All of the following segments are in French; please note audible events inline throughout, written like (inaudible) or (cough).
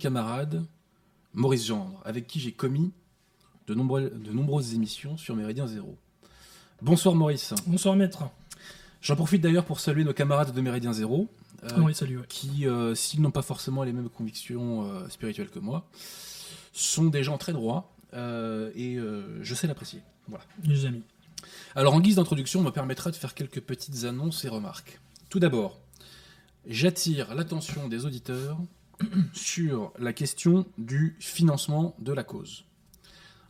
camarade Maurice Gendre, avec qui j'ai commis de, nombreux- de nombreuses émissions sur Méridien Zéro. Bonsoir Maurice. Bonsoir maître. J'en profite d'ailleurs pour saluer nos camarades de Méridien Zéro, euh, oui, salut. ouais. qui, euh, s'ils n'ont pas forcément les mêmes convictions euh, spirituelles que moi, sont des gens très droits et je sais l'apprécier. Voilà. Les amis. Alors en guise d'introduction, on me permettra de faire quelques petites annonces et remarques. Tout d'abord, j'attire l'attention des auditeurs (clears throat) sur la question du financement de la cause.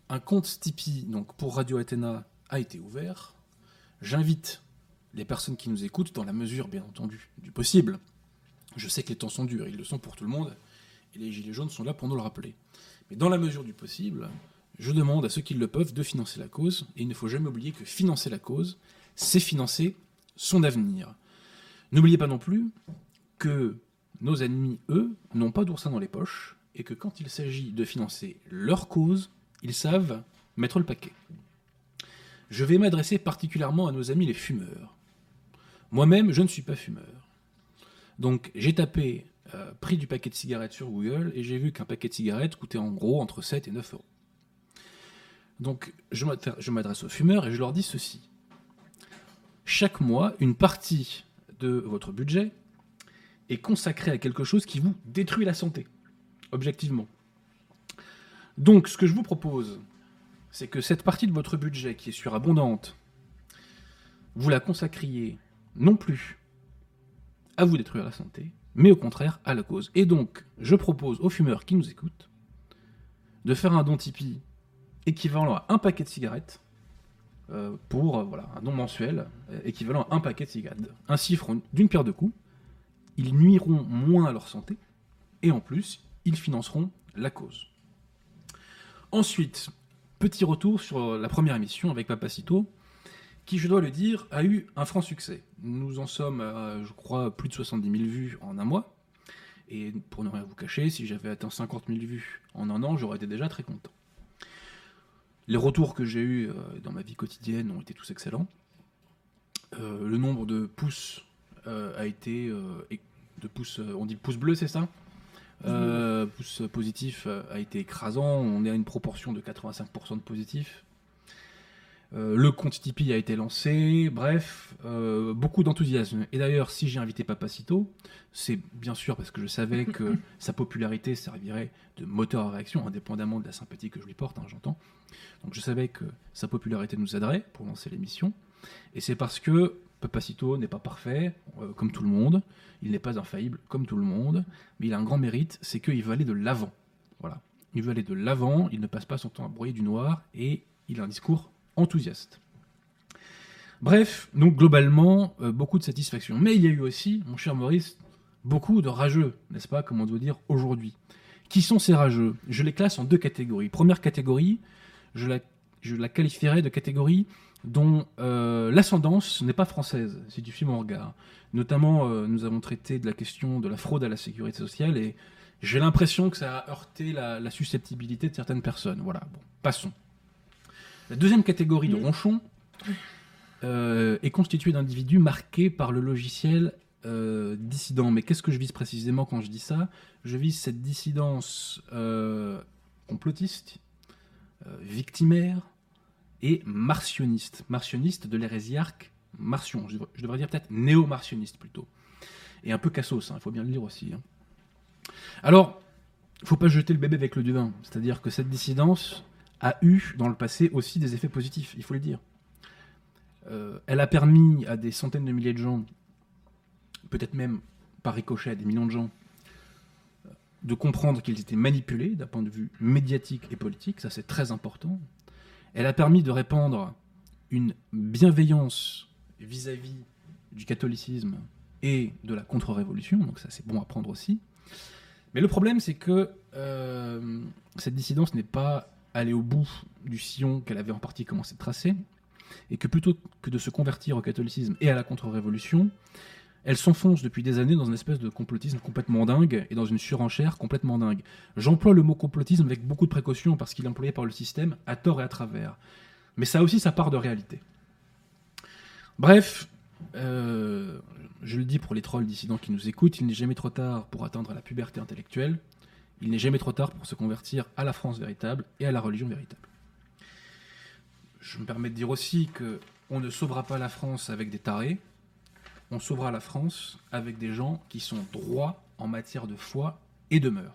Un compte Tipeee donc, pour Radio Athéna a été ouvert. J'invite les personnes qui nous écoutent, dans la mesure bien entendu du possible. Je sais que les temps sont durs, ils le sont pour tout le monde, et les Gilets jaunes sont là pour nous le rappeler. Mais dans la mesure du possible, je demande à ceux qui le peuvent de financer la cause, et il ne faut jamais oublier que financer la cause, c'est financer son avenir. N'oubliez pas non plus que nos ennemis, eux, n'ont pas d'oursin dans les poches, et que quand il s'agit de financer leur cause, ils savent mettre le paquet. Je vais m'adresser particulièrement à nos amis les fumeurs. Moi-même, je ne suis pas fumeur. Donc j'ai tapé euh, prix du paquet de cigarettes sur Google et j'ai vu qu'un paquet de cigarettes coûtait en gros entre 7 et 9 euros. Donc je m'adresse- je m'adresse aux fumeurs et je leur dis ceci. Chaque mois, une partie de votre budget est consacrée à quelque chose qui vous détruit la santé, objectivement. Donc ce que je vous propose, c'est que cette partie de votre budget qui est surabondante, vous la consacriez non plus à vous détruire la santé, mais au contraire à la cause. Et donc, je propose aux fumeurs qui nous écoutent de faire un don Tipeee équivalent à un paquet de cigarettes euh, pour euh, voilà, un don mensuel euh, équivalent à un paquet de cigarettes. Ainsi, feront d'une pierre deux coups. Ils nuiront moins à leur santé et en plus, ils financeront la cause. Ensuite, petit retour sur la première émission avec Papacito, qui, je dois le dire, a eu un franc succès. Nous en sommes à, je crois, plus de 70 000 vues en un mois. Et pour ne rien vous cacher, si j'avais atteint 50 000 vues en un an, j'aurais été déjà très content. Les retours que j'ai eus euh, dans ma vie quotidienne ont été tous excellents. Euh, le nombre de pouces a été... euh, de pouces, euh, on dit pouce bleu, c'est ça? Euh, pouce positif euh, a été écrasant. On est à une proportion de 85% de positifs. Euh, le compte Tipeee a été lancé, bref, euh, beaucoup d'enthousiasme. Et d'ailleurs, si j'ai invité Papacito, c'est bien sûr parce que je savais que (laughs) sa popularité servirait de moteur à réaction, indépendamment de la sympathie que je lui porte, hein, j'entends. Donc je savais que sa popularité nous aiderait pour lancer l'émission. Et c'est parce que Papacito n'est pas parfait, euh, comme tout le monde, il n'est pas infaillible, comme tout le monde, mais il a un grand mérite, c'est qu'il veut aller de l'avant. Voilà. Il veut aller de l'avant, il ne passe pas son temps à broyer du noir, et il a un discours enthousiaste. Bref, donc globalement, euh, beaucoup de satisfaction. Mais il y a eu aussi, mon cher Maurice, beaucoup de rageux, n'est-ce pas, comme on doit dire aujourd'hui. Qui sont ces rageux? Je les classe en deux catégories. Première catégorie, je la, je la qualifierais de catégorie dont euh, l'ascendance n'est pas française, si tu suis mon regard. Notamment, euh, nous avons traité de la question de la fraude à la sécurité sociale et j'ai l'impression que ça a heurté la, la susceptibilité de certaines personnes. Voilà, bon, passons. La deuxième catégorie de ronchons euh, est constituée d'individus marqués par le logiciel euh, dissident. Mais qu'est-ce que je vise précisément quand je dis ça? Je vise cette dissidence complotiste, victimaire et martionniste. Martionniste de l'hérésiarque Martion. Je devrais, dire peut-être néo-martionniste plutôt. Et un peu cassos, hein, il faut bien le dire aussi. hein. Alors, il faut pas jeter le bébé avec le du vin. C'est-à-dire que cette dissidence a eu dans le passé aussi des effets positifs, il faut le dire. Euh, elle a permis à des centaines de milliers de gens, peut-être même par ricochet à des millions de gens, euh, de comprendre qu'ils étaient manipulés d'un point de vue médiatique et politique, ça c'est très important. Elle a permis de répandre une bienveillance vis-à-vis du catholicisme et de la contre-révolution, donc ça c'est bon à prendre aussi. Mais le problème c'est que euh, cette dissidence n'est pas allée au bout du sillon qu'elle avait en partie commencé de tracer, et que plutôt que de se convertir au catholicisme et à la contre-révolution, elle s'enfonce depuis des années dans une espèce de complotisme complètement dingue et dans une surenchère complètement dingue. J'emploie le mot complotisme avec beaucoup de précaution parce qu'il est employé par le système à tort et à travers. Mais ça a aussi sa part de réalité. Bref, euh, je le dis pour les trolls dissidents qui nous écoutent, il n'est jamais trop tard pour atteindre la puberté intellectuelle. Il n'est jamais trop tard pour se convertir à la France véritable et à la religion véritable. Je me permets de dire aussi que on ne sauvera pas la France avec des tarés, on sauvera la France avec des gens qui sont droits en matière de foi et de mœurs.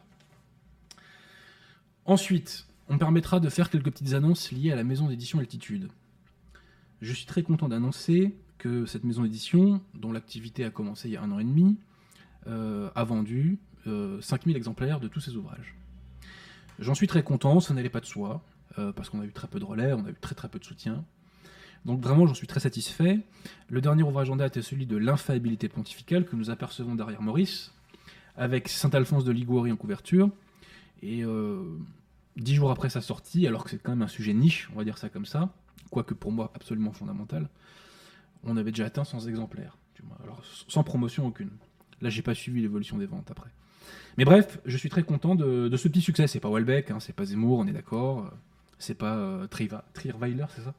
Ensuite, on me permettra de faire quelques petites annonces liées à la maison d'édition Altitude. Je suis très content d'annoncer que cette maison d'édition, dont l'activité a commencé il y a un an et demi, euh, a vendu euh, 5000 exemplaires de tous ses ouvrages. J'en suis très content, ça n'allait pas de soi, euh, parce qu'on a eu très peu de relais, on a eu très très peu de soutien. Donc vraiment, j'en suis très satisfait. Le dernier ouvrage en date est celui de l'infaillibilité pontificale que nous apercevons derrière Maurice, avec Saint Alphonse de Liguori en couverture. Et euh, dix jours après sa sortie, alors que c'est quand même un sujet niche, on va dire ça comme ça, quoique pour moi absolument fondamental, on avait déjà atteint 100 exemplaires. Alors sans promotion aucune. Là, j'ai pas suivi l'évolution des ventes après. Mais bref, je suis très content de, de ce petit succès. C'est pas Welbeck, hein, c'est pas Zemmour, on est d'accord. C'est pas euh, Trierweiler, c'est ça?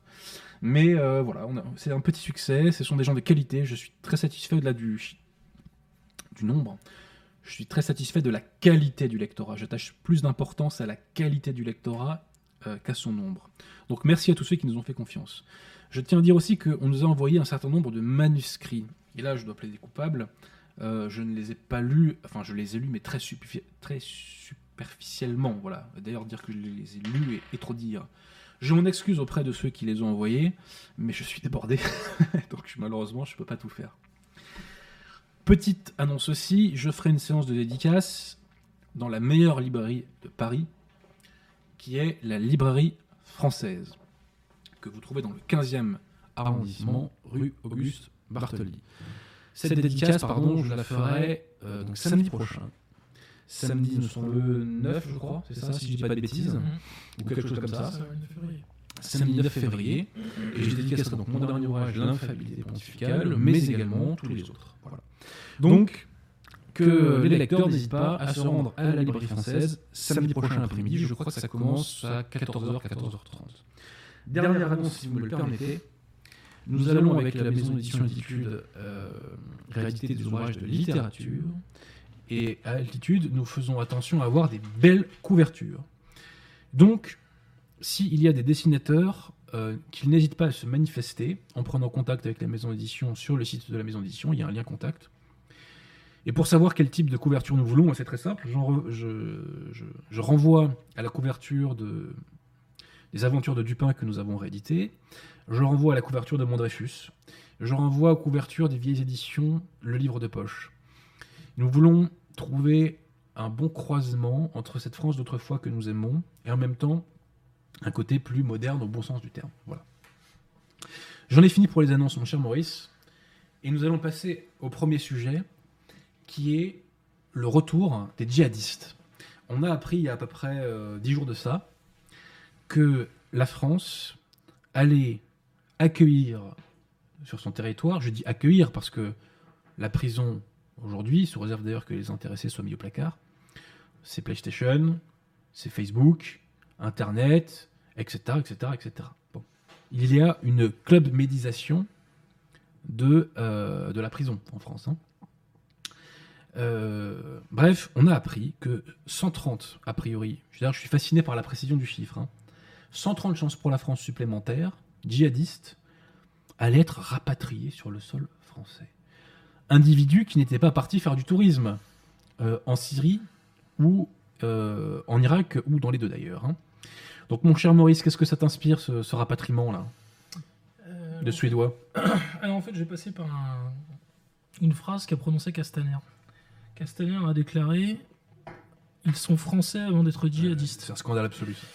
Mais euh, voilà, c'est un petit succès. Ce sont des gens de qualité. Je suis très satisfait au-delà du, du nombre. Je suis très satisfait de la qualité du lectorat. J'attache plus d'importance à la qualité du lectorat euh, qu'à son nombre. Donc merci à tous ceux qui nous ont fait confiance. Je tiens à dire aussi qu'on nous a envoyé un certain nombre de manuscrits. Et là, je dois plaider coupable. Euh, je ne les ai pas lus, enfin je les ai lus, mais très, très superficiellement. Voilà. D'ailleurs, dire que je les ai lus est, est trop dire. Je m'en excuse auprès de ceux qui les ont envoyés, mais je suis débordé. (laughs) Donc malheureusement, je ne peux pas tout faire. Petite annonce aussi, je ferai une séance de dédicace dans la meilleure librairie de Paris, qui est la librairie française, que vous trouvez dans le 15e arrondissement, rue Auguste Bartoli. Cette dédicace, pardon, je la ferai euh, donc samedi prochain. Samedi, nous sommes le 9, je crois, c'est ça, si je dis pas de bêtises, ou quelque chose comme ça. Samedi 9 février, et je dédicacerai donc mon dernier ouvrage, L'infaillibilité pontificale, mais également tous les autres. Voilà. Donc, que les lecteurs n'hésitent pas à se rendre à la librairie française samedi prochain après-midi. Je crois que ça commence à 14h, 14h30. Dernière annonce, si vous me le permettez. Nous allons, avec la maison d'édition Altitude, euh, rééditer des ouvrages de littérature. Et à Altitude, nous faisons attention à avoir des belles couvertures. Donc, s'il y a des dessinateurs euh, qu'ils n'hésitent pas à se manifester en prenant contact avec la maison d'édition sur le site de la maison d'édition. Il y a un lien contact. Et pour savoir quel type de couverture nous voulons, c'est très simple. je, renvoie à la couverture de, des aventures de Dupin que nous avons réédité. Je renvoie à la couverture de Mondrefus. Je renvoie aux couvertures des vieilles éditions Le Livre de Poche. Nous voulons trouver un bon croisement entre cette France d'autrefois que nous aimons et en même temps un côté plus moderne au bon sens du terme. Voilà. J'en ai fini pour les annonces, mon cher Maurice. Et nous allons passer au premier sujet qui est le retour des djihadistes. On a appris il y a à peu près euh, dix jours de ça que la France allait accueillir sur son territoire, je dis accueillir parce que la prison aujourd'hui, sous réserve d'ailleurs que les intéressés soient mis au placard, c'est PlayStation, c'est Facebook, Internet, etc., etc., etc. Bon. Il y a une club médisation de, euh, de la prison en France. hein. Euh, bref, on a appris que 130, a priori, je, suis fasciné par la précision du chiffre, hein, 130 chances pour la France supplémentaires, djihadistes, allaient être rapatriés sur le sol français. Individus qui n'étaient pas partis faire du tourisme euh, en Syrie ou euh, en Irak ou dans les deux d'ailleurs. hein. Donc mon cher Maurice, qu'est-ce que ça t'inspire ce, ce rapatriement-là Euh, de Suédois (coughs) Alors en fait, j'ai passé par un- une phrase qu'a prononcée Castaner. Castaner a déclaré Ils sont français avant d'être djihadistes. C'est un scandale absolu. ça.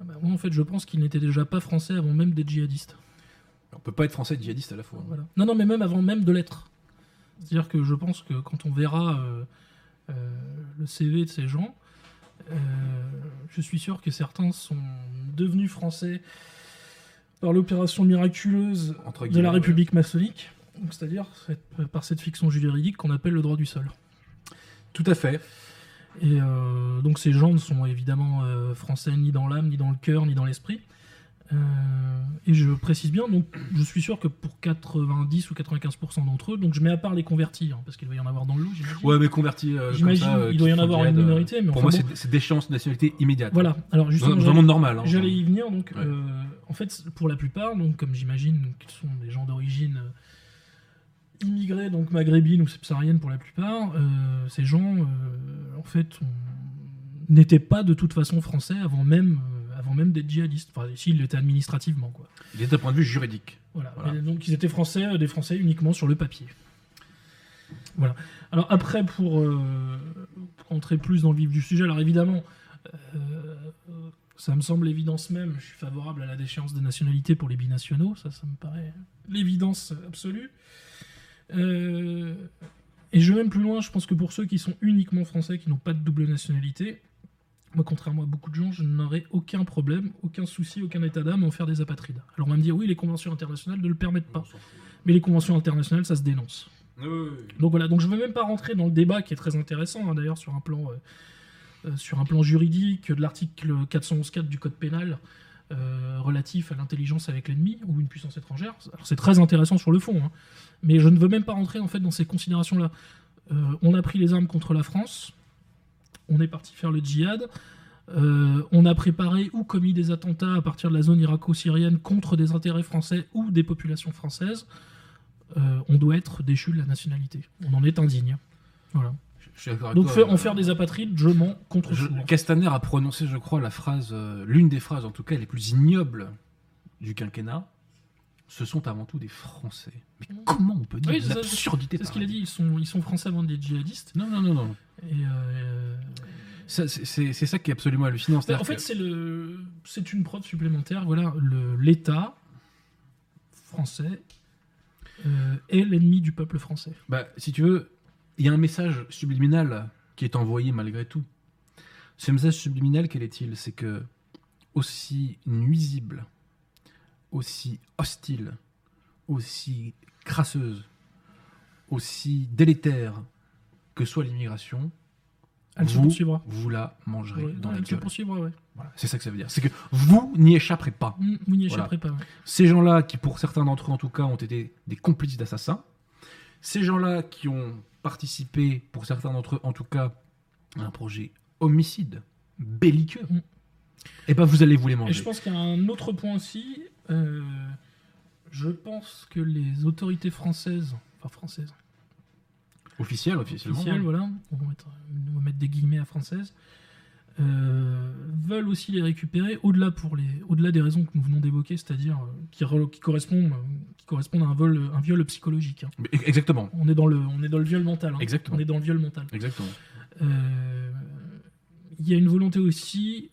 Ah bah, moi, en fait, je pense qu'ils n'étaient déjà pas français avant même d'être djihadistes. On peut pas être français et djihadiste à la fois. hein. Voilà. Non, non, mais même avant même de l'être. C'est-à-dire que je pense que quand on verra euh, euh, le CV de ces gens, euh, je suis sûr que certains sont devenus français par l'opération miraculeuse Entre de la ouais. République maçonnique, c'est-à-dire par cette fiction juridique qu'on appelle le droit du sol. Tout à fait. Et euh, donc ces gens ne sont évidemment euh, français ni dans l'âme, ni dans le cœur, ni dans l'esprit. Euh, et je précise bien, donc je suis sûr que pour 90 ou 95% d'entre eux, donc je mets à part les convertis, hein, parce qu'il doit y en avoir dans le lot. Ouais, mais converti. euh, J'imagine, euh, il doit y en avoir le une djihad, euh, minorité, mais Pour enfin moi, bon. c'est d'échéance de nationalité immédiate. Voilà, alors justement, Vraiment j'allais- normal. hein, j'allais y venir, donc Ouais. euh, en fait, pour la plupart, donc comme j'imagine qu'ils sont des gens d'origine immigrée, donc maghrébine ou subsaharienne pour la plupart, ces gens, en fait, n'étaient pas de toute façon français avant même, avant même d'être djihadistes. Enfin, s'ils l'étaient administrativement, quoi. Il d'un point de vue juridique. Voilà. Donc ils étaient français, euh, des français uniquement sur le papier. Voilà. Alors après, pour, euh, entrer plus dans le vif du sujet, alors évidemment, euh, ça me semble l'évidence même, je suis favorable à la déchéance des nationalités pour les binationaux, ça, ça me paraît l'évidence absolue. Euh, et je vais même plus loin, je pense que pour ceux qui sont uniquement français, qui n'ont pas de double nationalité, moi, contrairement à beaucoup de gens, je n'aurais aucun problème, aucun souci, aucun état d'âme à en faire des apatrides. Alors on va me dire, oui, les conventions internationales ne le permettent pas. Mais les conventions internationales, ça se dénonce. Donc voilà, donc je ne veux même pas rentrer dans le débat qui est très intéressant, hein, d'ailleurs, sur un plan... euh, euh, sur un plan juridique de l'article 411.4 du Code pénal euh, relatif à l'intelligence avec l'ennemi ou une puissance étrangère. Alors c'est très intéressant sur le fond, hein. mais je ne veux même pas rentrer en fait dans ces considérations-là. Euh, on a pris les armes contre la France, on est parti faire le djihad, euh, on a préparé ou commis des attentats à partir de la zone irako-syrienne contre des intérêts français ou des populations françaises. Euh, on doit être déchu de la nationalité. On en est indigne. Voilà. Je suis d'accord avec Donc toi, en euh, faire des apatrides, je m'en contre je- Castaner a prononcé, je crois, la phrase, l'une des phrases en tout cas les plus ignobles du quinquennat. Ce sont avant tout des Français. Mais comment on peut dire Oui, l'absurdité C'est ce qu'il a dit, ils sont, ils sont français avant d'être djihadistes. Non, non, non, non. Et euh, Ça, c'est- ça qui est absolument hallucinant. bah, en fait, que- c'est une preuve supplémentaire. Voilà, l'État français euh, est l'ennemi du peuple français. Bah, si tu veux, il y a un message subliminal qui est envoyé malgré tout. Ce message subliminal, quel est-il? C'est que, aussi nuisible, aussi hostile, aussi crasseuse, aussi délétère que soit l'immigration, Elle se vous, poursuivra. vous la mangerez Ouais, dans ouais, la elle gueule. poursuivra, ouais. Voilà, c'est ça que ça veut dire. C'est que vous n'y échapperez pas. Mm, Vous n'y Voilà. échapperez pas. Ces gens-là, qui pour certains d'entre eux en tout cas ont été des complices d'assassins, ces gens-là qui ont participé, pour certains d'entre eux en tout cas, à un projet homicide, belliqueux, Mm. et ben vous allez vous les Et manger. je pense qu'il y a un autre point aussi, Euh, je pense que les autorités françaises, enfin françaises, Officiel, officiellement. officielles, voilà, on va, mettre, on va mettre des guillemets à françaises, euh, veulent aussi les récupérer au-delà pour les, au-delà des raisons que nous venons d'évoquer, c'est-à-dire euh, qui, qui correspondent, qui correspondent à un vol, un viol psychologique. hein. Exactement. On est dans le, on est dans le viol mental. hein. Exactement. On est dans le viol mental. Exactement. Il y a une volonté aussi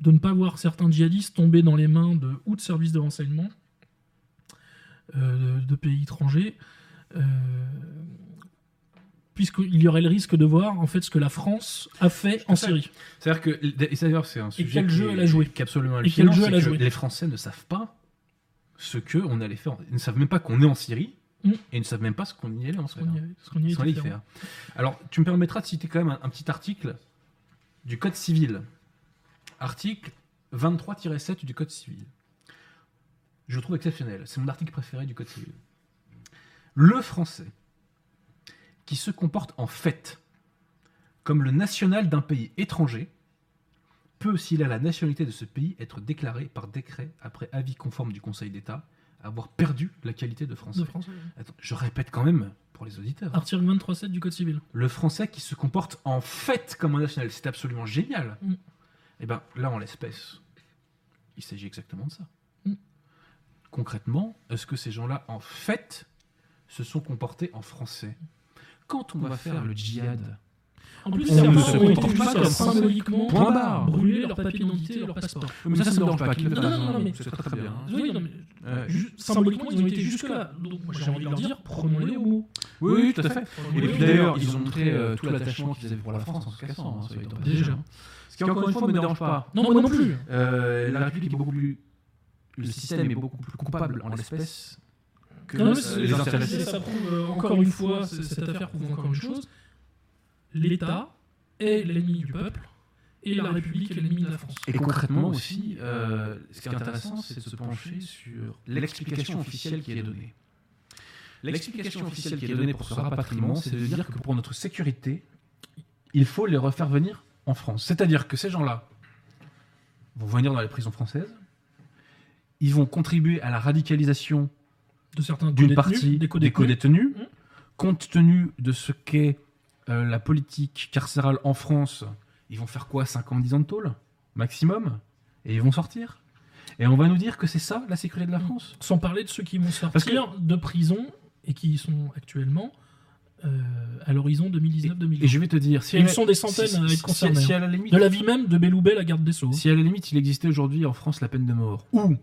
de ne pas voir certains djihadistes tomber dans les mains de ou de services de renseignement euh, de, de pays étrangers, euh, puisqu'il y aurait le risque de voir en fait ce que la France a fait en. Syrie. C'est-à-dire que, d'ailleurs, c'est un sujet quel jeu est- elle a joué qui est absolument Et quel jeu elle a joué Les Français ne savent pas ce que on allait faire. Ils ne savent même pas qu'on est en Syrie Mm. et ils ne savent même pas ce qu'on y allait en Ce qu'on y faire. allait faire. Alors, tu me permettras de citer quand même un, un petit article du Code civil. Article 23-7 du Code civil. Je le trouve exceptionnel. C'est mon article préféré du Code civil. Le français qui se comporte en fait comme le national d'un pays étranger peut, s'il a la nationalité de ce pays, être déclaré par décret après avis conforme du Conseil d'État avoir perdu la qualité de français. De. Attends, je répète quand même pour les auditeurs. Article 23.7 du Code civil. Le français qui se comporte en fait comme un national, c'est absolument génial. Mm. Et bien là, en l'espèce, il s'agit exactement de ça. Mm. Concrètement, est-ce que ces gens-là, en fait, se sont comportés en français? Quand on, va, faire, le djihad, En plus, On ne se ont été comporte pas comme symboliquement Point barre. brûler leur papier d'identité et leur passeport. mais ça, ça ne me dérange pas. Non, non, non, mais- c'est très très bien. Oui, non, mais Ouais. ju- symboliquement, ils ont été jusque-là. Donc, moi, j'ai envie de leur dire, prenons-les au mot. Oui, oui, tout à fait. Et puis d'ailleurs, ils ont montré euh, tout l'attachement qu'ils avaient pour la France en se cassant. hein, Déjà. Ce qui, encore une fois, ne me dérange pas. Non, moi non plus. Euh, la République est beaucoup plus. Le système est beaucoup plus coupable en l'espèce que euh, les intéressés. ça prouve euh, encore une fois, cette affaire prouve encore une chose. L'État est l'ennemi du peuple et la République est l'ennemi de la France. Et concrètement aussi, euh, ce qui est intéressant, c'est de se pencher sur l'explication officielle qui est donnée. L'explication officielle qui est donnée pour ce rapatriement, c'est de dire que pour notre sécurité, il faut les refaire venir en France. C'est-à-dire que ces gens-là vont venir dans les prisons françaises, ils vont contribuer à la radicalisation De certains d'une partie des codétenus, Mmh. compte tenu de ce qu'est euh, la politique carcérale en France, ils vont faire quoi 5 ans, 10 ans de tôle maximum Et ils vont sortir? Et on va nous dire que c'est ça la sécurité de la France? Sans parler de ceux qui vont Parce que- sortir de prison et qui y sont actuellement euh, à l'horizon 2019-2020. Et je vais te dire, si Et ils sont des centaines si- à être concernés, si- si hein. à la limite, De la vie même de Belloubet, la garde des Sceaux. si à la limite il existait aujourd'hui en France la peine de mort ou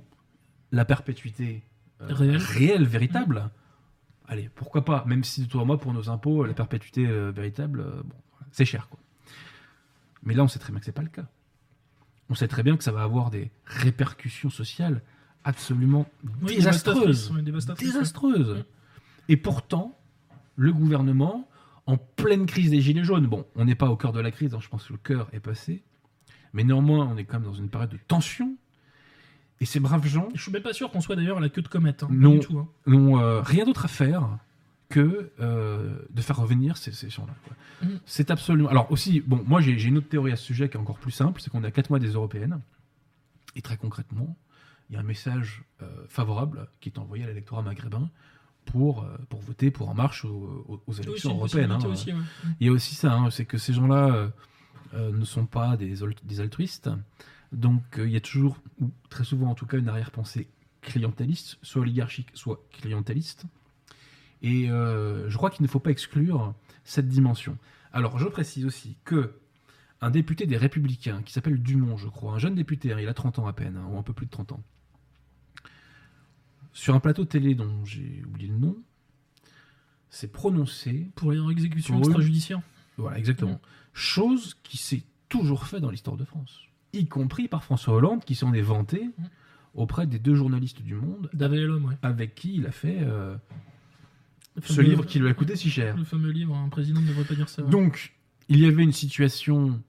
la perpétuité euh, Réelle. réelle, véritable, allez, pourquoi pas Même si toi, moi, pour nos impôts, la perpétuité euh, véritable, euh, bon, voilà, c'est cher, quoi. Mais là, on sait très bien que c'est pas le cas. On sait très bien que ça va avoir des répercussions sociales absolument Oui, désastreuses. dévastatrices, oui, dévastatrices. Désastreuses. Et pourtant, le gouvernement, en pleine crise des Gilets jaunes, bon, on n'est pas au cœur de la crise, hein, je pense que le cœur est passé, mais néanmoins, on est quand même dans une période de tension. Et ces braves gens Je suis même pas sûr qu'on soit d'ailleurs à la queue de comète. hein, Non. hein. n'ont euh, rien d'autre à faire que euh, de faire revenir ces, ces gens-là. Mhm. C'est absolument. Alors aussi, bon, moi j'ai une autre théorie à ce sujet qui est encore plus simple, c'est qu'on est à 4 mois des européennes, et très concrètement, il y a un message euh, favorable qui est envoyé à l'électorat maghrébin pour, euh, pour voter pour En Marche aux, Oui, élections européennes. hein. aussi, ouais. Il y a aussi ça, hein, c'est que ces gens-là ne sont pas des altruistes. Donc euh, il y a toujours, ou très souvent en tout cas, une arrière-pensée clientéliste, soit oligarchique, soit clientéliste. Et euh, je crois qu'il ne faut pas exclure cette dimension. Alors je précise aussi que un député des Républicains, qui s'appelle Dumont, je crois, un jeune député, hein, il a 30 ans à peine, hein, ou un peu plus de 30 ans, sur un plateau télé dont j'ai oublié le nom, s'est prononcé Pour Pour eux. extrajudiciaires. voilà, exactement. Chose qui s'est toujours fait dans l'histoire de France, y compris par François Hollande, qui s'en est vanté Mm. auprès des deux journalistes du Monde, ouais. avec qui il a fait euh, ce livre qui lui a coûté si cher. Le fameux livre, un président ne devrait pas dire ça. ouais. Donc, il y avait une situation,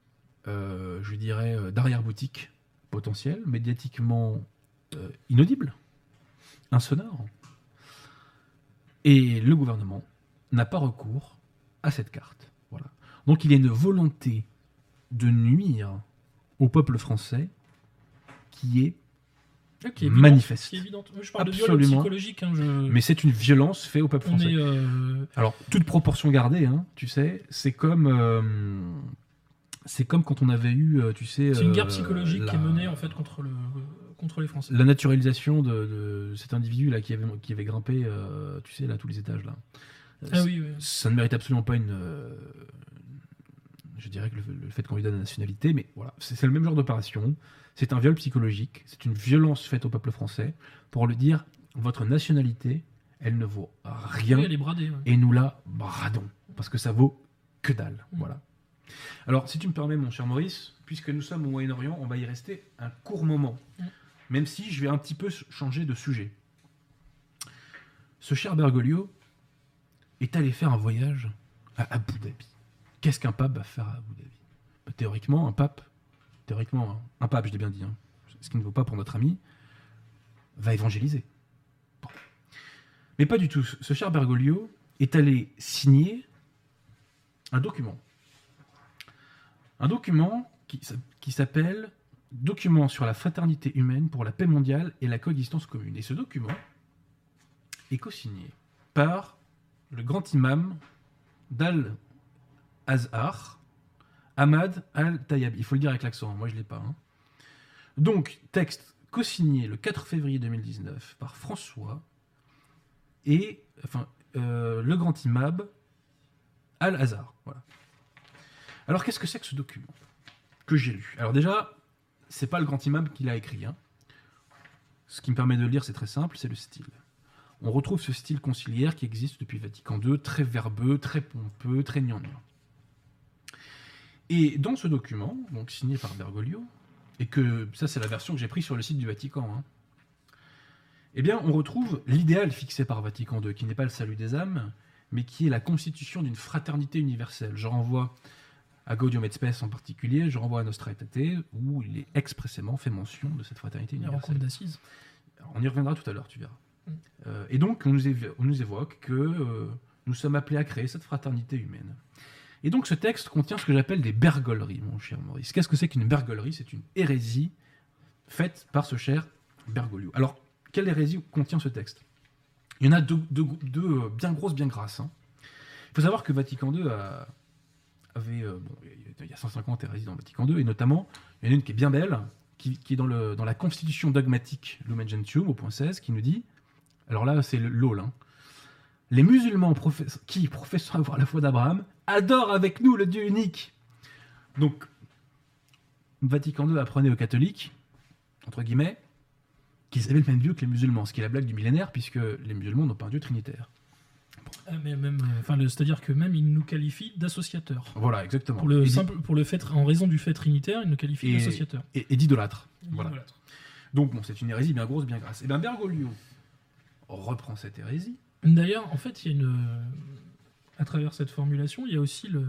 euh, je dirais, euh, d'arrière-boutique potentielle, médiatiquement euh, inaudible, insonore. Et le gouvernement n'a pas recours à cette carte. Voilà. Donc, il y a une volonté de nuire au peuple français qui est Ah, qui est évidente, manifeste. qui est évidente. Moi, je parle de viol Absolument. psychologique. hein, je... Mais c'est une violence faite au peuple on français. euh, Alors, toute proportion gardée, hein, tu sais, c'est comme. euh, c'est comme quand on avait eu, euh, tu sais. C'est une guerre psychologique la- qui est menée en fait contre le contre les Français. La naturalisation de, de cet individu là qui avait, qui avait grimpé, tu sais, là, tous les étages là. Ah oui, oui. Ça ne mérite absolument pas une. Je dirais que le, le fait qu'on lui donne la nationalité, mais voilà, c'est le même genre d'opération. C'est un viol psychologique, c'est une violence faite au peuple français pour lui dire votre nationalité, elle ne vaut rien Oui, elle est bradée. ouais. et nous la bradons parce que ça vaut que dalle. Mm. Voilà. Alors, si tu me permets, mon cher Maurice, puisque nous sommes au Moyen-Orient, on va y rester un court moment, Mm. même si je vais un petit peu changer de sujet. Ce cher Bergoglio est allé faire un voyage à Abu Dhabi. Qu'est-ce qu'un pape va faire à Abu Dhabi Bah, Théoriquement, un pape, théoriquement, hein, un pape, je l'ai bien dit, hein, ce qui ne vaut pas pour notre ami, va évangéliser. Mais pas du tout. Ce cher Bergoglio est allé signer un document. Un document qui, qui s'appelle Document sur la fraternité humaine pour la paix mondiale et la coexistence commune. Et ce document est co-signé par le grand imam d'Al-Azhar, Ahmad Al-Tayyab. Il faut le dire avec l'accent, hein, moi je ne l'ai pas. hein. Donc, texte co-signé le 4 février 2019 par François et euh, le grand imam Al-Azhar. Alors, qu'est-ce que c'est que ce document que j'ai lu? Alors déjà, c'est pas le grand imam qui l'a écrit. hein. Ce qui me permet de le lire, c'est très simple, c'est le style. On retrouve ce style conciliaire qui existe depuis Vatican II, très verbeux, très pompeux, très gnangnan. Et dans ce document, donc signé par Bergoglio, et que ça c'est la version que j'ai prise sur le site du Vatican, hein, eh bien on retrouve l'idéal fixé par Vatican II, qui n'est pas le salut des âmes, mais qui est la constitution d'une fraternité universelle. Je renvoie à Gaudium et Spes en particulier, je renvoie à Nostra Aetate, où il est expressément fait mention de cette fraternité universelle. d'assises. On y reviendra tout à l'heure, tu verras. Mm. Euh, et donc, on nous, évo- on nous évoque que euh, nous sommes appelés à créer cette fraternité humaine. Et donc, ce texte contient ce que j'appelle des bergoleries, mon cher Maurice. Qu'est-ce que c'est qu'une bergolerie? C'est une hérésie faite par ce cher Bergoglio. Alors, quelle hérésie contient ce texte? Il y en a deux, euh, bien grosses, bien grasses. hein. Il faut savoir que Vatican II avait. euh, bon, il y a- il y a 150 hérésies dans Vatican II, et notamment, il y en a une qui est bien belle, qui, est dans, la constitution dogmatique Lumen Gentium, au point 16, qui nous dit alors là, c'est hein. Les musulmans professe- qui, professant avoir la foi d'Abraham, adorent avec nous le Dieu unique. Donc, Vatican II apprenait aux catholiques, entre guillemets, qu'ils avaient le même Dieu que les musulmans, ce qui est la blague du millénaire, puisque les musulmans n'ont pas un Dieu trinitaire. Ah, mais même, euh, enfin, c'est-à-dire que même il nous qualifie d'associateurs. Voilà, exactement. Pour le Et simple, pour le fait, en raison du fait trinitaire, il nous qualifie Et- d'associateurs. Et, et d'idolâtres. Voilà. Voilà. Donc, bon, c'est une hérésie bien grosse, bien grasse. Et bien, Bergoglio reprend cette hérésie. D'ailleurs, en fait, il y a une. À travers cette formulation, il y a aussi le.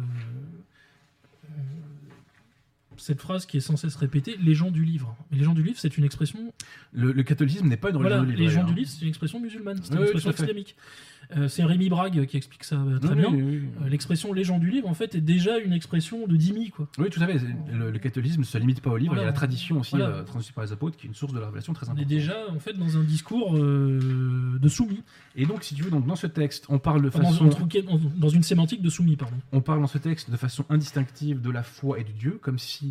Cette phrase qui est sans cesse répétée, les gens du livre. Mais les gens du livre, c'est une expression. Le, le catholicisme n'est pas une religion Voilà, de les livre, gens du d'ailleurs. livre, c'est une expression musulmane, c'est une oui, expression islamique. Euh, c'est Rémi Brague qui explique ça euh, très Oui, bien. oui. Euh, L'expression les gens du livre, en fait, est déjà une expression de dhimmi, quoi. Oui, tout à fait. Le, le catholicisme ne se limite pas au livre. Voilà. Il y a la tradition aussi Voilà. transmise par les apôtres qui est une source de la révélation très On est importante. déjà, en fait, dans un discours euh, de soumis. Et donc, si tu veux, donc, dans ce texte, on parle, de dans, façon, dans- dans une sémantique de soumis, pardon. on parle dans ce texte de façon indistinctive de la foi et du Dieu, comme si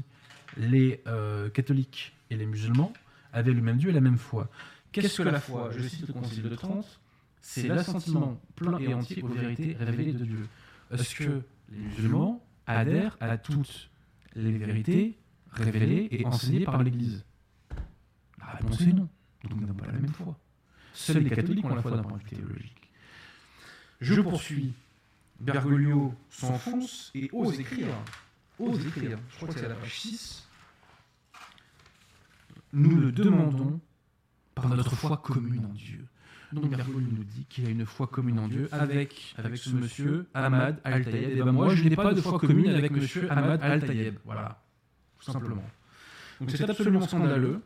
les euh, catholiques et les musulmans avaient le même Dieu et la même foi. Qu'est-ce que la foi? Je cite le Concile de Trente. C'est l'assentiment plein et entier aux vérités révélées de Dieu. Est-ce que les musulmans adhèrent à toutes les vérités révélées et enseignées par l'Église? La réponse est non. Donc nous n'avons pas la même foi. Seuls les catholiques ont la foi d'un point de vue théologique. Je poursuis. Bergoglio s'enfonce et ose écrire. Ose écrire. Je crois que c'est à la page 6. Nous le demandons par notre foi commune en Dieu. Donc Bergoglio nous dit qu'il a une foi commune en Dieu avec, avec ce monsieur Ahmad Al-Tayeb. Et ben moi, je n'ai pas de foi commune avec monsieur Ahmad Al-Tayeb. Voilà, tout simplement. Donc c'est absolument scandaleux.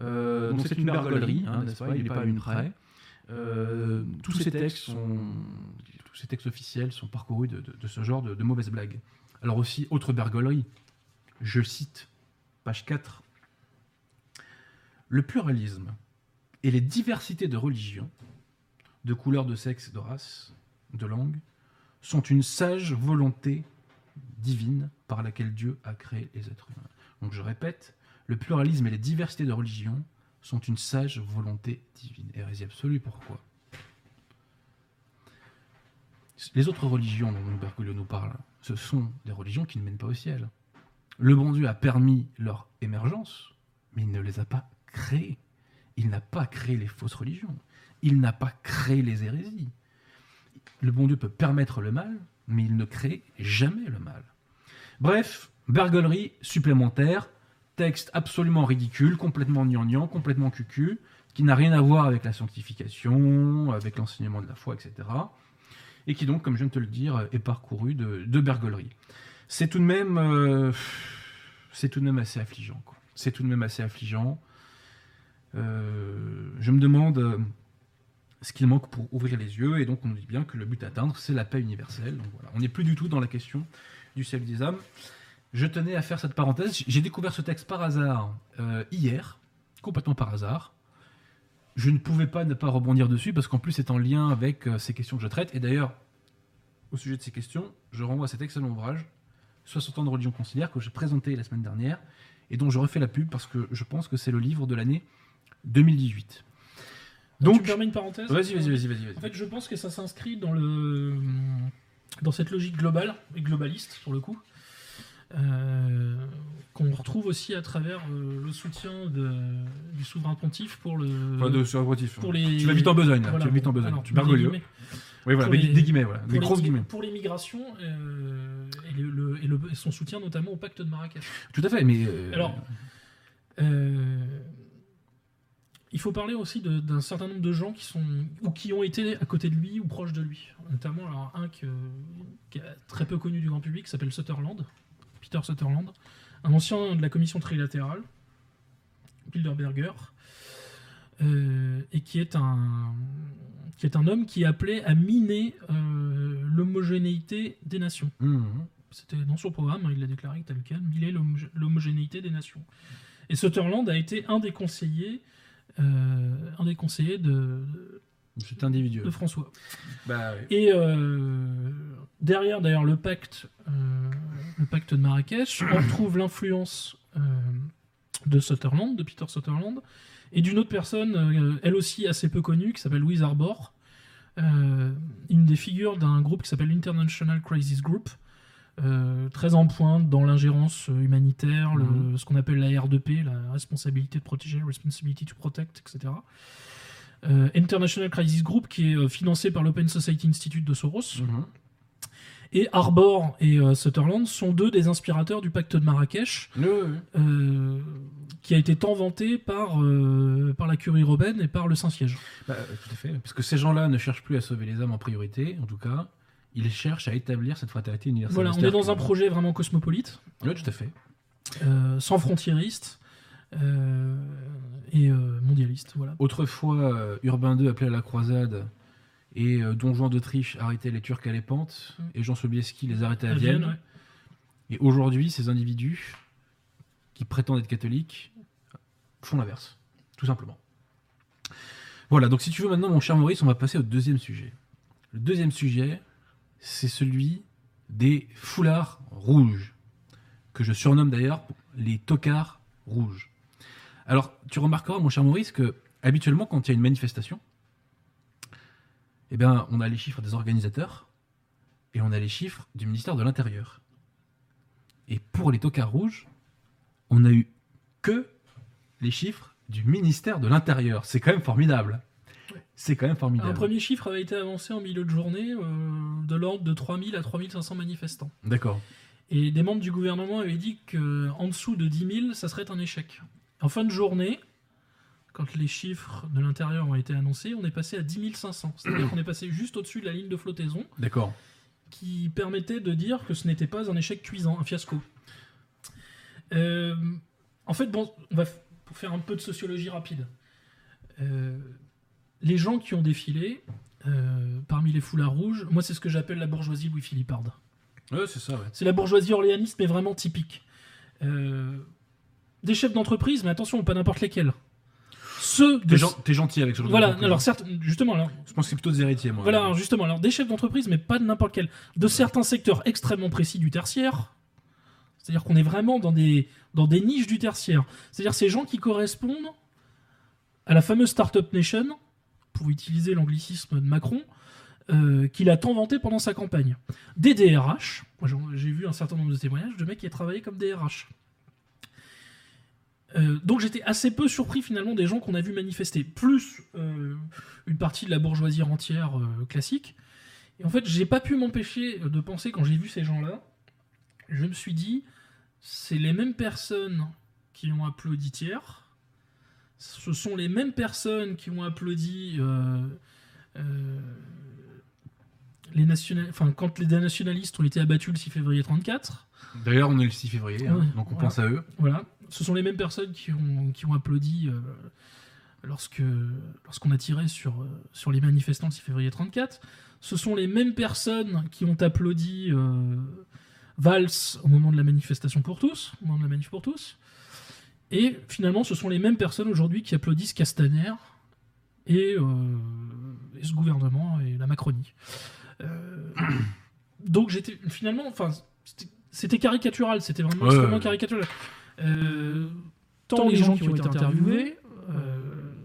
Euh, donc c'est une bergolerie, hein, n'est-ce pas? Il n'est pas une près. Euh, tous ces textes sont, tous ces textes officiels sont parcourus de, de- de ce genre de, de mauvaises blagues. Alors aussi, autre bergolerie, je cite, page 4. Le pluralisme et les diversités de religions, de couleur, de sexe, de race, de langue, sont une sage volonté divine par laquelle Dieu a créé les êtres humains. Donc je répète, le pluralisme et les diversités de religions sont une sage volonté divine. Hérésie absolue, pourquoi? Les autres religions dont Bergoglio nous parle, ce sont des religions qui ne mènent pas au ciel. Le bon Dieu a permis leur émergence, mais il ne les a pas créées. Il n'a pas créé les fausses religions. Il n'a pas créé les hérésies. Le bon Dieu peut permettre le mal, mais il ne crée jamais le mal. Bref, bergolerie supplémentaire, texte absolument ridicule, complètement gnangnan, complètement cucu, qui n'a rien à voir avec la sanctification, avec l'enseignement de la foi, etc. Et qui donc, comme je viens de te le dire, est parcouru de, de bergolerie. C'est tout de même, euh, c'est tout de même assez affligeant. C'est tout de même assez affligeant. Euh, je me demande euh, ce qu'il manque pour ouvrir les yeux, et donc on dit bien que le but à atteindre, c'est la paix universelle. On n'est plus du tout dans la question du ciel des âmes. Je tenais à faire cette parenthèse. J'ai découvert ce texte par hasard euh, hier, complètement par hasard. Je ne pouvais pas ne pas rebondir dessus parce qu'en plus c'est en lien avec ces questions que je traite. Et d'ailleurs, au sujet de ces questions, je renvoie à cet excellent ouvrage, 60 ans de religion conciliaire, que j'ai présenté la semaine dernière et dont je refais la pub parce que je pense que c'est le livre de l'année 2018. tu Donc, me permets une parenthèse? Vas-y, vas-y, vas-y, vas-y. En fait, je pense que ça s'inscrit dans le dans cette logique globale et globaliste pour le coup, euh, qu'on retrouve aussi à travers euh, le soutien de- du souverain pontife pour le. Pas de surabrotif. pour les- Tu vas vite en besogne, là. Voilà, tu vas vite en besogne. alors, tu guillemets. Oui, voilà, les- des guillemets, voilà. Des les- grosses guillemets. Pour les migrations euh, et, le- le- et le- et son soutien notamment au pacte de Marrakech. Tout à fait, mais. Alors, il faut parler aussi d'un certain nombre de gens qui sont ou qui ont été à côté de lui ou proches de lui. Notamment alors, un que- qui est très peu connu du grand public, s'appelle Sutherland, Peter Sutherland, un ancien de la commission trilatérale, Bilderberger, euh, et qui est un qui est un homme qui appelait à miner euh, l'homogénéité des nations. hum, C'était dans son programme, hein, il l'a déclaré tel quel, l'homogé- l'homogénéité des nations. Et Sutherland a été un des conseillers, un des conseillers de, C'est individuel. de François. Bah, oui. Et euh, derrière, d'ailleurs, le pacte, euh, le pacte de Marrakech, on retrouve l'influence euh, de Sutherland, de Peter Sutherland, et d'une autre personne, euh, elle aussi assez peu connue, qui s'appelle Louise Arbor, euh, une des figures d'un groupe qui s'appelle l'International Crisis Group, euh, très en pointe dans l'ingérence euh, humanitaire, le- Mhm. ce qu'on appelle la R2P, la responsabilité de protéger, responsibility to protect, etc. Euh, International Crisis Group, qui est financé par l'Open Society Institute de Soros. Mhm. Et Arbor et euh, Sutherland sont deux des inspirateurs du pacte de Marrakech, Oui, oui, oui. euh, qui a été tant vanté par, euh, par la curie romaine et par le Saint-Siège. Bah, tout à fait. Parce que ces gens-là ne cherchent plus à sauver les âmes en priorité, en tout cas. Ils cherchent à établir cette fraternité universelle. Voilà, on est dans un projet vraiment cosmopolite, Oui, tout à fait. euh, sans frontiériste euh, et euh, mondialiste. Voilà. Autrefois, euh, Urbain II appelait à la croisade et Don Juan d'Autriche arrêtait les Turcs à l'épante Mm. et Jean Sobieski les arrêtait à, À Vienne. Vienne, ouais. Et aujourd'hui, ces individus qui prétendent être catholiques font l'inverse, tout simplement. Voilà, donc si tu veux maintenant, mon cher Maurice, on va passer au deuxième sujet. Le deuxième sujet, c'est celui des foulards rouges, que je surnomme d'ailleurs les tocards rouges. Alors, tu remarqueras, mon cher Maurice, que habituellement, quand il y a une manifestation, eh bien, on a les chiffres des organisateurs et on a les chiffres du ministère de l'Intérieur. Et pour les tocards rouges, on n'a eu que les chiffres du ministère de l'Intérieur. C'est quand même formidable. C'est quand même formidable. Un premier chiffre avait été avancé en milieu de journée euh, de l'ordre de 3000 à 3500 manifestants. D'accord. Et des membres du gouvernement avaient dit qu'en dessous de 10 000, ça serait un échec. En fin de journée, quand les chiffres de l'intérieur ont été annoncés, on est passé à 10 500. (clears throat) C'est-à-dire qu'on est passé juste au-dessus de la ligne de flottaison, D'accord. qui permettait de dire que ce n'était pas un échec cuisant, un fiasco. Euh, en fait, bon, on va pour faire un peu de sociologie rapide. Euh, les gens qui ont défilé euh, parmi les foulards rouges, moi c'est ce que j'appelle la bourgeoisie Louis-Philipparde. Ouais, c'est ça, ouais. C'est la bourgeoisie orléaniste, mais vraiment typique. Euh, des chefs d'entreprise, mais attention, pas n'importe lesquels. ceux de T'es gen- t'es gentil avec ce genre de voilà, conclusion. alors certes, justement, alors, Je pense que c'est plutôt des héritiers, moi. voilà, alors, justement, alors des chefs d'entreprise, mais pas de n'importe quel, de certains secteurs extrêmement précis du tertiaire. C'est-à-dire qu'on est vraiment dans des, dans des niches du tertiaire. C'est-à-dire ces gens qui correspondent à la fameuse Startup Nation, pour utiliser l'anglicisme de Macron, euh, qu'il a tant vanté pendant sa campagne. Des DRH, j'ai vu un certain nombre de témoignages de mecs qui a travaillé comme DRH. Euh, donc j'étais assez peu surpris finalement des gens qu'on a vu manifester, plus euh, une partie de la bourgeoisie entière classique. Et en fait, j'ai pas pu m'empêcher de penser quand j'ai vu ces gens-là, je me suis dit, c'est les mêmes personnes qui ont applaudi Thiers, ce sont les mêmes personnes qui ont applaudi euh, euh, les enfin, quand les nationalistes ont été abattus le 6 février 34. D'ailleurs, on est le 6 février, hein, donc on voilà. pense à eux. Voilà, ce sont les mêmes personnes qui ont, qui ont applaudi euh, lorsque lorsqu'on a tiré sur, sur les manifestants le 6 février 34. Ce sont les mêmes personnes qui ont applaudi Valls au moment de la manifestation pour tous, au moment de la manif pour tous. Et finalement, ce sont les mêmes personnes aujourd'hui qui applaudissent Castaner et, euh, et ce gouvernement et la Macronie. Euh, (coughs) donc j'étais finalement, enfin, c'était- caricatural, c'était vraiment Ouais, extrêmement ouais. caricatural. Euh, tant les gens qui ont été interviewés, euh,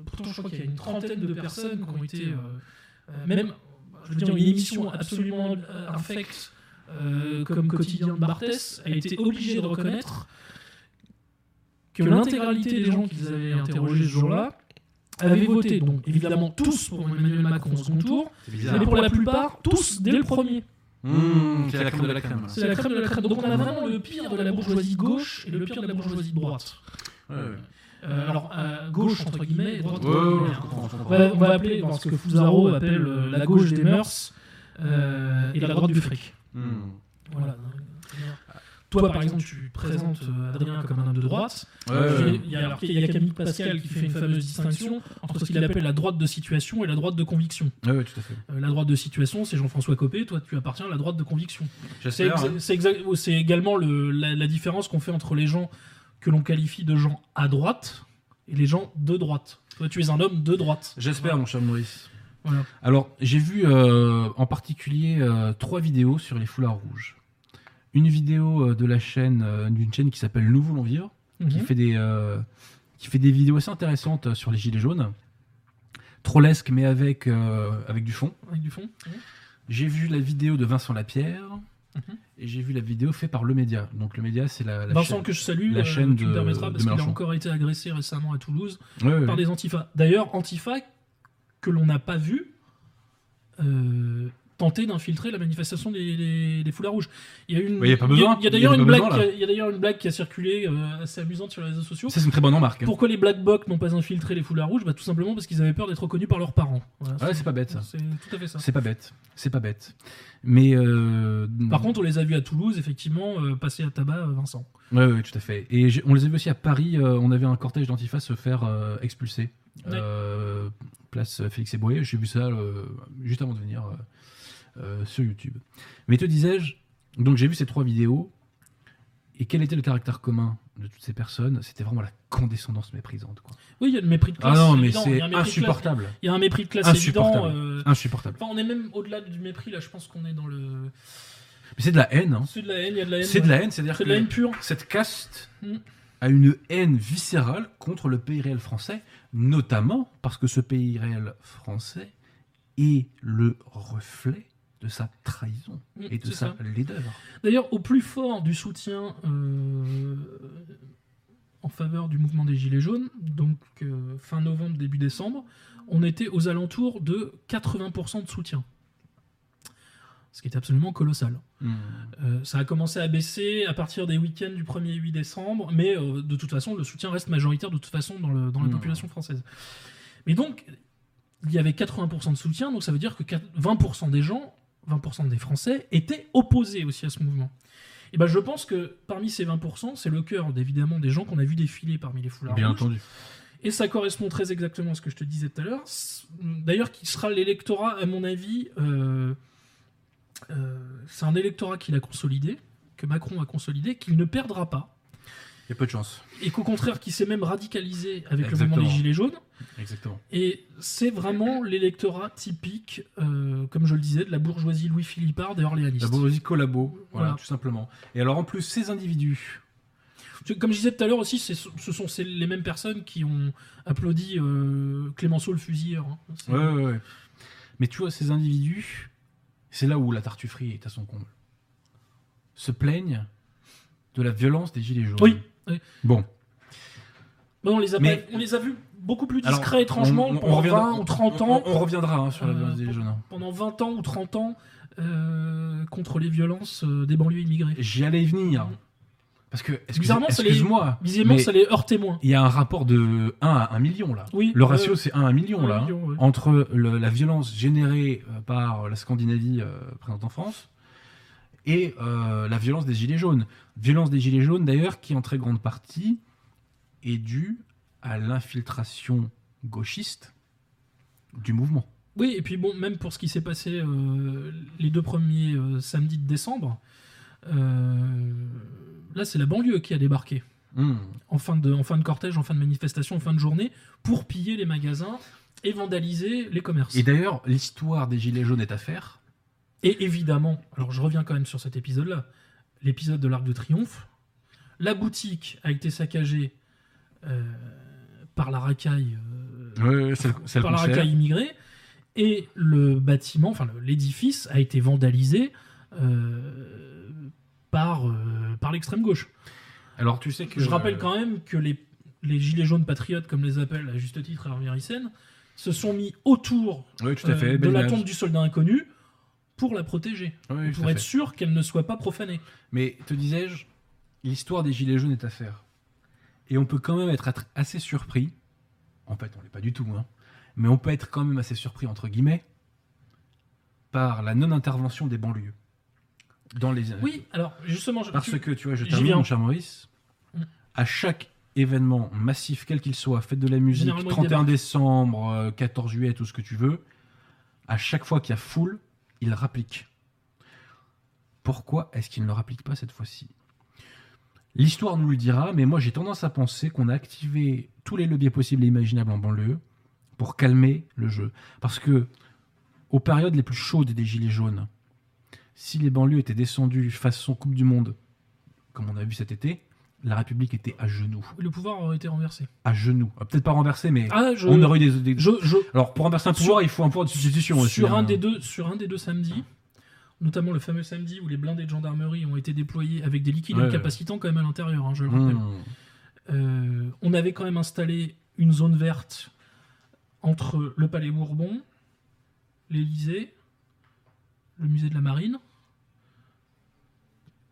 pourtant je crois qu'il y a une trentaine de personnes qui ont été, euh, euh, même, je veux dire, une émission absolument infecte euh, comme quotidien de Barthès a été obligée de reconnaître que l'intégralité des gens qu'ils avaient interrogés ce jour-là avaient voté, donc évidemment tous pour Emmanuel Macron au second tour, mais pour la plupart tous dès le premier. Mmh, c'est la crème de la crème. C'est la crème de la crème. Donc on a vraiment le pire de la bourgeoisie de gauche et le pire de la bourgeoisie de droite. Ouais, ouais. Euh, alors, euh, gauche entre guillemets et droite Ouais, entre guillemets. On va, on va appeler dans ce que Fusaro appelle euh, la gauche des mœurs euh, et la droite du fric. Mmh. Voilà. Toi, par exemple, tu présentes euh, Adrien comme un homme de droite. Ouais, ouais, ouais. Il y a, alors, il y a Camille Pascal qui fait une fameuse distinction entre ce qu'il appelle la droite de situation et la droite de conviction. Ouais, ouais, tout à fait. Euh, la droite de situation, c'est Jean-François Copé. Toi, tu appartiens à la droite de conviction. C'est hein. également le- la, la différence qu'on fait entre les gens que l'on qualifie de gens à droite et les gens de droite. Toi, tu es un homme de droite. J'espère, mon cher Maurice. Voilà. Alors, j'ai vu euh, en particulier euh, trois vidéos sur les foulards rouges. Une vidéo euh, de la chaîne, euh, d'une chaîne qui s'appelle Nous voulons vivre, qui Mhm. fait des euh, qui fait des vidéos assez intéressantes sur les gilets jaunes, trollesque mais avec avec du fond. Avec du fond. J'ai vu la vidéo de Vincent Lapierre Mhm. et j'ai vu la vidéo faite par Le Média. Donc Le Média, c'est la, la Vincent chaîne. que je salue, la euh, chaîne tu de- me permettras, parce qu'il a encore été agressé récemment à Toulouse par ouais. des antifas. D'ailleurs, antifas que l'on n'a pas vu euh, tenter d'infiltrer la manifestation des, des- des foulards rouges. Il y a une, Ouais, il y a d'ailleurs une blague, il y a d'ailleurs une blague qui a circulé euh, assez amusante sur les réseaux sociaux. Ça, c'est une très bonne remarque. hein. Pourquoi les Black Blocs n'ont pas infiltré les foulards rouges? Bah, Tout simplement parce qu'ils avaient peur d'être reconnus par leurs parents. Voilà, Ouais, c'est pas bête ça. C'est tout à fait ça. C'est pas bête. C'est pas bête. Mais euh, Par contre, on les a vus à Toulouse, effectivement, euh, passer à tabac Vincent. Ouais, ouais, tout à fait. Et on les a vus aussi à Paris. on avait un cortège d'antifas se faire expulser. Ouais. Place Félix Eboué. J'ai vu ça juste avant de venir euh, sur YouTube. Mais te disais-je, donc j'ai vu ces trois vidéos. Et quel était le caractère commun de toutes ces personnes? C'était vraiment la condescendance méprisante. Quoi. Oui, il y a le mépris de Ah classe. non, mais c'est classe. insupportable. Il y a un mépris de classe Insupportable. évident. euh, Insupportable. Enfin, on est même au-delà du mépris, là, je pense qu'on est dans le. Mais c'est de la haine. hein. C'est de la haine, il y a de la haine. C'est de la haine, c'est-à-dire C'est que de la haine pure. cette caste Mm. a une haine viscérale contre le pays réel français, notamment parce que ce pays réel français est le reflet de sa trahison Mm, et de sa ça. laideur. D'ailleurs, au plus fort du soutien euh, en faveur du mouvement des Gilets jaunes, donc euh, fin novembre, début décembre, on était aux alentours de 80% de soutien. Ce qui est absolument colossal. Euh, ça a commencé à baisser à partir des week-ends du 1er 8 décembre, mais de toute façon, le soutien reste majoritaire de toute façon dans, le- dans la Mm. population française. Mais donc, il y avait 80% de soutien, donc ça veut dire que 4 20% des gens, 20% des Français, étaient opposés aussi à ce mouvement. Et ben, je pense que parmi ces 20%, c'est le cœur évidemment des gens qu'on a vu défiler parmi les foulards Bien rouges. entendu. Et ça correspond très exactement à ce que je te disais tout à l'heure. D'ailleurs, qui sera l'électorat, à mon avis, euh, euh, c'est un électorat qu'il a consolidé, que Macron a consolidé, qu'il ne perdra pas. Il y a peu de chance. et qu'au contraire, qui s'est même radicalisé avec le mouvement des Gilets jaunes. Exactement. Et c'est vraiment l'électorat typique, euh, comme je le disais, de la bourgeoisie Louis-Philippard et orléaniste. La bourgeoisie collabo, voilà, Voilà. tout simplement. Et alors en plus, ces individus, Comme je disais tout à l'heure aussi, ce sont ces- les mêmes personnes qui ont applaudi euh, Clémenceau le fusilleur. hein. Ouais, ouais. Mais tu vois, ces individus, c'est là où la tartufferie est à son comble. Se plaignent de la violence des gilets jaunes. Oui, oui. Bon. Bon, on, les a Mais- pas- on les a vus beaucoup plus Alors, discrets, étrangement, on- on pendant reviendra- 20 ou 30 on- ans. On, reviendra hein, sur la Euh, violence des gilets jaunes. hein. Pendant 20 ans ou 30 ans euh, contre les violences euh, des banlieues immigrées. J'y allais venir. Parce que, Bizarrement, ça les- excuse-moi, Visiblement, mais ça les heurtait moins. il y a un rapport de 1 à 1 million là. Oui, Le euh, ratio, c'est 1 à 1 million un là. hein, million, ouais. Entre le- la violence générée euh, par la Scandinavie euh, présente en France et euh, la violence des Gilets jaunes. Violence des Gilets jaunes, d'ailleurs, qui en très grande partie est due à l'infiltration gauchiste du mouvement. Oui, et puis bon, même pour ce qui s'est passé euh, les deux premiers euh, samedis de décembre, là c'est la banlieue qui a débarqué Hmm. en fin, de, en fin de cortège, en fin de manifestation, en fin de journée, pour piller les magasins et vandaliser les commerces. Et d'ailleurs, l'histoire des Gilets jaunes est à faire. Et évidemment, alors je reviens quand même sur cet épisode-là, l'épisode de l'Arc de Triomphe, la boutique a été saccagée euh, par la racaille, euh, c'est le, par la racaille immigrée, et le bâtiment, enfin l'édifice a été vandalisé euh, par, par l'extrême gauche. Alors tu sais que Je rappelle quand même que les, les gilets jaunes patriotes, comme les appelle à juste titre Hervé Ryssen, se sont mis autour Oui, tout à fait. de la tombe du soldat inconnu pour la protéger, Oui, pour être fait. sûr qu'elle ne soit pas profanée. Mais te disais-je, l'histoire des Gilets jaunes est à faire. Et on peut quand même être assez surpris. En fait, on l'est pas du tout, hein. Mais on peut être quand même assez surpris, entre guillemets, par la non-intervention des banlieues. Dans les... Oui, alors justement, je- Parce tu- que, tu vois, je termine, mon cher Maurice, Mm. à chaque événement massif, quel qu'il soit, fête de la musique, Généralement, il 31 débarque. décembre, euh, 14 juillet, tout ce que tu veux, à chaque fois qu'il y a foule, il rapplique. Pourquoi est-ce qu'il ne le rapplique pas cette fois-ci? L'histoire nous le dira, mais moi j'ai tendance à penser qu'on a activé tous les leviers possibles et imaginables en banlieue pour calmer le jeu. Parce que, aux périodes les plus chaudes des Gilets jaunes, si les banlieues étaient descendues façon Coupe du Monde, comme on a vu cet été, la République était à genoux. le pouvoir aurait été renversé. À genoux. Euh, Peut-être pas renversé, mais Ah, je, on aurait eu des. des- je, je- Alors, pour renverser un Sur- pouvoir, il faut un pouvoir de substitution aussi. sur, hein. un des deux, sur un des deux samedis, notamment le fameux samedi où les blindés de gendarmerie ont été déployés avec des liquides Ouais, incapacitants quand même à l'intérieur, hein, je le rappelle. Mmh. Euh, on avait quand même installé une zone verte entre le Palais Bourbon, l'Élysée, le musée de la Marine,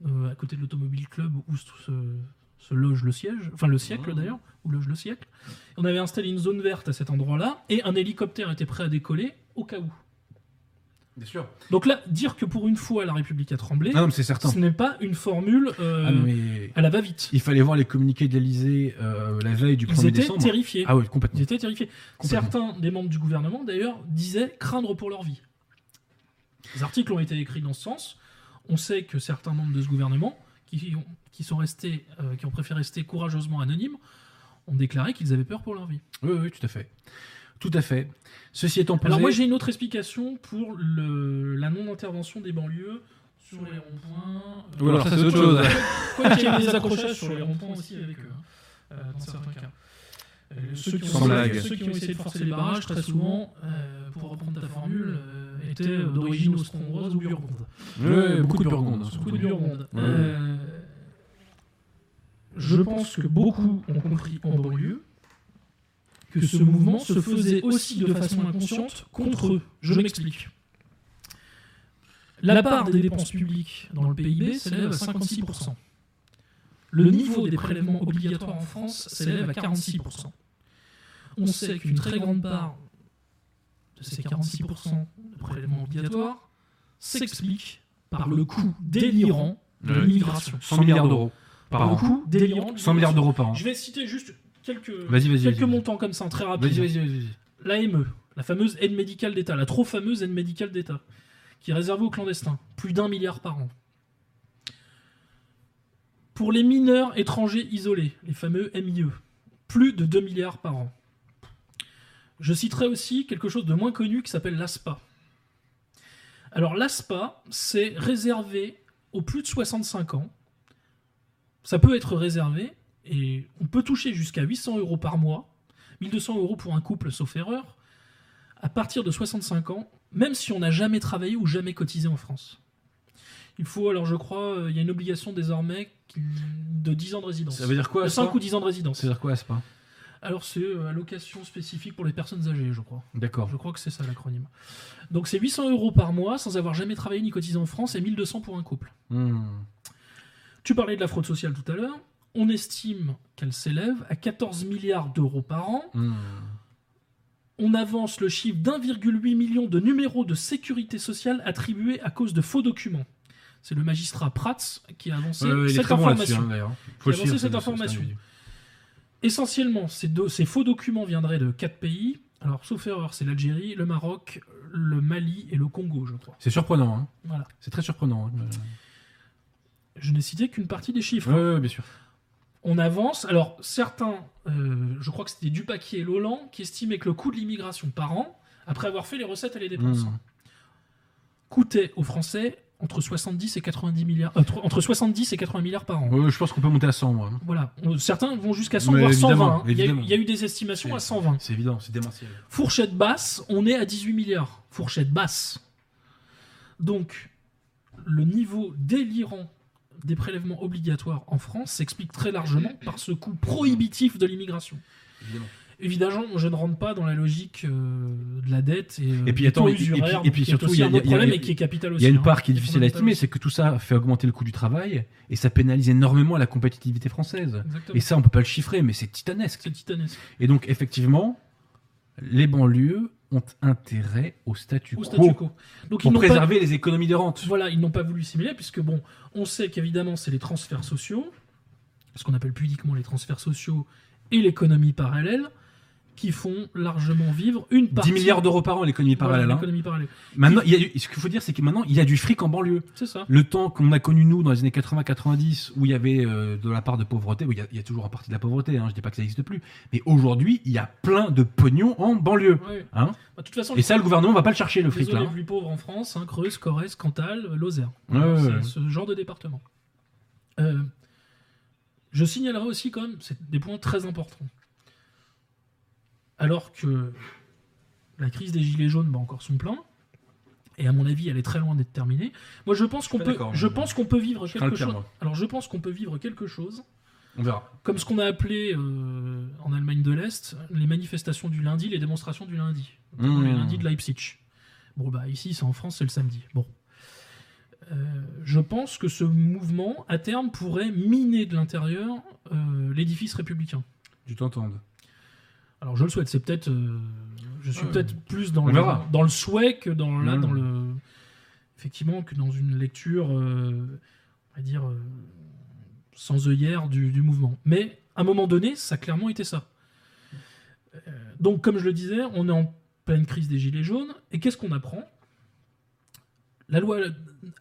euh, à côté de l'Automobile Club où se, se- loge le siège, enfin le siècle Mmh. d'ailleurs, où loge le siècle. On avait installé une zone verte à cet endroit-là et un hélicoptère était prêt à décoller au cas où. Bien sûr. Donc là, dire que pour une fois la République a tremblé, Ah non, certain. ce n'est pas une formule euh, Ah, mais à la va-vite. il fallait voir les communiqués de l'Elysée euh, la veille du Ils 1er étaient décembre. terrifiés. Ah oui, complètement. Ils étaient terrifiés. Complètement. Certains des membres du gouvernement, d'ailleurs, disaient craindre pour leur vie. Les articles ont été écrits dans ce sens. On sait que certains membres de ce gouvernement, qui, ont- qui sont restés, euh, qui ont préféré rester courageusement anonymes, ont déclaré qu'ils avaient peur pour leur vie. Oui, oui, tout à fait. Tout à fait. Ceci étant posé... Alors moi, j'ai une autre explication pour le, la non-intervention des banlieues sur les ronds-points. Ou alors ça, c'est autre chose. Quoi qu'il y ait des (laughs) accrochages sur les ronds-points aussi avec eux, hein, euh, dans certains cas. Euh, ceux, qui ont essayé, blague. ceux qui ont essayé de forcer les barrages, très souvent, euh, pour reprendre ta formule, euh, étaient euh, d'origine austro-hongroise ou burgonde. Beaucoup de Burgonde. hein, Beaucoup de burgonde. Ouais. Euh, je pense que beaucoup ont compris en banlieue que ce mouvement se faisait aussi de façon inconsciente contre eux. Je m'explique. La part des dépenses publiques dans le PIB s'élève à 56%. Le niveau des prélèvements obligatoires en France s'élève à 46%. On sait qu'une très grande part de ces 46% de prélèvements obligatoires s'explique par le coût délirant de l'immigration. 100 milliards d'euros par Par le an. coût délirant de 100 milliards d'euros par an. Je vais citer juste quelques, vas-y. montants comme ça, très rapide. Vas-y, vas-y, vas-y. L'AME, la fameuse aide médicale d'État, la trop fameuse aide médicale d'État, qui est réservée aux clandestins, plus d'un milliard par an. Pour les mineurs étrangers isolés, les fameux MIE, plus de 2 milliards par an. Je citerai aussi quelque chose de moins connu qui s'appelle l'ASPA. Alors l'ASPA, c'est réservé aux plus de 65 ans. Ça peut être réservé et on peut toucher jusqu'à 800 euros par mois, 1200 euros pour un couple sauf erreur, à partir de 65 ans, même si on n'a jamais travaillé ou jamais cotisé en France. Il faut, alors je crois, euh, il y a une obligation désormais de 10 ans de résidence. Ça veut dire quoi De ASPA 5 ou 10 ans de résidence. Ça veut dire quoi, ASPA Alors c'est euh, allocation spécifique pour les personnes âgées, je crois. D'accord. Je crois que c'est ça l'acronyme. Donc c'est 800 euros par mois sans avoir jamais travaillé ni cotisé en France et 1200 pour un couple. Hmm. Tu parlais de la fraude sociale tout à l'heure. On estime qu'elle s'élève à 14 milliards d'euros par an. Hmm. On avance le chiffre d'1,8 million de numéros de sécurité sociale attribués à cause de faux documents. C'est le magistrat Prats qui a est cette information. hein. Faut avancé cette ce- ce- information. Essentiellement, ces, do- ces faux documents viendraient de quatre pays. Alors, sauf erreur, c'est l'Algérie, le Maroc, le Mali et le Congo, je crois. C'est surprenant. Hein. Voilà. C'est très surprenant. hein. Je n'ai cité qu'une partie des chiffres. Ouais, bien sûr. On avance. Alors, certains, euh, je crois que c'était Dupaquier et Loland, qui estimaient que le coût de l'immigration par an, après avoir fait les recettes et les dépenses, Hmm. coûtait aux Français entre 70 et 90 milliards, euh, entre- entre 70 et 80 milliards par an. Je pense qu'on peut monter à 100, moi. Voilà. On- Certains vont jusqu'à 100, Mais voire évidemment, 120. hein. Il y, a, évidemment. il y a eu des estimations à 120. C'est évident, c'est démentiel. Fourchette basse, on est à 18 milliards. Fourchette basse. Donc, le niveau délirant des prélèvements obligatoires en France s'explique très largement par ce coût prohibitif de l'immigration. Évidemment. Évidemment, je ne rentre pas dans la logique euh, de la dette et, euh, Et puis, du attends, et puis- et puis- surtout, il y a- un problème et qui est capital aussi. Il y a une hein, part qui est difficile à estimer, c'est que tout ça fait augmenter le coût du travail et ça pénalise énormément la compétitivité française. Exactement. Et ça, on peut pas le chiffrer, mais c'est titanesque. C'est titanesque. Et donc, effectivement, les banlieues ont intérêt au statu Au quo statu quo. Donc, ils pour n'ont pas- préserver les économies de rente. Voilà, ils n'ont pas voulu simuler, puisque bon, on sait qu'évidemment, c'est les transferts sociaux, ce qu'on appelle pudiquement les transferts sociaux et l'économie parallèle, qui font largement vivre une 10 partie. milliards d'euros par an, l'économie Voilà, hein. l'économie parallèle. Maintenant, il y a du- ce qu'il faut dire, c'est que maintenant, il y a du fric en banlieue. C'est ça. Le temps qu'on a connu, nous, dans les années 80-90, où il y avait euh, de la part de pauvreté, où il y a, il y a toujours un partie de la pauvreté, hein, je dis pas que ça n'existe plus, mais aujourd'hui, il y a plein de pognon en banlieue. Ouais. Hein Bah, de toute façon, Et ça, le gouvernement va pas le chercher, le fric, là. les hein. plus pauvres en France, hein, Creuse, Corrèze, Cantal, Lozère. Ouais, ouais. ce genre de département. Euh, je signalerai aussi quand même, c'est des points très importants. Alors que la crise des gilets jaunes bat encore son plein, et à mon avis, elle est très loin d'être terminée. Moi, je pense qu'on peut, d'accord, je moi. pense qu'on peut vivre quelque chose. Alors, je pense qu'on peut vivre quelque chose, On verra. comme ce qu'on a appelé euh, en Allemagne de l'Est les manifestations du lundi, les démonstrations du lundi, Mmh. les lundis de Leipzig. Bon, bah ici, c'est en France, c'est le samedi. Bon. Euh, je pense que ce mouvement, à terme, pourrait miner de l'intérieur euh, l'édifice républicain. Tu t'entendes. Alors, je le souhaite. C'est peut-être. euh, je suis Ouais. peut-être plus dans On le, verra. dans le souhait que dans, là, Mmh. dans le. Effectivement, que dans une lecture, euh, on va dire, euh, sans œillère du, du mouvement. Mais à un moment donné, ça a clairement été ça. Euh, donc, comme je le disais, on est en pleine crise des Gilets jaunes. Et qu'est-ce qu'on apprend? La loi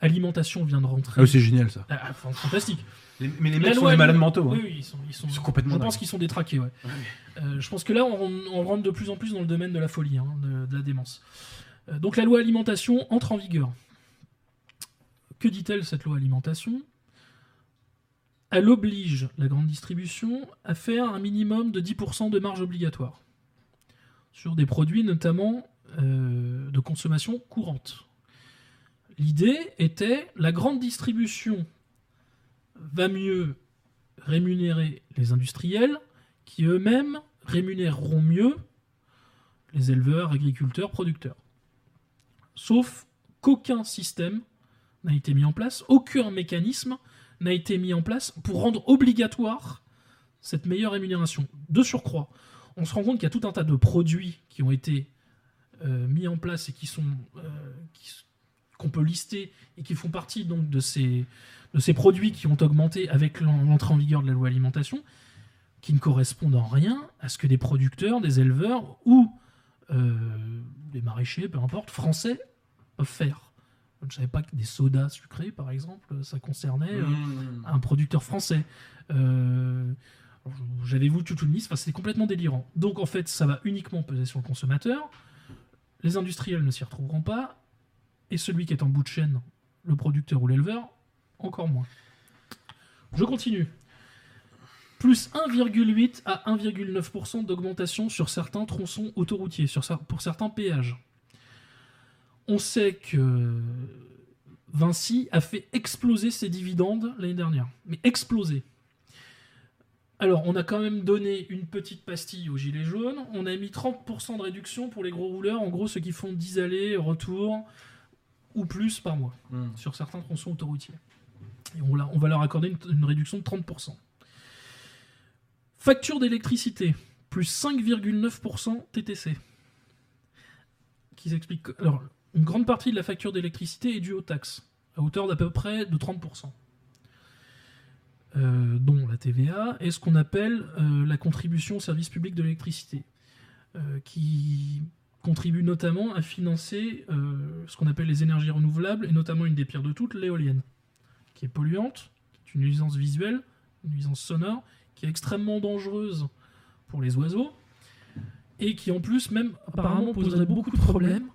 alimentation vient de rentrer. Ah, c'est génial, ça. Ah, fan- fantastique. Les- mais les mecs sont des malades mentaux. hein. Oui, ils sont, ils sont, Ils sont complètement Je pense qu'ils sont détraqués, ouais. Euh, je pense que là, on, on rentre de plus en plus dans le domaine de la folie, hein, de, de la démence. Euh, donc la loi alimentation entre en vigueur. Que dit-elle cette loi alimentation? Elle oblige la grande distribution à faire un minimum de 10% de marge obligatoire sur des produits notamment euh, de consommation courante. L'idée était la grande distribution va mieux rémunérer les industriels qui eux-mêmes rémunéreront mieux les éleveurs, agriculteurs, producteurs. Sauf qu'aucun système n'a été mis en place, aucun mécanisme n'a été mis en place pour rendre obligatoire cette meilleure rémunération. De surcroît, on se rend compte qu'il y a tout un tas de produits qui ont été euh, mis en place et qui sont euh, qu'on peut lister et qui font partie donc de ces de ces produits qui ont augmenté avec l'en- l'entrée en vigueur de la loi alimentation, qui ne correspondent en rien à ce que des producteurs, des éleveurs ou euh, des maraîchers, peu importe, français peuvent faire. Je ne savais pas que des sodas sucrés, par exemple, ça concernait euh, Mmh. un producteur français. Euh, J'avais vu toute une liste, enfin, c'était complètement délirant. Donc en fait, ça va uniquement peser sur le consommateur. Les industriels ne s'y retrouveront pas. Et celui qui est en bout de chaîne, le producteur ou l'éleveur, encore moins. Je continue. Plus 1,8 à 1,9% d'augmentation sur certains tronçons autoroutiers, pour certains péages. On sait que Vinci a fait exploser ses dividendes l'année dernière. Mais exploser. Alors, on a quand même donné une petite pastille aux gilets jaunes. On a mis 30% de réduction pour les gros rouleurs, en gros ceux qui font 10 allées, retour ou plus par mois Mmh. sur certains tronçons autoroutiers. Et on, la- on va leur accorder une, une réduction de 30%. Facture d'électricité, plus 5,9% TTC. Qui s'explique. que- Alors, une grande partie de la facture d'électricité est due aux taxes, à hauteur d'à peu près de 30%. Euh, dont la TVA, et ce qu'on appelle euh, la contribution au service public de l'électricité, euh, qui contribue notamment à financer euh, ce qu'on appelle les énergies renouvelables, et notamment une des pires de toutes, l'éolienne, qui est polluante, qui est une nuisance visuelle, une nuisance sonore, qui est extrêmement dangereuse pour les oiseaux, et qui en plus même apparemment poserait beaucoup de problèmes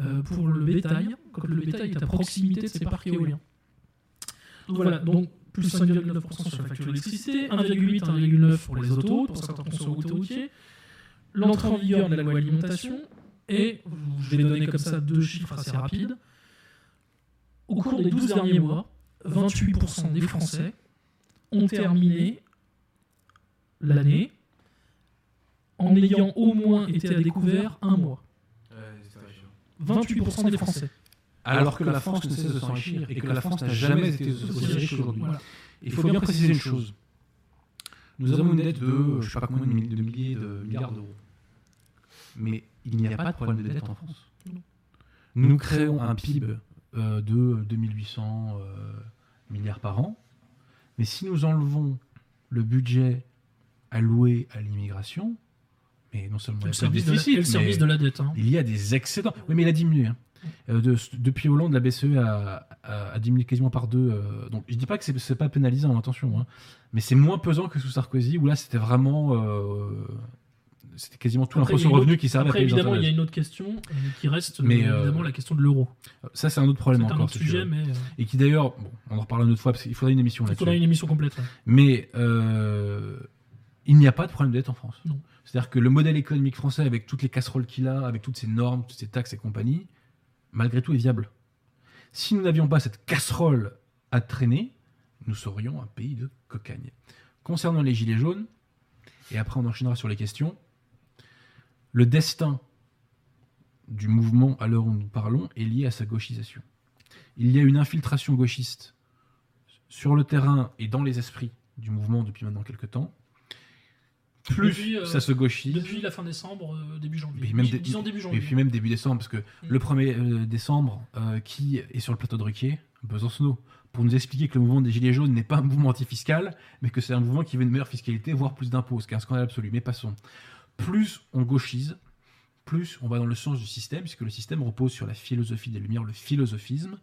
euh, pour le bétail, quand le bétail est à proximité de ces parcs éoliens. Donc voilà, donc plus 5,9% sur la facture d'électricité, 1,8 à 1,9 pour les autos, pour certains tronçons autoroutiers, l'entrée en vigueur de la loi alimentation, et je vais donner comme ça deux chiffres assez rapides. Au cours des 12 derniers mois, 28% des Français ont terminé l'année en ayant au moins été à découvert un mois. 28% des Français. Alors que la France ne cesse de s'enrichir et que la France n'a jamais été aussi riche qu'aujourd'hui. Voilà. Il faut bien préciser une chose. Nous avons une dette de, je sais pas combien de milliers de, milliers de milliards d'euros. Mais il n'y a pas de problème de dette en France. Nous créons un PIB euh, de 2800 euh, milliards par an. Mais si nous enlevons le budget alloué à l'immigration, mais non seulement il y Le de service, de la, le service de la dette. hein. il y a des excédents. Oui, mais il a diminué. hein. Euh, de- depuis Hollande, la BCE a, a- a diminué quasiment par deux. euh, donc, je dis pas que c'est c'est pas pénalisant, attention. hein. mais c'est moins pesant que sous Sarkozy, où là, c'était vraiment. euh, c'était quasiment tout l'impôt il sur le revenu autre- qui servait à Après, payer les évidemment, il y a une autre question euh, qui reste euh, Mais, euh, évidemment la question de l'euro. Ça, c'est un autre problème un encore. autre sujet, mais euh, Et qui d'ailleurs, bon, on en reparlera une autre fois, parce qu'il faudrait une émission il là-dessus. faudra une émission complète. ouais. Mais euh, il n'y a pas de problème de dette en France. C'est-à-dire que le modèle économique français, avec toutes les casseroles qu'il a, avec toutes ces normes, toutes ces taxes et compagnie, malgré tout est viable. Si nous n'avions pas cette casserole à traîner, nous serions un pays de cocagne. Concernant les gilets jaunes, et après on enchaînera sur les questions, le destin du mouvement à l'heure où nous parlons est lié à sa gauchisation. Il y a une infiltration gauchiste sur le terrain et dans les esprits du mouvement depuis maintenant quelques temps. Plus Depuis, euh, ça se gauchise, Depuis la fin décembre, euh, début janvier. Mais même Dis- dé- Disons début et janvier. puis même début décembre, parce que Mm. le 1er euh, décembre, euh, qui est sur le plateau de Ruquier Besancenot, pour nous expliquer que le mouvement des Gilets jaunes n'est pas un mouvement antifiscal, mais que c'est un mouvement qui veut une meilleure fiscalité, voire plus d'impôts, ce qui est un scandale absolu. Mais passons. Plus on gauchise, plus on va dans le sens du système, puisque le système repose sur la philosophie des Lumières, le philosophisme,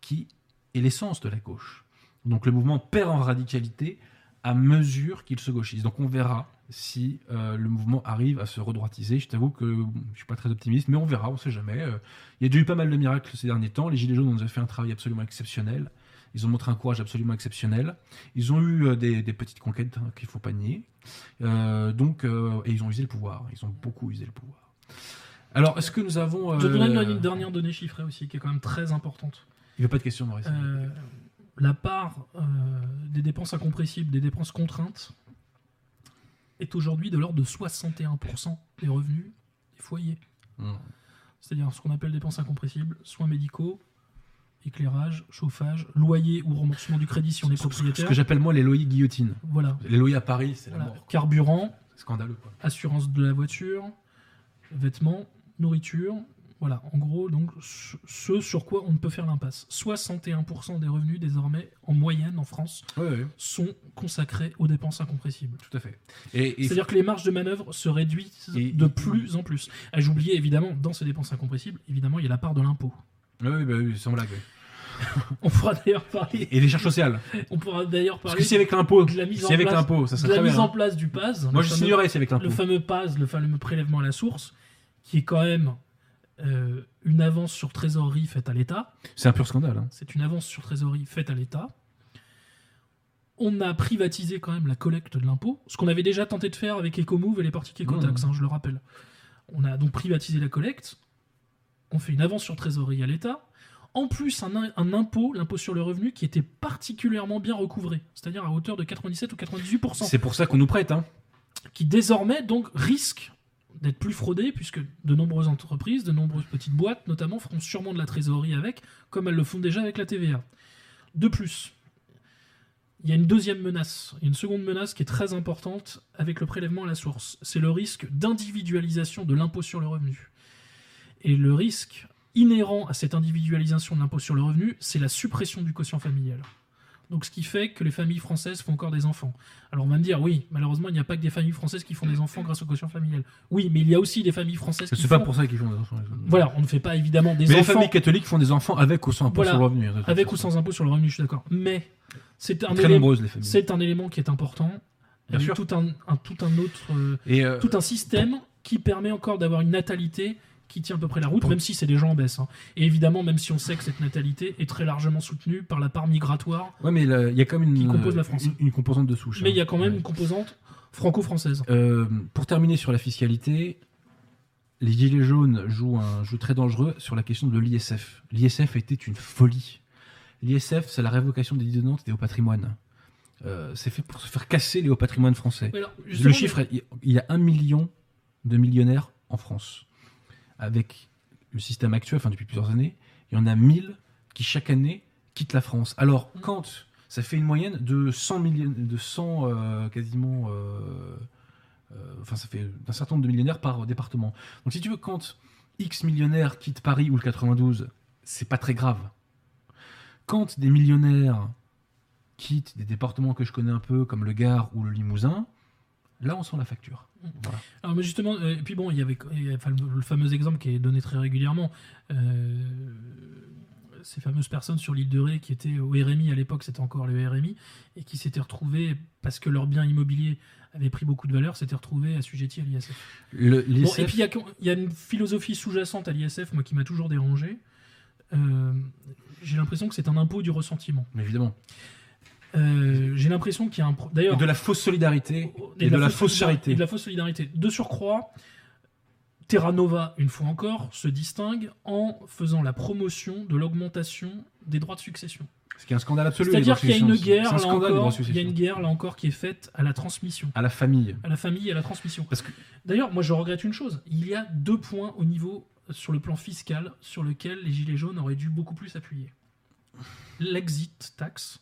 qui est l'essence de la gauche. Donc le mouvement perd en radicalité à mesure qu'il se gauchise. Donc on verra si euh, le mouvement arrive à se redroitiser. Je t'avoue que je suis pas très optimiste, mais on verra, on sait jamais. Euh, il y a déjà eu pas mal de miracles ces derniers temps. Les Gilets jaunes ont déjà fait un travail absolument exceptionnel. Ils ont montré un courage absolument exceptionnel. Ils ont eu euh, des, des petites conquêtes hein, qu'il faut pas nier. Euh, donc, euh, et ils ont usé le pouvoir. Ils ont beaucoup usé le pouvoir. Alors, est-ce que nous avons. Je donnerai une, dernière donnée chiffrée aussi, qui est quand même très importante. Il n'y a pas de question, Maurice. La part des dépenses incompressibles, des dépenses contraintes, est aujourd'hui de l'ordre de 61% des revenus des foyers. Mm. C'est-à-dire ce qu'on appelle dépenses incompressibles, soins médicaux, éclairage, chauffage, loyer ou remboursement du crédit si on est Ce- ce- propriétaire. que j'appelle moi les loyers guillotines. Voilà. Les loyers à Paris, c'est la mort. Carburant, scandaleux, quoi. assurance de la voiture, vêtements, nourriture. Voilà, en gros, donc ce- sur quoi on ne peut faire l'impasse. 61% des revenus désormais, en moyenne en France, Oui, oui, sont consacrés aux dépenses incompressibles. tout à fait. Et, et- C'est-à-dire que les marges de manœuvre se réduisent Et- de plus en plus. Ah, J'oubliais évidemment, dans ces dépenses incompressibles, évidemment, il y a la part de l'impôt. Oui, oui, bah oui, sans blague. On pourra d'ailleurs parler. Et les charges sociales. On pourra d'ailleurs Parce parler que si avec l'impôt, de la mise en si avec place- l'impôt, ça de serait la très mise bien. en place du PAS. Moi, je fameux- signerais si avec l'impôt. le fameux PAS, le fameux prélèvement à la source, qui est quand même euh, une avance sur trésorerie faite à l'État. C'est un pur scandale. hein. C'est une avance sur trésorerie faite à l'État. On a privatisé quand même la collecte de l'impôt, ce qu'on avait déjà tenté de faire avec Ecomove et les portiques Ecotax, Mmh. hein, je le rappelle. On a donc privatisé la collecte, on fait une avance sur trésorerie à l'État, en plus un, impôt, l'impôt sur le revenu, qui était particulièrement bien recouvré, c'est-à-dire à hauteur de 97 ou 98% C'est pour ça qu'on nous prête. Hein. qui désormais donc risque d'être plus fraudé puisque de nombreuses entreprises, de nombreuses petites boîtes notamment feront sûrement de la trésorerie avec, comme elles le font déjà avec la TVA. De plus, il y a une deuxième menace, une seconde menace qui est très importante avec le prélèvement à la source. C'est le risque d'individualisation de l'impôt sur le revenu. Et le risque inhérent à cette individualisation de l'impôt sur le revenu, c'est la suppression du quotient familial. Donc ce qui fait que les familles françaises font encore des enfants. Alors on va me dire, oui, malheureusement, il n'y a pas que des familles françaises qui font des enfants grâce au quotient familial. Oui, mais il y a aussi des familles françaises qui C'est pas font... pour ça qu'ils font des enfants. les. Voilà, on ne fait pas évidemment des Mais les enfants familles catholiques font des enfants avec ou sans impôt Voilà. sur le revenu. hein, avec ou sans impôt sur le revenu, je suis d'accord. Mais c'est un, élément, nombreuses les familles. c'est un élément qui est important. Bien avec sûr. Tout un, un- tout un autre... euh, Et euh, tout un système qui permet encore d'avoir une natalité qui tient à peu près la route, Pour- même si c'est des gens en baisse. hein. Et évidemment, même si on sait que cette natalité est très largement soutenue par la part migratoire, ouais, mais il y a quand même une, Qui compose la France. une, une composante de souche. mais hein. il y a quand même Ouais. une composante franco-française. Euh, pour terminer sur la fiscalité, les Gilets jaunes jouent un jeu très dangereux sur la question de l'ISF. L'ISF était une folie. L'ISF, c'est la révocation des dividendes et des hauts patrimoines. Euh, c'est fait pour se faire casser les hauts patrimoines français. Alors, Le chiffre, il y a un million de millionnaires en France. Avec le système actuel, enfin depuis plusieurs années, il y en a 1000 qui chaque année quittent la France. Alors, Mm. quand ça fait une moyenne de 100 millions, de 100 euh, quasiment, euh, euh, enfin ça fait un certain nombre de millionnaires par département. Donc si tu veux, quand X millionnaires quittent Paris ou le 92, c'est pas très grave. Quand des millionnaires quittent des départements que je connais un peu, comme le Gard ou le Limousin, là on sent la facture. Voilà. Alors, mais justement, euh, et puis bon, il y avait le, fameux exemple qui est donné très régulièrement. euh, ces fameuses personnes sur l'île de Ré qui étaient au RMI à l'époque, c'était encore le RMI, et qui s'étaient retrouvées, parce que leurs biens immobiliers avaient pris beaucoup de valeur, s'étaient retrouvés assujettis à l'ISF. Bon, et puis il y a, il y a une philosophie sous-jacente à l'ISF, moi qui m'a toujours dérangé. Euh, J'ai l'impression que c'est un impôt du ressentiment. évidemment. Euh, J'ai l'impression qu'il y a un. D'ailleurs, de la fausse solidarité et, de, la fausse charité. Et de la fausse solidarité. De surcroît, Terra Nova, une fois encore, se distingue en faisant la promotion de l'augmentation des droits de succession. Ce qui est un scandale absolu. C'est-à-dire qu'il y a une guerre, un là encore, il y a une guerre là encore qui est faite à la transmission, À la famille. à la famille et à la transmission. Parce que D'ailleurs, moi je regrette une chose. Il y a deux points au niveau sur le plan fiscal sur lequel les gilets jaunes auraient dû beaucoup plus appuyer. L'exit tax,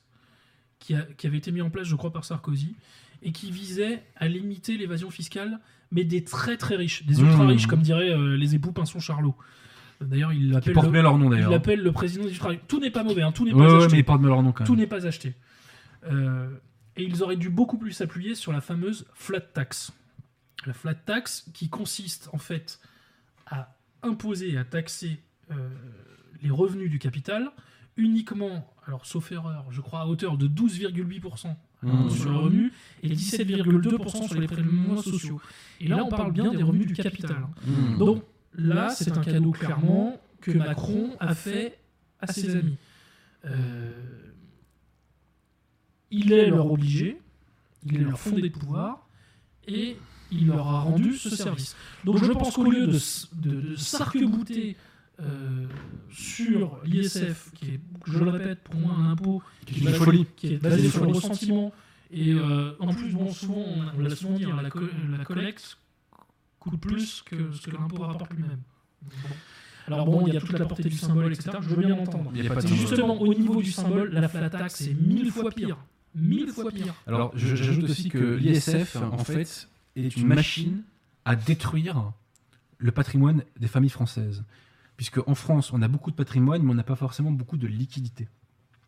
qui, a- qui avait été mis en place, je crois, par Sarkozy, et qui visait à limiter l'évasion fiscale, mais des très très riches, des ultra riches, Mmh. comme diraient euh, les époux Pinson Charlot. D'ailleurs, il portent le, bien leur nom il d'ailleurs. l'appelle le président ultra riches. Tout n'est pas mauvais, hein, tout n'est Ouais, pas ouais, acheté. mais ils leur nom quand Tout n'est pas acheté. Euh, et ils auraient dû beaucoup plus s'appuyer sur la fameuse flat tax. La flat tax qui consiste en fait à imposer et à taxer euh, les revenus du capital uniquement, alors sauf erreur, je crois à hauteur de 12,8% Mmh. sur le revenu et 17,2% sur les prélèvements sociaux. Et là, on parle bien des revenus du capital. Mmh. Donc là, c'est un cadeau clairement que Macron a fait à ses amis. Euh, il est leur obligé, il est leur fondé de pouvoir, et il leur a rendu ce service. Donc je pense qu'au lieu de, de s'arc-bouter euh, sur l'ISF, qui est, je le répète, pour moi un impôt Qui est qui basé sur le ressentiment, et euh, en plus, bon, souvent, on, on l'a souvent dit, la, co- la collecte coûte plus que ce que l'impôt rapporte lui-même. Bon. Alors bon, il y a toute la portée du symbole, etc. Je veux bien l'entendre. Justement au niveau du symbole, la flat tax est mille fois pire. Mille fois pire. Alors, j'ajoute aussi que l'ISF, en fait, est une machine à détruire le patrimoine des familles françaises. Puisque en France, on a beaucoup de patrimoine, mais on n'a pas forcément beaucoup de liquidité.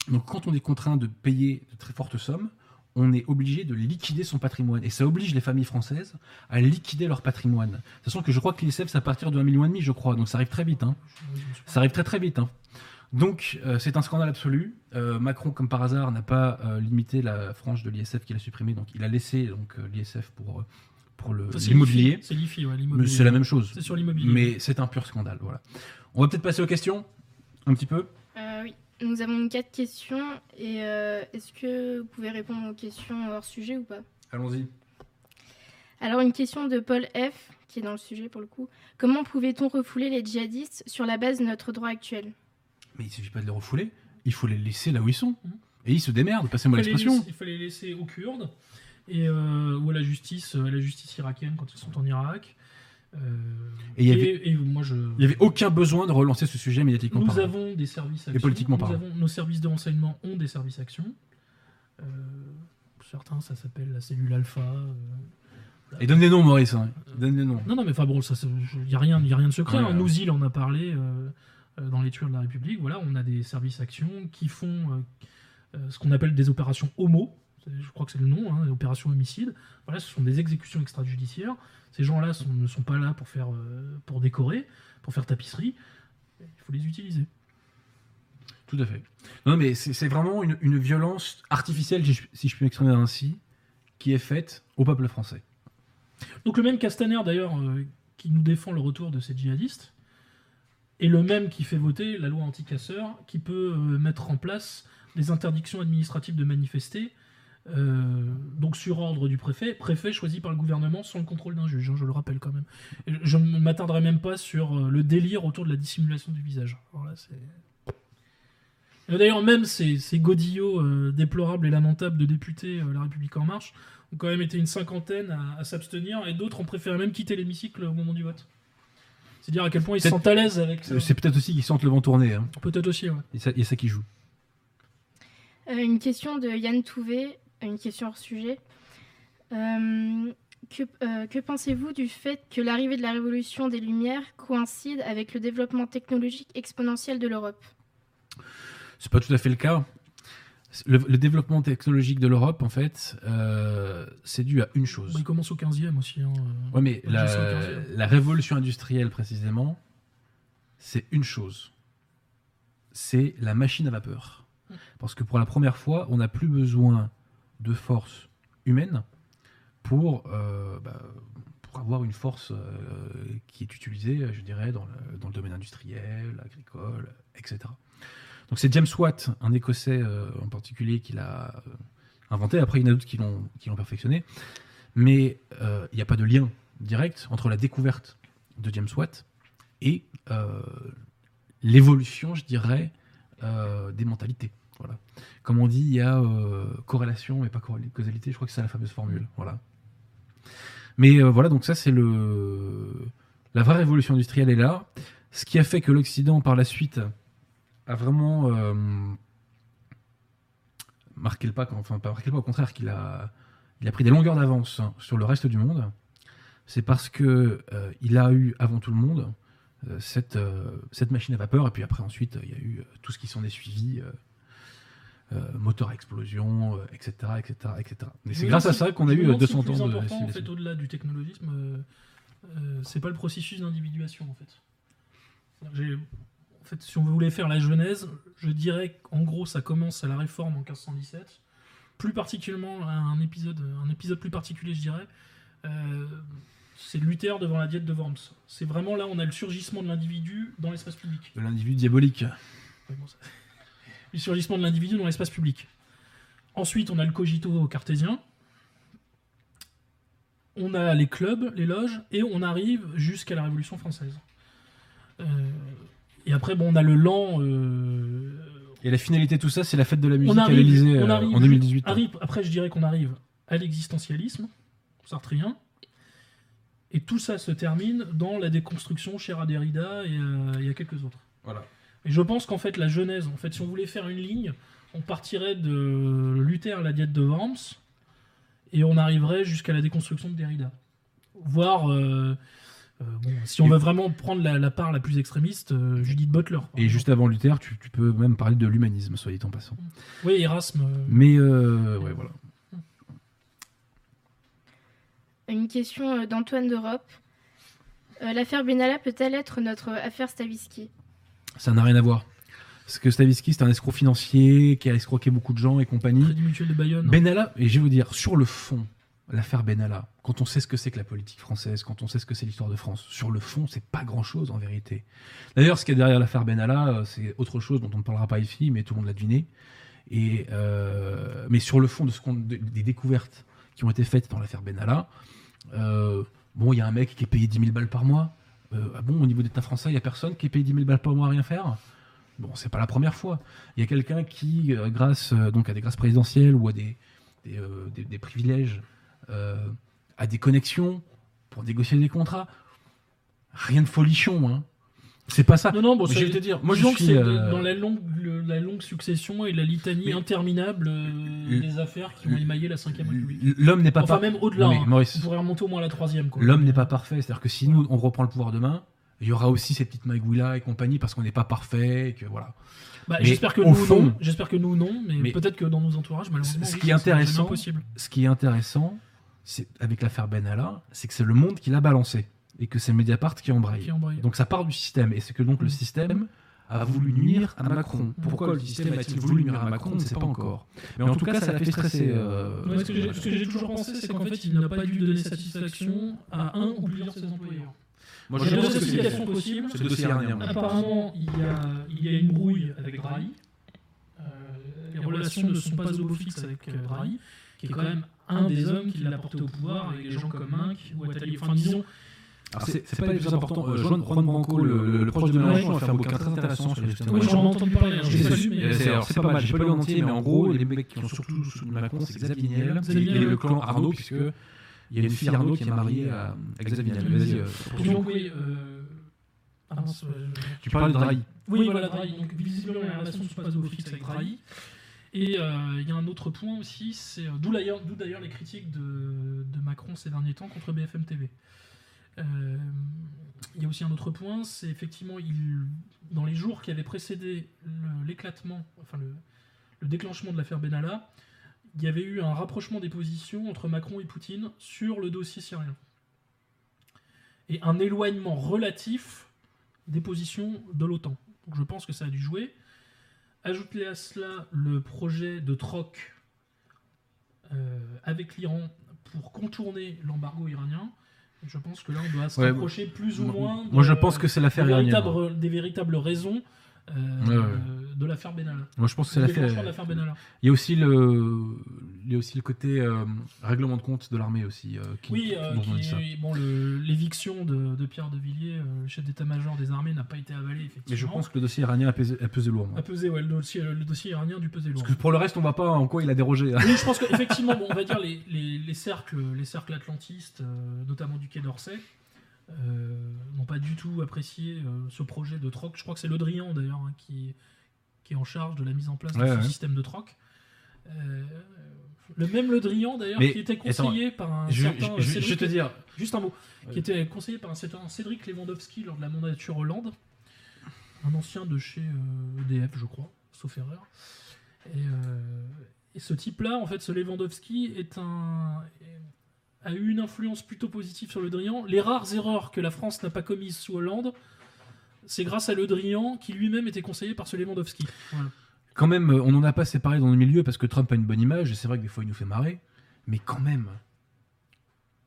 Donc, quand on est contraint de payer de très fortes sommes, on est obligé de liquider son patrimoine. Et ça oblige les familles françaises à liquider leur patrimoine. De toute façon, que je crois que l'ISF, c'est à partir de 1,5 million, je crois. Donc, ça arrive très vite. hein. Ça arrive très très vite. hein. Donc, euh, c'est un scandale absolu. Euh, Macron, comme par hasard, n'a pas euh, limité la frange de l'ISF qu'il a supprimée. Donc, il a laissé donc l'ISF pour, pour le- Ça, c'est l'immobilier. C'est l'IFI, ouais, l'immobilier. c'est la même chose. C'est sur l'immobilier. Mais c'est un pur scandale. Voilà. On va peut-être passer aux questions un petit peu. Euh, oui, nous avons quatre questions et euh, est-ce que vous pouvez répondre aux questions hors sujet ou pas? Allons-y. Alors une question de Paul F, qui est dans le sujet pour le coup. Comment pouvait-on refouler les djihadistes sur la base de notre droit actuel? Mais il suffit pas de les refouler. Il faut les laisser là où ils sont. Et ils se démerdent. Passez-moi l'expression. Il fallait les laisser aux Kurdes et euh, ou à la justice, à la justice irakienne quand ils sont en Irak. Euh, Et il y avait- et moi je. Il n'y avait aucun besoin de relancer ce sujet médiatiquement Nous parlant. avons des services actions. politiquement Nous parlant. avons- nos services de renseignement ont des services actions. Euh, certains, ça s'appelle la cellule alpha. euh, Et donne des noms, Maurice. hein. Donne des noms. Non, non, mais enfin bon, il n'y a, rien- y a rien de secret. Ouais, hein. Nous, il en a parlé euh, dans les tueurs de la République. Voilà, on a des services actions qui font euh, ce qu'on appelle des opérations homo. Je crois que c'est le nom, hein, des opérations homicides. Voilà, ce sont des exécutions extrajudiciaires. Ces gens-là sont- ne sont pas là pour faire, euh, pour décorer, pour faire tapisserie. Il faut les utiliser. Tout à fait. Non, mais c'est vraiment une, une violence artificielle, si je, si je puis m'exprimer ainsi, qui est faite au peuple français. Donc le même Castaner d'ailleurs euh, qui nous défend le retour de ces djihadistes est le même qui fait voter la loi anti-casseurs qui peut euh, mettre en place des interdictions administratives de manifester euh, donc sur ordre du préfet, préfet choisi par le gouvernement sans le contrôle d'un juge, hein, je le rappelle quand même. Et je ne m'attarderai même pas sur euh, le délire autour de la dissimulation du visage. Et D'ailleurs, même ces, ces godillots euh, déplorables et lamentables de députés euh, La République En Marche ont quand même été une cinquantaine à, à s'abstenir et d'autres ont préféré même quitter l'hémicycle au moment du vote. C'est dire à quel point ils se sentent à l'aise avec ça. Euh, C'est peut-être aussi qu'ils sentent le vent tourner. Hein. Peut-être aussi, ouais. Et ça, et ça qui joue. Euh, Une question de Yann Touvé, une question hors sujet. Euh, que euh, que pensez-vous du fait que l'arrivée de la révolution des Lumières coïncide avec le développement technologique exponentiel de l'Europe? C'est pas tout à fait le cas. Le, le développement technologique de l'Europe, en fait, euh, c'est dû à une chose. Bah, il commence au 15e aussi. hein. Ouais, mais Ouais, la, je sais, au 15e. la révolution industrielle, précisément, c'est une chose. C'est la machine à vapeur. Parce que pour la première fois, on n'a plus besoin de force humaine pour, euh, bah, pour avoir une force euh, qui est utilisée, je dirais, dans le, dans le domaine industriel, agricole, etc. Donc c'est James Watt, un Écossais euh, en particulier, qui l'a inventé. Après, il y en a d'autres qui l'ont perfectionné. Mais il n'y a pas de lien direct entre la découverte de James Watt et l'évolution, je dirais, des mentalités. Voilà. Comme on dit, il y a euh, corrélation, mais pas causalité. Je crois que c'est la fameuse formule. Voilà. Mais euh, voilà, donc ça, c'est le. La vraie révolution industrielle est là. Ce qui a fait que l'Occident, par la suite, a vraiment euh, marqué le pas, enfin pas marqué le pas, au contraire, qu'il a, il a pris des longueurs d'avance sur le reste du monde. C'est parce que euh, il a eu avant tout le monde cette, cette machine à vapeur, et puis après ensuite il y a eu tout ce qui s'en est suivi, euh, euh, moteur à explosion, euh, etc., etc., etc. Mais c'est grâce à ça qu'on a eu demande si 200 le plus ans de en fait, au-delà du technologisme, euh, euh, c'est pas le processus d'individuation, en fait. En fait, si on voulait faire la genèse, je dirais qu'en gros, ça commence à la réforme en 1517. Plus particulièrement, un épisode, un épisode plus particulier, je dirais, euh, c'est Luther devant la diète de Worms. C'est vraiment là, on a le surgissement de l'individu dans l'espace public. De l'individu diabolique. Ouais, bon, ça- (laughs) le surgissement de l'individu dans l'espace public. Ensuite, on a le cogito cartésien. On a les clubs, les loges, et on arrive jusqu'à la Révolution française. Euh, et après, bon, on a le lent. euh, Et la finalité de tout ça, c'est la fête de la musique on à arrive, l'Elysée on euh, arrive- en 2018. arrive- après, je dirais qu'on arrive à l'existentialisme sartrien. Et tout ça se termine dans la déconstruction chez à Derrida et à- et à quelques autres. Voilà. Et je pense qu'en fait, la genèse, en fait, si on voulait faire une ligne, on partirait de Luther, la diète de Worms, et on arriverait jusqu'à la déconstruction de Derrida. Voire, euh, euh, bon, si on Et- veut vraiment prendre la, la part la plus extrémiste, euh, Judith Butler. Et exemple. juste avant Luther, tu, tu peux même parler de l'humanisme, soit dit en passant. Oui, Erasme. euh, Mais euh, ouais, voilà. Une question d'Antoine d'Europe. Euh, L'affaire Benalla peut-elle être notre affaire Stavisky? Ça n'a rien à voir. Parce que Stavisky, c'est un escroc financier qui a escroqué beaucoup de gens et compagnie. Crédit Mutuel de Bayonne. Benalla, et je vais vous dire, sur le fond, l'affaire Benalla, quand on sait ce que c'est que la politique française, quand on sait ce que c'est l'histoire de France, sur le fond, c'est pas grand chose en vérité. D'ailleurs, ce qu'il y a derrière l'affaire Benalla, euh, c'est autre chose dont on ne parlera pas ici, mais tout le monde l'a deviné. Et, euh, mais sur le fond de ce qu'on- de- des découvertes qui ont été faites dans l'affaire Benalla, euh, bon, il y a un mec qui est payé 10 000 balles par mois. Euh, ah bon, au niveau d'État français, il n'y a personne qui payé 10 000 balles par mois à rien faire? Bon, c'est pas la première fois. Il y a quelqu'un qui, euh, grâce euh, donc à des grâces présidentielles ou à des, privilèges, euh, a des connexions pour négocier des contrats. Rien de folichon, hein. C'est pas ça. Non, non, bon, ça- je vais te dire, moi je disons que suis. c'est euh, dans la longue, le- la longue succession et la litanie Mais- interminable euh, des affaires qui ont émaillé la 5ème République. L'homme n'est pas Enfin, par- même au-delà. Hein. Maurice, On pourrait remonter au moins à la troisième. quoi. L'homme n'est pas parfait. C'est-à-dire que si nous, on reprend le pouvoir demain, il y aura aussi ces petites magouillas et compagnie parce qu'on n'est pas parfait et que voilà. Bah, J'espère que nous, fond- non. J'espère que nous, non. Mais, Mais- peut-être que dans nos entourages, malheureusement, Ce oui, qui est intéressant, ce qui est intéressant, c'est avec l'affaire Benalla, c'est que c'est le monde qui l'a balancé et que c'est Mediapart qui embraye. Qui embraye. Donc ça part du système et c'est que donc le système a voulu nuire à Macron. Pourquoi le système a-t-il voulu nuire à Macron? On ne sait pas encore. Mais en tout cas, ça l'a fait stresser. euh, Ouais, ce que j'ai- ce que j'ai toujours pensé, c'est qu'en fait, il n'a pas dû donner satisfaction à un ou plusieurs de ses employeurs. Moi, Il y a je deux explications possibles. Apparemment, il y, a, il y a une brouille avec Drahi. Euh, les relations ne sont pas au beau fixe avec euh, Drahi, qui est quand même un des hommes qui l'a porté au pouvoir, avec des gens comme Inc ou Attali. Enfin, disons, C'est c'est pas les plus importants. Euh, Juan, Juan Branco, le, le proche de Mélenchon, a fait un bouquin très intéressant sur les gestions de oui, j'en ai entendu parler. hein, je Et sais pas c'est- pas mal, j'ai pas lu en entier, mais en gros, les mecs qui ont surtout soutenu Macron, c'est Xavier Niel et le clan Arnaud, puisque il y a une fille Arnaud qui est mariée à, Xavier Niel. Vas-y, euh, donc, oui. euh, ah mince, tu parles de Drahi. Oui, voilà, Drahi. Donc, visiblement, les relations ne sont pas au fixe avec Drahi. Et euh, il y a un autre point aussi, c'est euh, d'où d'ailleurs d'où d'ailleurs les critiques de, de Macron ces derniers temps contre BFM TV. Euh, il y a aussi un autre point, c'est effectivement, dans les jours qui avaient précédé l'éclatement, enfin le, le déclenchement de l'affaire Benalla, il y avait eu un rapprochement des positions entre Macron et Poutine sur le dossier syrien. Et un éloignement relatif des positions de l'OTAN. Donc je pense que ça a dû jouer. Ajoutez à cela le projet de troc euh, avec l'Iran pour contourner l'embargo iranien. Je pense que là, on doit se Ouais, rapprocher plus ou Moi, moins moi, je pense que c'est des, l'affaire véritables, des véritables raisons Ouais, ouais. de l'affaire Benalla. Moi, je pense que c'est l'affaire. Benalla. Il y a aussi le, il y a aussi le côté euh, règlement de compte de l'armée aussi. euh, qui, Oui, euh, qui- bon, l'éviction de, de Pierre de Villiers, euh, le chef d'état-major des armées, n'a pas été avalé, effectivement. Mais je pense que le dossier iranien a pesé, a pesé lourd. A pesé, ouais, le dossier, le dossier iranien du pesé lourd. Parce que pour le reste, on va pas en quoi il a dérogé. hein. Oui, je pense qu'effectivement, (laughs) bon, on va dire les, les, les cercles, les cercles atlantistes, euh, notamment du Quai d'Orsay, euh, n'ont pas du tout apprécié euh, ce projet de troc. Je crois que c'est Le Drian d'ailleurs hein, qui, qui est en charge de la mise en place de ce ouais. système de troc. Euh, le même Le Drian d'ailleurs qui était attends, conseillé par un Je, certain je- Cédric- vais te dire, Juste un mot. Ouais. Qui était conseillé par un certain Cédric Lewandowski lors de la mandature Hollande, un ancien de chez euh, EDF, je crois, sauf erreur. Et, euh, et ce type-là, en fait, ce Lewandowski est un a eu une influence plutôt positive sur Le Drian. Les rares erreurs que la France n'a pas commises sous Hollande, c'est grâce à Le Drian qui lui-même était conseillé par ce Lewandowski. Voilà. quand même, on n'en a pas séparé dans le milieu parce que Trump a une bonne image et c'est vrai que des fois il nous fait marrer, mais quand même,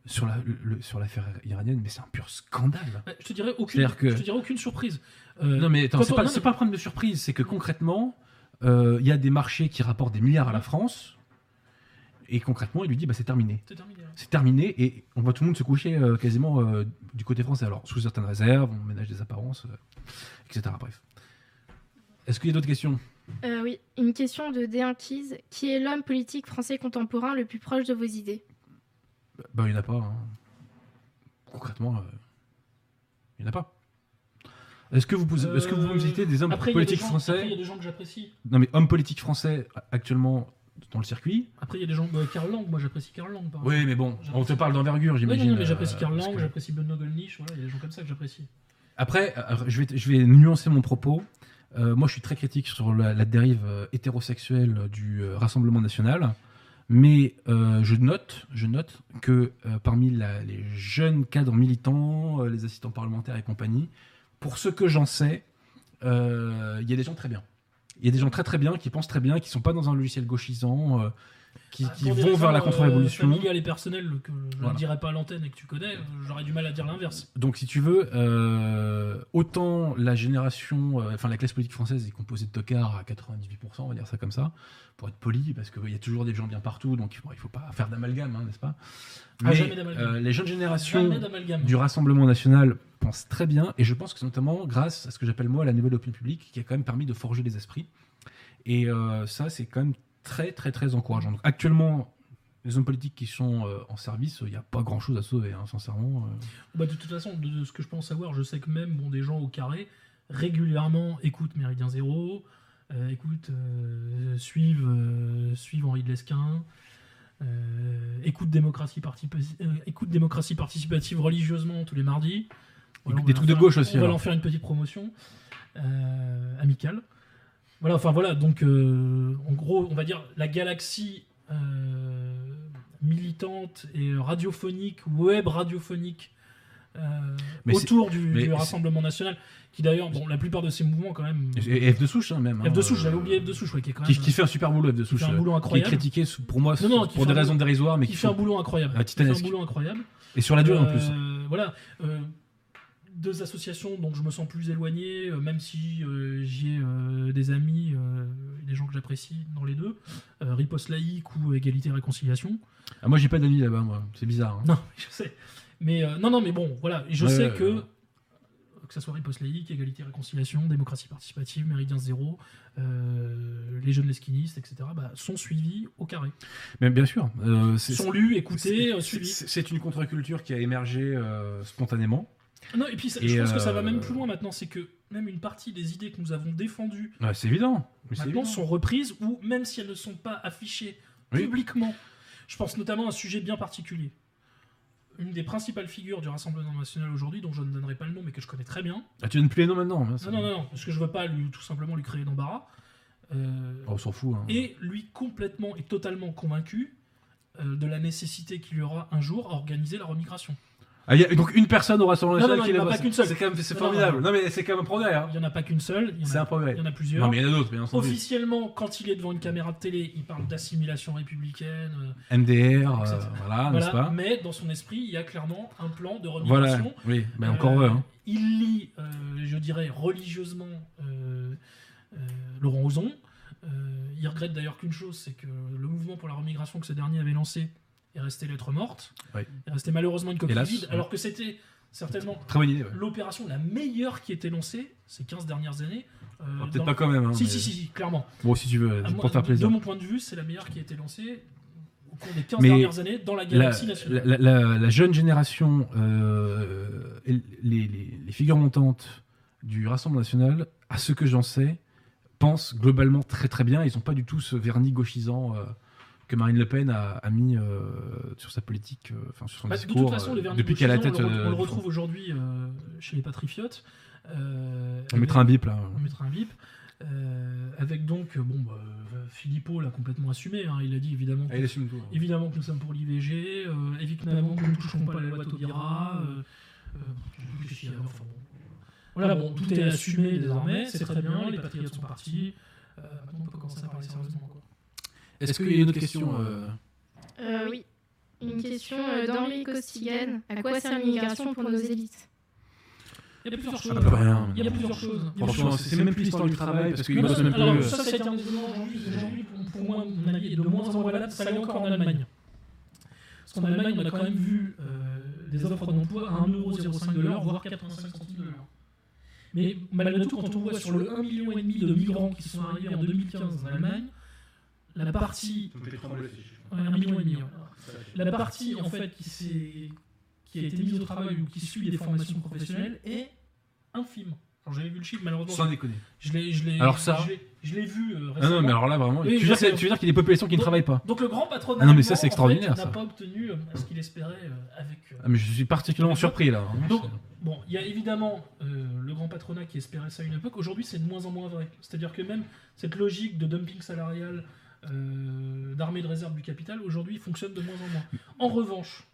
sur la, le- le- sur l'affaire iranienne, mais c'est un pur scandale. Ouais, Je te dirais aucune, que- je te dirais aucune surprise. Euh, Non mais attends, c'est on- pas, non, c'est mais- pas un problème de surprise, c'est que concrètement, euh, il y a des marchés qui rapportent des milliards à la France et concrètement il lui dit bah c'est terminé. C'est terminé. hein. C'est terminé et on voit tout le monde se coucher euh, quasiment euh, du côté français. Alors, sous certaines réserves, on ménage des apparences, euh, etc. Bref. Est-ce qu'il y a d'autres questions? Euh, oui, une question de D1 Keys. Qui est l'homme politique français contemporain le plus proche de vos idées? Bah, il n'y en a pas. hein. Concrètement, euh, il n'y en a pas. Est-ce que vous pouvez, est-ce que vous pouvez me citer des hommes Après, des politiques gens- Après, il y français a des gens que j'apprécie. Non, mais hommes politiques français actuellement dans le circuit Après, il y a des gens. bah, Karl Lang, moi j'apprécie Karl Lang. par Oui, mais bon, on te parle d'envergure, Oui, non, j'imagine. non, mais j'apprécie euh, Karl Lang, que- j'apprécie Benoît Gollnisch, voilà, il y a des gens comme ça que j'apprécie. Après, euh, je vais, je vais nuancer mon propos. Euh, moi, je suis très critique sur la, la dérive hétérosexuelle du euh, Rassemblement national. Mais euh, je note, je note que parmi la- les jeunes cadres militants, les assistants parlementaires et compagnie, pour ce que j'en sais, il y a des gens très bien. Il y a des gens très très bien qui pensent très bien, qui sont pas dans un logiciel gauchisant, euh, qui, Ah, des vont vers la raisons, contre-révolution. Euh, familiales et personnelles que je Voilà. ne dirais pas à l'antenne et que tu connais, euh, j'aurais du mal à dire l'inverse. Donc, si tu veux, euh, autant la génération, euh, enfin la classe politique française est composée de tocards à 98%, on va dire ça comme ça, pour être poli, parce qu'il y a toujours des gens bien partout, donc bon, il faut pas faire d'amalgame, hein, n'est-ce pas? Ah, Mais euh, les jeunes générations du Rassemblement national pensent très bien, et je pense que c'est notamment grâce à ce que j'appelle moi la nouvelle opinion publique, qui a quand même permis de forger les esprits. Et euh, ça, c'est quand même très, très, très encourageant. Donc, actuellement, les hommes politiques qui sont euh, en service, il n'y a pas grand-chose à sauver, hein, sincèrement. euh. Bah, de toute façon, de, de ce que je pense savoir, je sais que même bon, des gens au carré régulièrement écoutent Méridien Zéro, euh, écoutent, suivent, suivent Henri de Lesquin, écoutent, démocratie Partipa- écoutent Démocratie Participative religieusement tous les mardis. Des trucs de gauche aussi, On va alors. leur faire une petite promotion amicale. Voilà, enfin voilà, donc euh, en gros, on va dire la galaxie euh, militante et radiophonique, web radiophonique euh, Mais autour du, mais du c'est- Rassemblement National, qui d'ailleurs, bon, la plupart de ces mouvements quand même. Et F de souche, hein, même. hein, F de souche, euh, j'avais oublié F de souche, ouais, qui est quand Qui, même. qui fait un super boulot, F de qui souche. fait un boulot qui est incroyable. critiqué pour moi Non, non, qui pour des raisons boulot- dérisoires, mais qui qui fait un boulot incroyable. Ah, Qui fait un boulot incroyable. Et sur la durée en plus. Voilà. Deux associations dont je me sens plus éloigné, euh, même si euh, j'y ai euh, des amis, euh, des gens que j'apprécie dans les deux, Riposte laïque ou Égalité et Réconciliation. Ah, moi, j'ai pas d'amis là-bas, moi. C'est bizarre. hein. Non, (laughs) je sais. Mais non, non, mais bon, voilà. Je Ouais, sais ouais, que que ça soit Riposte laïque, Égalité et Réconciliation, Démocratie participative, Méridien zéro, euh, les jeunes lesquinistes, etc., bah, sont suivis au carré. Mais bien sûr. euh, Sont lus, écoutés, suivis. c'est c'est une contre-culture qui a émergé euh, spontanément. Non, et puis ça- Et, je pense que ça euh, va même plus loin maintenant, c'est que même une partie des idées que nous avons défendues Ouais, c'est évident. Mais maintenant évident. sont reprises ou même si elles ne sont pas affichées Oui. publiquement. Je pense notamment à un sujet bien particulier. Une des principales figures du Rassemblement national aujourd'hui, dont je ne donnerai pas le nom mais que je connais très bien. Ah, tu donnes plus les noms maintenant. hein, Non, non, non, non, parce que je veux pas lui, tout simplement lui créer d'embarras. Euh, Oh, on s'en fout. hein. et lui complètement et totalement convaincu euh, de la nécessité qu'il y aura un jour à organiser la remigration. Ah, il y a donc une personne au Rassemblement Non, national non, qui il y en a pas qu'une seule. C'est quand même c'est Non, formidable. non, mais c'est quand même un progrès. hein. Il n'y en a pas qu'une seule, il y en C'est a, un progrès. il y en a plusieurs. Non, mais il y en a d'autres, bien entendu. Officiellement, quand il est devant une caméra de télé, il parle d'assimilation républicaine, euh, MDR, euh, voilà, n'est-ce voilà. pas mais dans son esprit, il y a clairement un plan de Voilà, remigration. oui, mais Euh, encore heureux. Hein. Il lit, euh, je dirais, religieusement euh, euh, Laurent Ozon. Euh, il regrette d'ailleurs qu'une chose, c'est que le mouvement pour la remigration que ce dernier avait lancé est resté lettre morte. Oui. Est malheureusement une coquille Hélas, vide, ouais. alors que c'était certainement Très bonne idée. ouais. l'opération la meilleure qui était lancée ces 15 dernières années. euh, Ah, Peut-être pas quand même. Hein, Si, mais- si, si, si, clairement. Bon, si tu veux, pour faire plaisir. De mon point de vue, c'est la meilleure qui a été lancée au cours des 15 Mais dernières années dans la la, galaxie la, nationale. la- la- la jeune génération, euh, et les, les- les figures montantes du Rassemblement national, à ce que j'en sais, pensent globalement très très bien. Ils n'ont pas du tout ce vernis gauchisant euh, que Marine Le Pen a, a mis euh, sur sa politique, euh, enfin sur son Bah, de discours, toute façon, euh, le vernis depuis qu'elle a la tête. on le, euh, on le du retrouve aujourd'hui euh, chez les patriotes. euh, On mettra un bip là. On mettra un bip. euh, avec donc, euh, bon, bah, euh, Philippot l'a complètement assumé. hein, il a dit évidemment, que, Ah, assume tout. évidemment que nous sommes pour l'IVG, euh, évidemment que nous ne toucherons pas la loi Taubira. euh, euh, qu'est-ce qu'il y a, enfin, bon. Voilà, bon, tout est assumé désormais, c'est très bien, les patriotes sont partis. Euh, maintenant, on peut commencer à parler sérieusement. quoi. Est-ce qu'il y a une autre question euh, Euh, oui. Une question euh, d'Henri Costigan. À quoi sert l'immigration pour nos élites Il y a plusieurs choses. Ah, bah, rien. Il y a plusieurs choses. Franchement, c'est même plus l'histoire du travail parce qu'ils Non, bossent non, même alors, plus. ça, ça a été un des éléments aujourd'hui. Aujourd'hui, pour, pour moi, mon avis est de moins en moins valable. Ça l'est encore en Allemagne. Parce qu'en Allemagne, on a quand même vu euh, des offres d'emploi à 1,05€ de l'heure, voire 85 centimes de l'heure. Mais malgré tout, quand on voit sur le 1,5 million et demi de migrants qui sont arrivés en 2015 en Allemagne, la partie. Ouais, un million et demi. ouais. La partie, en fait, qui, s'est- qui a été mise au travail ou qui suit des formations professionnelles est infime. Alors, j'avais vu le chiffre, malheureusement. Sans déconner. Je l'ai, je l'ai, Alors ça- je l'ai, je l'ai vu euh, Ah non, mais alors là, vraiment. Oui, tu, veux dire, tu veux dire qu'il y a des populations qui ne Donc- travaillent pas Donc le grand patronat Ah non, mais ça, c'est en extraordinaire, fait, ça. n'a pas obtenu euh, ce qu'il espérait euh, avec. euh, Ah, mais je suis particulièrement surpris là. hein. Donc, bon, il y a évidemment euh, le grand patronat qui espérait ça à une époque. Aujourd'hui, c'est de moins en moins vrai. C'est-à-dire que même cette logique de dumping salarial, euh, d'armée de réserve du capital, aujourd'hui, fonctionne de moins en moins. En revanche,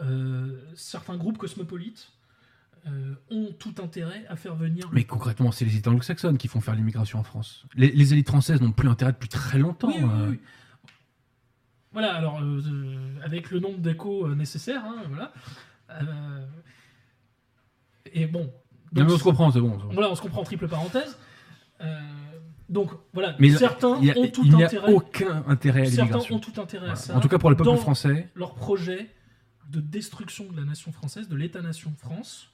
euh, certains groupes cosmopolites, euh, ont tout intérêt à faire venir. Mais concrètement, c'est les élites anglo-saxonnes qui font faire l'immigration en France. Les, les élites françaises n'ont plus intérêt depuis très longtemps. Oui, oui, euh. oui. Voilà, alors, avec le nombre d'échos nécessaires, hein, voilà. Et bon. Non, mais on se comprend, c'est bon. c'est bon. Voilà, on se comprend, triple parenthèse. Euh, donc, voilà, Mais certains il y a- ont tout il n'y a intérêt. aucun intérêt à Certains l'immigration. ont tout intérêt à ça. En tout cas, pour le peuple dans français, leur projet de destruction de la nation française, de l'État-nation France,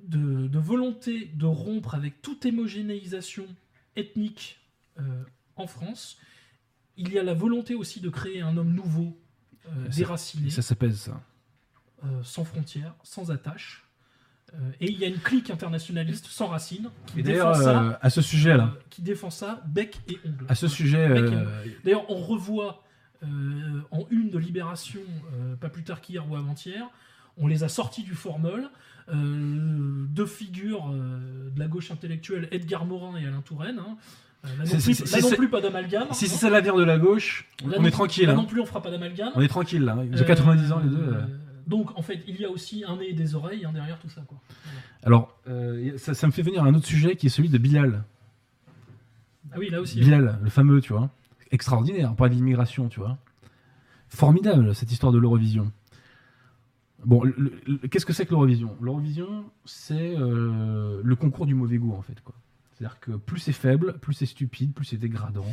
de, de volonté de rompre avec toute homogénéisation ethnique euh, en France. Il y a la volonté aussi de créer un homme nouveau, euh, déraciné, ça s'appelle ça. euh, sans frontières, sans attaches. Euh, et il y a une clique internationaliste sans racines qui défend ça, euh, à ce sujet-là, euh, qui défend ça bec et ongle. à ce sujet, D'ailleurs, on revoit en une de Libération, pas plus tard qu'hier ou avant-hier, on les a sortis du formol. euh, deux figures euh, de la gauche intellectuelle, Edgar Morin et Alain Touraine. hein. Euh, là non, plus, là non pas d'amalgame. si hein. c'est ça l'avenir de la gauche, Là on non- est tranquille. Là hein. non plus, on fera pas d'amalgame. On est tranquille là. Ils ont Euh, 90 ans les deux. Euh. Donc, en fait, il y a aussi un nez et des oreilles hein, derrière tout ça. Quoi. Alors, euh, ça, ça me fait venir à un autre sujet qui est celui de Bilal. Ah oui, là aussi. hein. Bilal, le fameux, tu vois. Extraordinaire, pas d'immigration, tu vois. Formidable, cette histoire de l'Eurovision. Bon, qu'est-ce que c'est que l'Eurovision? L'Eurovision, c'est euh, le concours du mauvais goût, en fait. quoi. C'est-à-dire que plus c'est faible, plus c'est stupide, plus c'est dégradant,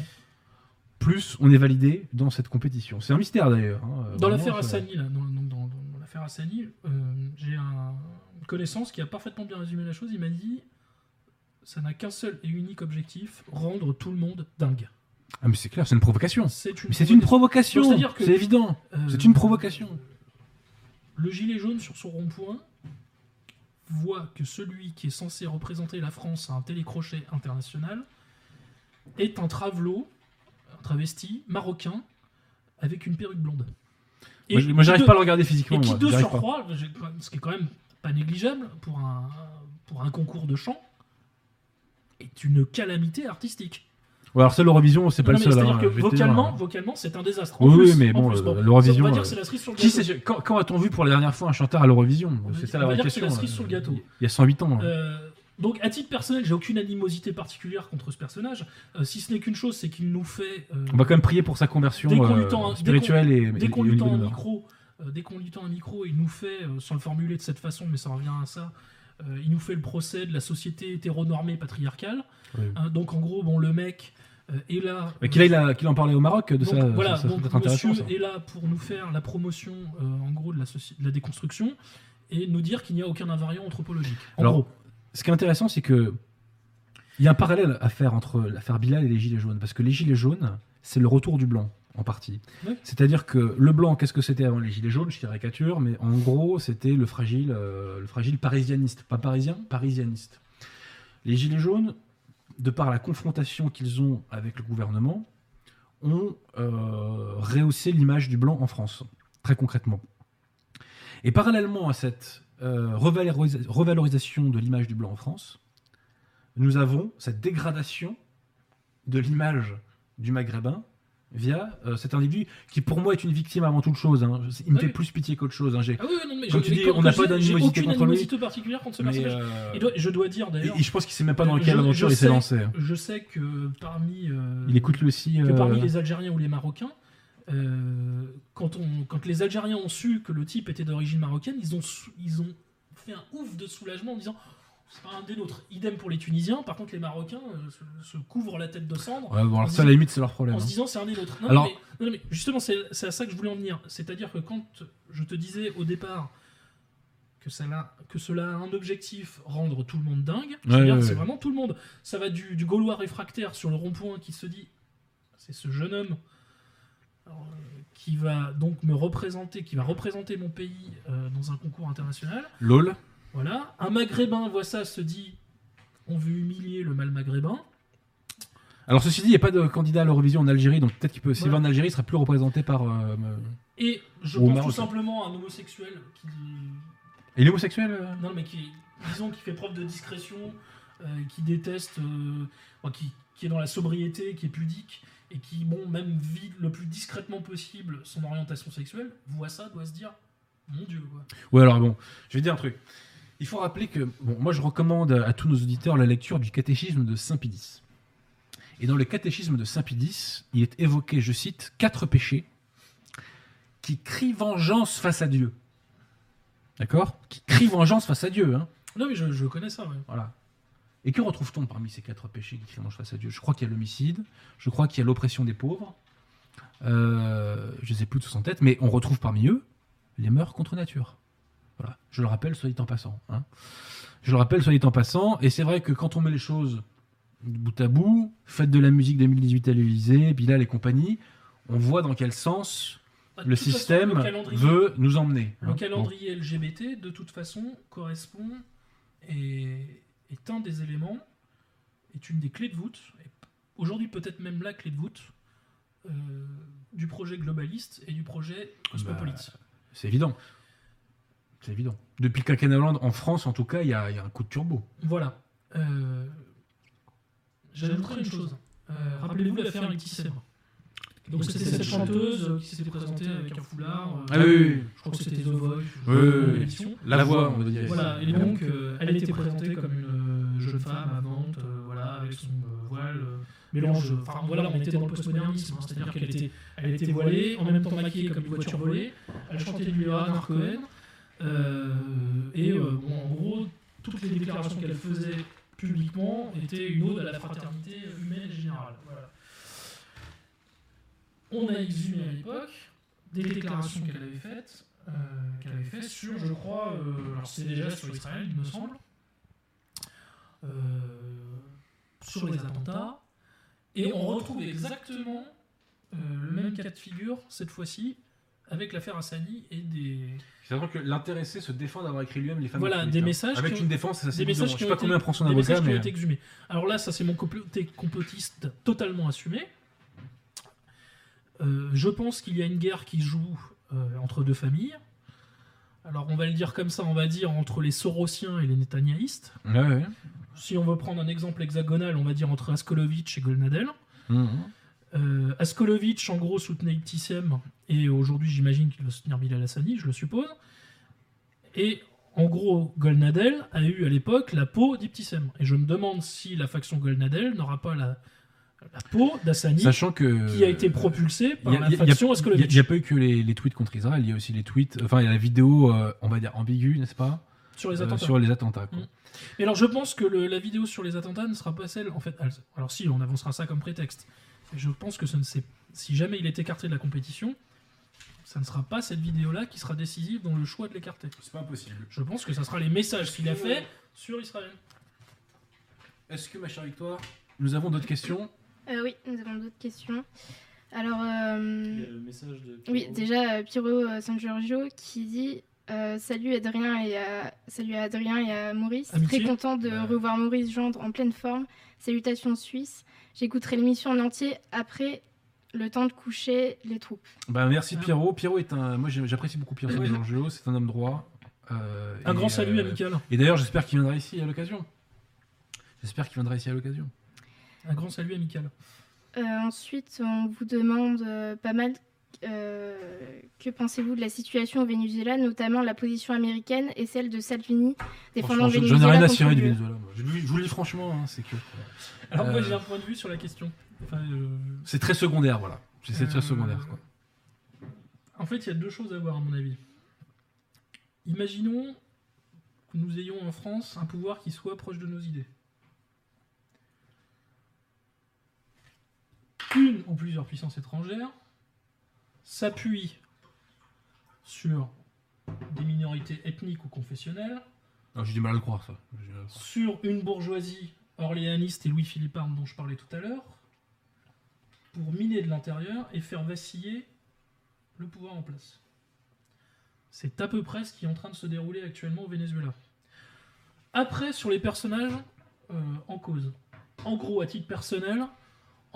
plus on est validé dans cette compétition. C'est un mystère, d'ailleurs. hein. Dans Vraiment, l'affaire Hassani, là, dans, dans- dans- euh, j'ai un- une connaissance qui a parfaitement bien résumé la chose. Il m'a dit ça n'a qu'un seul et unique objectif rendre tout le monde dingue. Ah, mais c'est clair, c'est une provocation. C'est une, provocation, c'est évident. Euh, C'est une provocation. Le gilet jaune sur son rond-point voit que celui qui est censé représenter la France à un télécrochet international est un travelot, un travesti marocain avec une perruque blonde. Qui moi, j'arrive pas à le regarder physiquement. Et qui moi, de surcroît, ce qui est quand même pas négligeable pour un, pour un concours de chant, est une calamité artistique. Ouais, alors ça, l'Eurovision, c'est pas Non, le seul. C'est-à-dire hein, que vocalement, dire. vocalement, c'est un désastre. En Oui, plus, oui, mais bon, plus, euh, on l'Eurovision, euh, quand, quand a-t-on vu pour la dernière fois un chanteur à l'Eurovision? C'est ça la vraie que question. la cerise sur le gâteau. Il y a 108 ans. hein. Euh, donc, à titre personnel, j'ai aucune animosité particulière contre ce personnage, euh, si ce n'est qu'une chose, c'est qu'il nous fait. euh, On va quand même prier pour sa conversion Dès qu'on lui euh, tend un- dès spirituelle et, dès qu'on au lui tend un micro, euh, dès qu'on lui tend un micro, il nous fait, euh, sans le formuler de cette façon, mais ça revient à ça, euh, il nous fait le procès de la société hétéronormée patriarcale. Oui. Hein, donc, en gros, bon, le mec euh, est là. Mais qu'il en parlait au Maroc de Donc, ça, voilà, ça, ça donc monsieur est là pour nous faire la promotion, euh, en gros, de la, soci- de la déconstruction et nous dire qu'il n'y a aucun invariant anthropologique. En Alors, gros. Ce qui est intéressant, c'est que il y a un parallèle à faire entre l'affaire Bilal et les Gilets jaunes, parce que les Gilets jaunes, c'est le retour du blanc en partie. Ouais. C'est-à-dire que le blanc, qu'est-ce que c'était avant les Gilets jaunes? Je caricature, mais en gros, c'était le fragile, euh, le fragile parisianiste, pas parisien, parisianiste. Les Gilets jaunes, de par la confrontation qu'ils ont avec le gouvernement, ont euh, rehaussé l'image du blanc en France, très concrètement. Et parallèlement à cette euh, revalorisa- revalorisation de l'image du blanc en France, nous avons cette dégradation de l'image du maghrébin via euh, cet individu qui pour moi est une victime avant toute chose. hein. Il me fait oui. plus pitié qu'autre chose. hein. J'ai- Ah oui, non, mais Comme je- tu dis, on n'a pas d'animosité contre lui. particulière contre ce mais, personnage. euh, Et doit- je dois dire d'ailleurs. et- et je pense qu'il sait même pas dans quelle aventure je il s'est lancé. Je sais que parmi, euh, Il écoute lui aussi. que parmi les Algériens ou les Marocains, euh, quand, on, quand les Algériens ont su que le type était d'origine marocaine, ils ont, sou- ils ont fait un ouf de soulagement en disant c'est pas un des nôtres. Idem pour les Tunisiens. Par contre, les Marocains euh, se, se couvrent la tête de cendre Ouais, bon, alors en ça, à la limite, c'est leur problème. en se hein. disant c'est un des nôtres. Non, Alors- mais, non, mais justement, c'est à ça que je voulais en venir. C'est-à-dire que quand je te disais au départ que, ça l'a- que cela a un objectif, rendre tout le monde dingue, Ouais, ouais, c'est vraiment tout le monde. Ça va du, du Gaulois réfractaire sur le rond-point qui se dit c'est ce jeune homme qui va donc me représenter, qui va représenter mon pays euh, dans un concours international. LOL. Voilà. Un maghrébin voit ça, se dit on veut humilier le mal maghrébin. Alors ceci dit, il n'y a pas de candidat à l'Eurovision en Algérie, donc peut-être qu'il peut. S'il Voilà. va en Algérie, il sera plus représenté par. euh, Et je pense tout simplement à un homosexuel qui, Il est homosexuel euh Non, mais qui, disons, qui fait preuve de discrétion, qui déteste, enfin, qui, qui est dans la sobriété, qui est pudique, et qui, bon, même vit le plus discrètement possible son orientation sexuelle, voit ça, doit se dire, mon Dieu, quoi. Ouais, alors bon, je vais dire un truc. Il faut rappeler que, bon, moi je recommande à tous nos auditeurs la lecture du catéchisme de Saint Pidis. Et dans le catéchisme de Saint Pidis, il est évoqué, je cite, quatre péchés qui crient vengeance face à Dieu. D'accord? Qui crient vengeance face à Dieu. Hein Non, mais je, je connais ça. ouais. voilà. Et que retrouve-t-on parmi ces quatre péchés qui crient vengeance face à Dieu? Je crois qu'il y a l'homicide, je crois qu'il y a l'oppression des pauvres, euh, je ne sais plus tous en tête, mais on retrouve parmi eux les mœurs contre nature. Voilà. Je le rappelle, soit dit en passant. hein. Je le rappelle, soit dit en passant. Et c'est vrai que quand on met les choses bout à bout, faites de la musique 2018 à l'Élysée, Bilal et compagnie, on voit dans quel sens Bah, le façon, système le veut nous emmener. Le hein. calendrier LGBT, de toute façon, correspond et est un des éléments, est une des clés de voûte, et aujourd'hui peut-être même la clé de voûte euh, du projet globaliste et du projet cosmopolite. Bon, c'est évident. C'est évident. Depuis le quinquennat Hollande, en France en tout cas, il y, a il y a un coup de turbo. Voilà. Euh, J'ajouterai une chose. Euh, Rappelez-vous l'affaire Laetitia. Donc c'était cette chanteuse qui s'était présentée avec un foulard. euh, Ah oui, oui, oui. Je crois que c'était The Voice. Oui, oui, oui. l'émission. La voix, on va dire. Voilà, et donc euh, elle était présentée comme une euh, jeune femme avante, euh, voilà, avec son euh, voile, euh, mélange. Enfin voilà, on était dans le postmodernisme, hein, c'est-à-dire qu'elle était, elle était voilée, en même temps maquillée comme une voiture volée, elle chantait du Leonard Cohen, euh, et euh, bon, en gros, toutes les déclarations qu'elle faisait publiquement étaient une ode à la fraternité humaine et générale. Voilà. On a exhumé à l'époque des déclarations qu'elle avait faites, euh, qu'elle avait fait sur, je crois, euh, alors c'est déjà sur Israël, il me semble, euh, sur les attentats, et on retrouve exactement le même cas de figure cette fois-ci avec l'affaire Hassani et des, C'est-à-dire que l'intéressé se défend d'avoir écrit lui-même les femmes. Voilà, des messages Avec ont- une défense, ça c'est des messages Je sais pas combien prend son avocat, messages qui ont mais. été exhumés. Alors là, ça c'est mon côté complotiste totalement assumé. Euh, je pense qu'il y a une guerre qui joue euh, entre deux familles. Alors on va le dire comme ça, on va dire entre les Sorosiens et les Netanyahiste. Ouais, ouais. Si on veut prendre un exemple hexagonal, on va dire entre Askolovitch et Golnadel. Euh, Askolovitch, en gros, soutenait Ibtissem, et aujourd'hui, j'imagine qu'il va soutenir Bilal Hassani, je le suppose. Et en gros, Golnadel a eu à l'époque la peau d'Ibtissem. Et je me demande si la faction Golnadel n'aura pas la, la peau d'Hassani, Sachant que. qui a été propulsée par Il y a- la faction Il n'y a, pas eu que les, les tweets contre Israël, il y a aussi les tweets. Enfin, il y a la vidéo, euh, on va dire, ambiguë, n'est-ce pas sur les Euh, attentats. Sur les attentats. quoi. Mm. Et alors, je pense que le- la vidéo sur les attentats ne sera pas celle. En fait, alors si, on avancera ça comme prétexte. Mais je pense que ce ne sait- si jamais il est écarté de la compétition, ça ne sera pas cette vidéo-là qui sera décisive dans le choix de l'écarter. C'est pas impossible. Je pense que ça sera les messages qu'il a fait sur Israël. Est-ce que, ma chère Victoire, nous avons d'autres questions? Euh, oui, nous avons d'autres questions. Alors, euh, le message de. oui, déjà, euh, Piro euh, San Giorgio qui dit euh, Salut Adrien et à, salut à Adrien et à Maurice. Amitié. Très content de Ouais. revoir Maurice Gendre en pleine forme. Salutations Suisse. J'écouterai l'émission en entier après le temps de coucher les troupes. bah, Merci. Pierrot. Pierrot est un. Moi, j'apprécie beaucoup Pierrot Ouais. Giorgio, c'est un homme droit. Euh, Un et, grand salut euh, amical. Et d'ailleurs, j'espère qu'il viendra ici à l'occasion. J'espère qu'il viendra ici à l'occasion. Un grand salut amical. Euh, ensuite, on vous demande euh, pas mal euh, que pensez-vous de la situation au Venezuela, notamment la position américaine et celle de Salvini défendant je- le J'en ai Venezuela rien à cirer du. Venezuela. Je, vous- je vous le dis franchement, hein, c'est que Alors, moi, Euh. j'ai un point de vue sur la question. Enfin, euh, c'est très secondaire, voilà. C'est très secondaire. Quoi. En fait, il y a deux choses à voir, à mon avis. Imaginons que nous ayons en France un pouvoir qui soit proche de nos idées. Une ou plusieurs puissances étrangères s'appuient sur des minorités ethniques ou confessionnelles, Non, J'ai du mal à le croire, ça. Croire. sur une bourgeoisie orléaniste et Louis Philippard dont je parlais tout à l'heure, pour miner de l'intérieur et faire vaciller le pouvoir en place. C'est à peu près ce qui est en train de se dérouler actuellement au Venezuela. Après, sur les personnages euh, en cause. En gros, à titre personnel,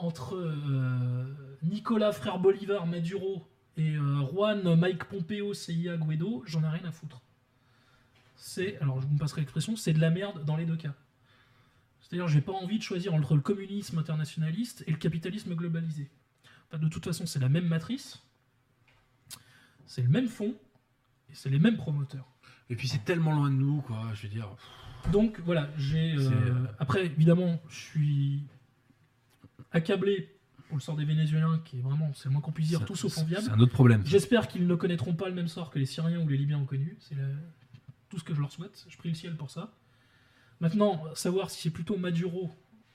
entre euh, Nicolas Frère Bolivar Maduro et euh, Juan Mike Pompeo CIA Guaido, j'en ai rien à foutre. C'est, alors je vous me passerai l'expression, c'est de la merde dans les deux cas. C'est-à-dire, j'ai pas envie de choisir entre le communisme internationaliste et le capitalisme globalisé. Enfin, de toute façon, c'est la même matrice, c'est le même fond, et c'est les mêmes promoteurs. Et puis c'est tellement loin de nous, quoi. Je veux dire. Donc voilà, j'ai. euh, Après, évidemment, je suis accablé pour le sort des Vénézuéliens, qui est vraiment, c'est le moins qu'on puisse dire, tout sauf enviable. C'est un autre problème. J'espère qu'ils ne connaîtront pas le même sort que les Syriens ou les Libyens ont connu. C'est tout ce que je leur souhaite. Je prie le ciel pour ça. Maintenant, savoir si c'est plutôt Maduro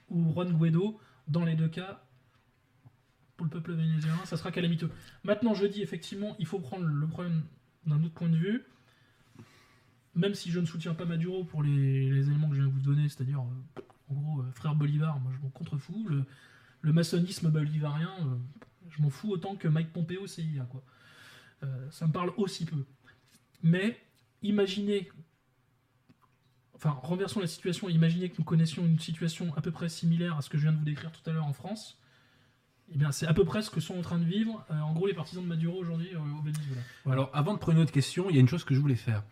ou Juan Guaido, dans les deux cas, pour le peuple vénézuélien, ça sera calamiteux. Maintenant, je dis effectivement, il faut prendre le problème d'un autre point de vue. Même si je ne soutiens pas Maduro pour les, les éléments que je viens de vous donner, c'est-à-dire, euh, en gros, euh, frère Bolivar, moi je m'en contrefous. Le, le maçonnisme bolivarien, euh, je m'en fous autant que Mike Pompeo CIA, quoi. Euh, ça me parle aussi peu. Mais imaginez, enfin renversons la situation, imaginez que nous connaissions une situation à peu près similaire à ce que je viens de vous décrire tout à l'heure en France. Eh bien, c'est à peu près ce que sont en train de vivre, euh, en gros, les partisans de Maduro aujourd'hui au Venezuela. Alors, avant de prendre une autre question, il y a une chose que je voulais faire.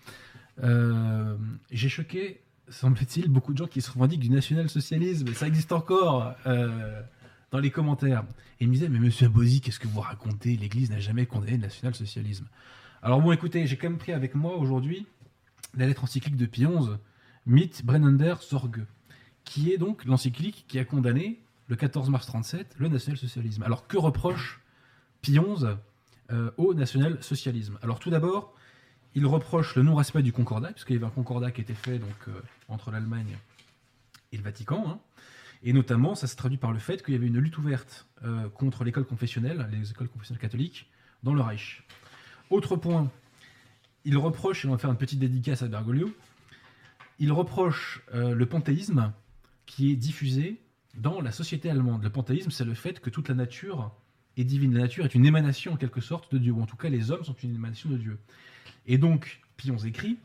J'ai choqué, (laughs) semble-t-il, beaucoup de gens qui se revendiquent du national-socialisme. Ça existe encore dans les commentaires. Ils me disaient, mais monsieur Abosi, qu'est-ce que vous racontez? L'Église n'a jamais condamné le national-socialisme. Alors bon, écoutez, j'ai quand même pris avec moi aujourd'hui la lettre encyclique de Pie XI, Mit Brennender Sorge, qui est donc l'encyclique qui a condamné, le 14 mars 37, le national-socialisme. Alors, que reproche Pie XI euh, au national-socialisme? Alors tout d'abord, il reproche le non-respect du concordat, puisqu'il y avait un concordat qui était fait donc, euh, entre l'Allemagne et le Vatican. hein. Et notamment, ça se traduit par le fait qu'il y avait une lutte ouverte euh, contre l'école confessionnelle, les écoles confessionnelles catholiques, dans le Reich. Autre point, il reproche, et on va faire une petite dédicace à Bergoglio, il reproche euh, le panthéisme qui est diffusé dans la société allemande. Le panthéisme, c'est le fait que toute la nature est divine. La nature est une émanation en quelque sorte de Dieu, ou en tout cas les hommes sont une émanation de Dieu. Et donc, Pion écrit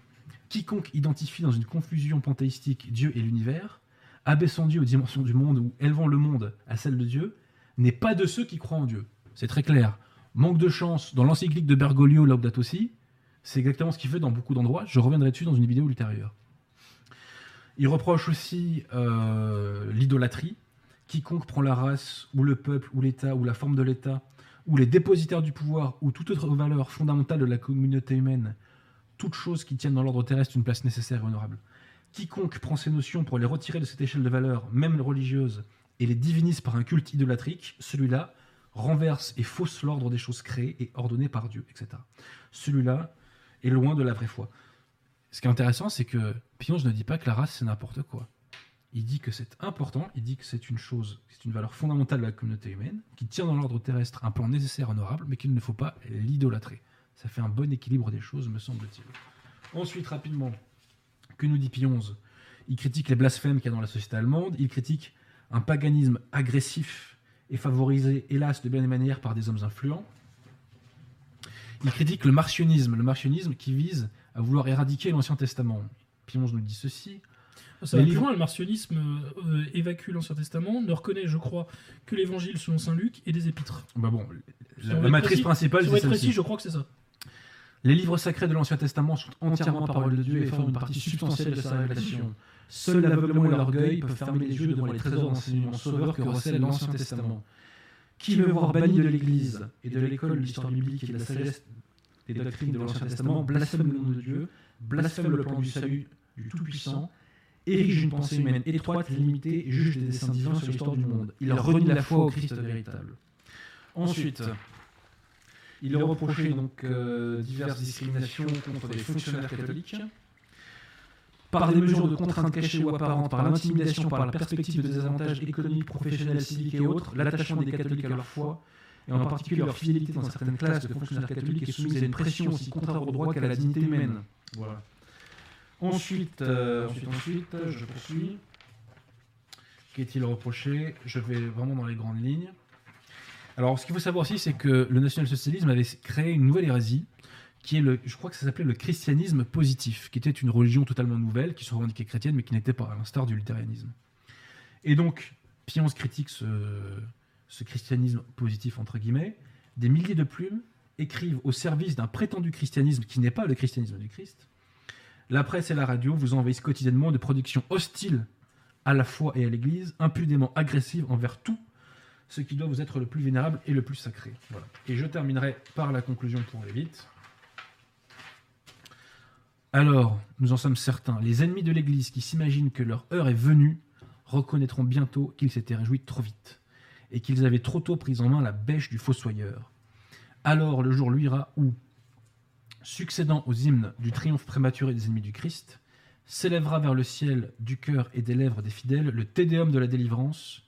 Quiconque identifie dans une confusion panthéistique Dieu et l'univers, abaissant Dieu aux dimensions du monde ou élevant le monde à celle de Dieu, n'est pas de ceux qui croient en Dieu. C'est très clair. Manque de chance dans l'encyclique de Bergoglio, Laudato Si, c'est exactement ce qu'il fait dans beaucoup d'endroits. Je reviendrai dessus dans une vidéo ultérieure. Il reproche aussi euh, l'idolâtrie. Quiconque prend la race, ou le peuple, ou l'État, ou la forme de l'État, ou les dépositaires du pouvoir, ou toute autre valeur fondamentale de la communauté humaine, toute chose qui tienne dans l'ordre terrestre une place nécessaire et honorable. Quiconque prend ces notions pour les retirer de cette échelle de valeurs, même religieuse, et les divinise par un culte idolâtrique, celui-là renverse et fausse l'ordre des choses créées et ordonnées par Dieu, etc. Celui-là est loin de la vraie foi. Ce qui est intéressant, c'est que Pion ne dit pas que la race c'est n'importe quoi. Il dit que c'est important, il dit que c'est une chose, c'est une valeur fondamentale de la communauté humaine, qui tient dans l'ordre terrestre un plan nécessaire, honorable, mais qu'il ne faut pas l'idolâtrer. Ça fait un bon équilibre des choses, me semble-t-il. Ensuite, rapidement, que nous dit Pion Il critique les blasphèmes qu'il y a dans la société allemande, il critique un paganisme agressif et favorisé, hélas, de bien des manières par des hommes influents. Il critique le martionnisme, le martionnisme qui vise à vouloir éradiquer l'Ancien Testament. Pion nous dit ceci. Ça Les va plus loin, le martionnisme euh, évacue l'Ancien Testament, ne reconnaît, je crois, que l'évangile selon saint Luc et des épîtres. Bah bon, la, matrice précis- principale, c'est précis, je crois que c'est ça. Les livres sacrés de l'Ancien Testament sont entièrement parole de Dieu et forment une partie substantielle de sa révélation. Seul l'aveuglement et l'orgueil peuvent fermer les yeux devant les trésors d'enseignement sauveur que recèle l'Ancien Testament. Qui veut voir banni de l'Église et de l'école de l'histoire biblique et de la sagesse des doctrines de l'Ancien Testament blasphème le nom de Dieu, blasphème le plan du salut du Tout-Puissant, érige une pensée humaine étroite, limitée et juge des desseins divins sur l'histoire du monde. Il renie la foi au Christ véritable. Ensuite, il est reproché donc euh, diverses discriminations contre des fonctionnaires catholiques par des mesures de contrainte cachées ou apparentes, par l'intimidation, par la perspective de désavantages économiques, professionnels, civiques et autres, l'attachement des catholiques à leur foi, et en particulier leur fidélité dans certaines classes de fonctionnaires catholiques est soumise à une pression aussi contraire au droit qu'à la dignité humaine. Voilà. Ensuite, euh, ensuite, ensuite, je poursuis. Qu'est-il reproché? Je vais vraiment dans les grandes lignes. Alors, ce qu'il faut savoir aussi, c'est que le national-socialisme avait créé une nouvelle hérésie, qui est le, je crois que ça s'appelait le christianisme positif, qui était une religion totalement nouvelle, qui se revendiquait chrétienne, mais qui n'était pas, à l'instar du luthérianisme. Et donc, Pion critique ce, ce christianisme positif, entre guillemets. Des milliers de plumes écrivent au service d'un prétendu christianisme qui n'est pas le christianisme du Christ. La presse et la radio vous envahissent quotidiennement de productions hostiles à la foi et à l'Église, impudemment agressives envers tout ce qui doit vous être le plus vénérable et le plus sacré. Et je terminerai par la conclusion pour aller vite. Alors, nous en sommes certains, les ennemis de l'Église qui s'imaginent que leur heure est venue reconnaîtront bientôt qu'ils s'étaient réjouis trop vite et qu'ils avaient trop tôt pris en main la bêche du fossoyeur. Alors le jour luira où, succédant aux hymnes du triomphe prématuré des ennemis du Christ, s'élèvera vers le ciel du cœur et des lèvres des fidèles le tédéum de la délivrance,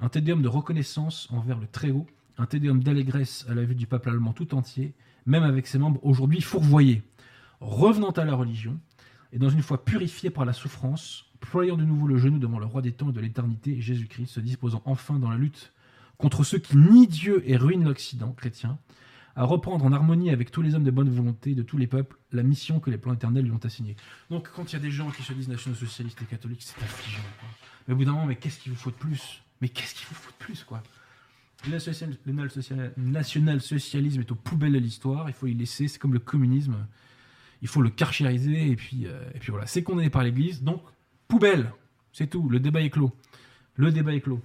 un tédéum de reconnaissance envers le Très-Haut, un tédéum d'allégresse à la vue du peuple allemand tout entier, même avec ses membres aujourd'hui fourvoyés, revenant à la religion, et dans une foi purifiée par la souffrance, ployant de nouveau le genou devant le roi des temps et de l'éternité, Jésus-Christ, se disposant enfin dans la lutte contre ceux qui nient Dieu et ruinent l'Occident chrétien, à reprendre en harmonie avec tous les hommes de bonne volonté de tous les peuples la mission que les plans éternels lui ont assignée. Donc quand il y a des gens qui se disent nationaux-socialistes et catholiques, c'est affligeant. Quoi. Mais au bout d'un moment, mais qu'est-ce qu'il vous faut de plus? Mais qu'est-ce qu'il vous faut de plus, quoi? Le national- le national- national-socialisme est aux poubelles de l'histoire, il faut y laisser, c'est comme le communisme, il faut le carchériser, et puis, euh, et puis voilà, c'est condamné par l'Église, donc poubelle, c'est tout, le débat est clos. Le débat est clos.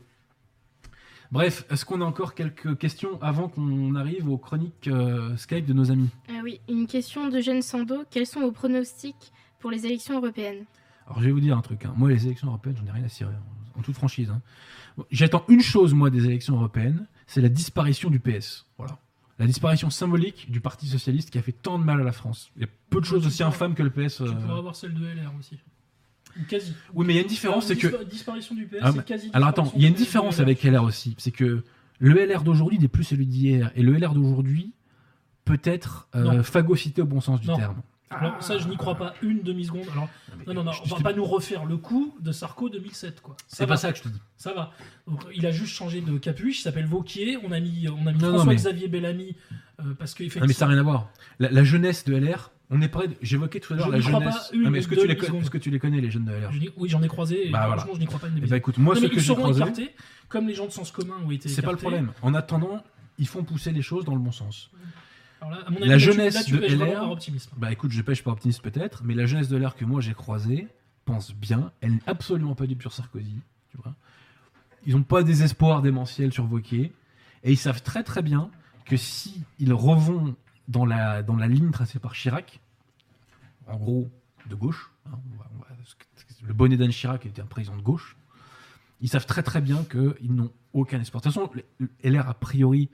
Bref, est-ce qu'on a encore quelques questions avant qu'on arrive aux chroniques euh, Skype de nos amis? Ah oui, une question de Jeanne Sando. Quels sont vos pronostics pour les élections européennes? Alors je vais vous dire un truc, hein. moi les élections européennes, j'en ai rien à cirer, hein, en toute franchise. hein. J'attends une chose, moi, des élections européennes, c'est la disparition du PS. Voilà. La disparition symbolique du Parti Socialiste qui a fait tant de mal à la France. Il y a peu de choses aussi infâmes que le PS. euh, Tu pourras avoir celle de LR aussi. Quasi. Oui, mais il y a une différence, c'est que... Dispa- Disparition du PS, Ah, c'est quasi. Alors attends, il y a une différence avec LR aussi. C'est que le LR d'aujourd'hui n'est plus celui d'hier. Et le LR d'aujourd'hui peut être euh, phagocyté au bon sens du Non. terme. Alors ça, je n'y crois pas une demi-seconde. Alors, non, non, non, on va pas nous refaire le coup de Sarko 2007, quoi. C'est pas ça que je te dis. Ça va. Donc, il a juste changé de capuche, il s'appelle Vauquier. On a mis, on a mis Non, non, François-Xavier Bellamy euh, parce Non, mais qu'effectivement. ça n'a rien à voir. La, la jeunesse de LR, on est près. de- J'évoquais tout à l'heure Je la jeunesse. pas une Ah, mais est-ce que, tu les connais- est-ce que tu les connais, les jeunes de LR Je dis- oui, j'en ai croisé. Et Bah, franchement, voilà. je n'y crois pas une Eh ben, demi-seconde. écoute, moi, Non, ce mais que ils j'ai seront croisé, écartés, comme les gens de sens commun ont été c'est pas le problème. En attendant, ils font pousser les choses dans le bon sens. Alors là, à mon La tu- jeunesse là, tu de LR, par optimisme. Bah écoute, je pêche pas optimiste peut-être, mais la jeunesse de l'art que moi j'ai croisée pense bien. Elle n'est absolument pas du pur Sarkozy. Tu vois. Ils n'ont pas des espoirs démentiels sur Vauquier. Et ils savent très très bien que si ils revont dans la, dans la ligne tracée par Chirac, en gros de gauche, hein, on va- on va- le bonnet d'Anne Chirac était un président de gauche, ils savent très très bien qu'ils n'ont aucun espoir. De toute façon, LR a priori.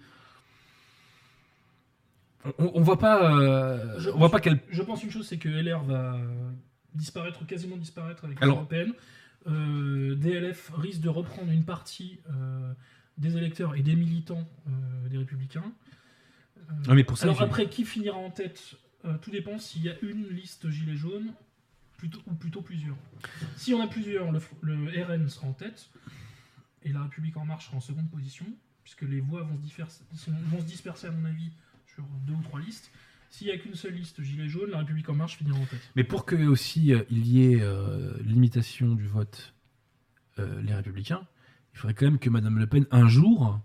On, on voit pas, euh, Je- on voit pas quel Je pense une chose, c'est que LR va disparaître, quasiment disparaître avec l'européenne. Euh, DLF risque de reprendre une partie euh, des électeurs et des militants euh, des Républicains. Euh, Ouais, mais pour ça, alors après, qui finira en tête Tout dépend s'il y a une liste gilet jaune plutôt, ou plutôt plusieurs. Si on a plusieurs, le, le RN sera en tête et la République en marche sera en seconde position, puisque les voix se, vont se disperser, à mon avis, sur deux ou trois listes. S'il n'y a qu'une seule liste gilet jaune, la République en marche finira en tête. Mais pour que aussi euh, il y ait euh, limitation du vote euh, les républicains, il faudrait quand même que Madame Le Pen un jour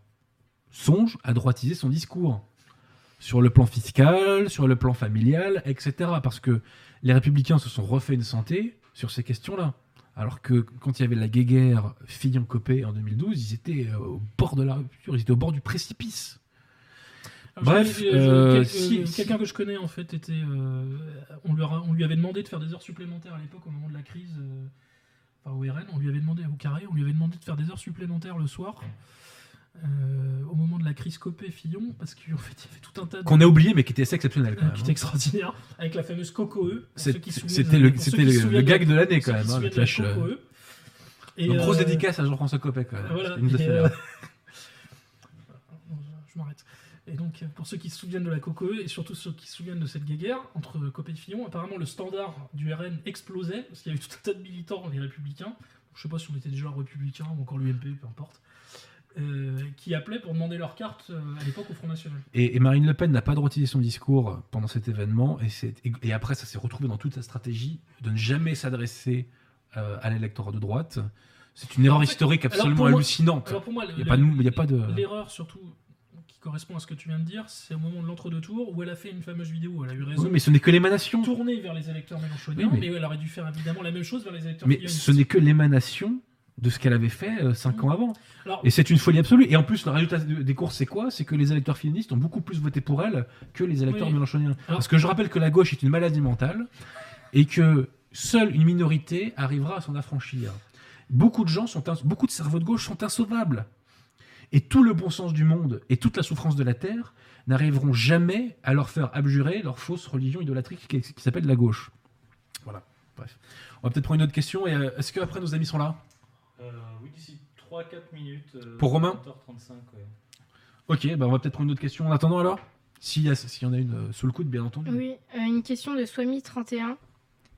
songe à droitiser son discours sur le plan fiscal, sur le plan familial, etc. Parce que les républicains se sont refait une santé sur ces questions-là. Alors que quand il y avait la guéguerre Fillon-Copé en 2012, ils étaient au bord de la rupture, ils étaient au bord du précipice. Bref, euh, si- euh, si- quelqu'un que je connais en fait était, euh, on, lui a- on lui avait demandé de faire des heures supplémentaires à l'époque au moment de la crise, euh, enfin au RN, on lui avait demandé au carré, on lui avait demandé de faire des heures supplémentaires le soir. euh, au moment de la crise Copé-Fillon, parce qu'en fait, il y avait tout un tas de. Qu'on a oublié, mais qui était assez exceptionnel quand euh, même. qui hein. était extraordinaire, avec la fameuse Coco E. pour C'est- ceux qui se C'était le, gag de l'année quand même, hein, le clash. euh. E. Et, Donc, grosse euh, dédicace à Jean-François Copé quand même. voilà, et, euh, (laughs) je m'arrête. Et donc, pour ceux qui se souviennent de la Cocoe, et surtout ceux qui se souviennent de cette guéguerre entre Copé et Fillon, apparemment le standard du RN explosait, parce qu'il y avait tout un tas de militants, les républicains, je sais pas si on était déjà républicains ou encore l'UMP, peu importe, euh, qui appelaient pour demander leur carte euh, à l'époque au Front National. Et, et Marine Le Pen n'a pas droitisé son discours pendant cet événement, et, c'est- et, et après ça s'est retrouvé dans toute sa stratégie de ne jamais s'adresser euh, à l'électorat de droite. C'est une erreur En fait, historique absolument moi- hallucinante. Alors pour moi, Il n'y a, pas de- il y a pas de... l'erreur surtout correspond à ce que tu viens de dire, c'est au moment de l'entre-deux tours où elle a fait une fameuse vidéo où elle a eu raison. Oui, mais ce n'est que l'émanation. tournée vers les électeurs mélenchoniens, Oui, mais... mais- elle aurait dû faire évidemment la même chose vers les électeurs Mais ce n'est que l'émanation de ce qu'elle avait fait euh, cinq ans avant. Alors, Et c'est une folie absolue. Et en plus, le résultat de- des courses, c'est quoi? C'est que les électeurs féministes ont beaucoup plus voté pour elle que les électeurs Oui. mélenchoniens. Alors- Parce que je rappelle que la gauche est une maladie mentale et que seule une minorité arrivera à s'en affranchir. Beaucoup de gens sont, beaucoup de cerveaux de gauche sont insauvables. Et tout le bon sens du monde et toute la souffrance de la terre n'arriveront jamais à leur faire abjurer leur fausse religion idolâtrique qui, qui s'appelle la gauche. Voilà. Bref. On va peut-être prendre une autre question. Et euh, est-ce que après nos amis sont là? Euh, oui, d'ici 3-4 minutes. euh, Pour Romain 20h35, ouais. Ok, bah on va peut-être prendre une autre question en attendant alors. S'il y, a- s'il y en a une euh, sous le coude, bien entendu. Oui, euh, une question de Swami31.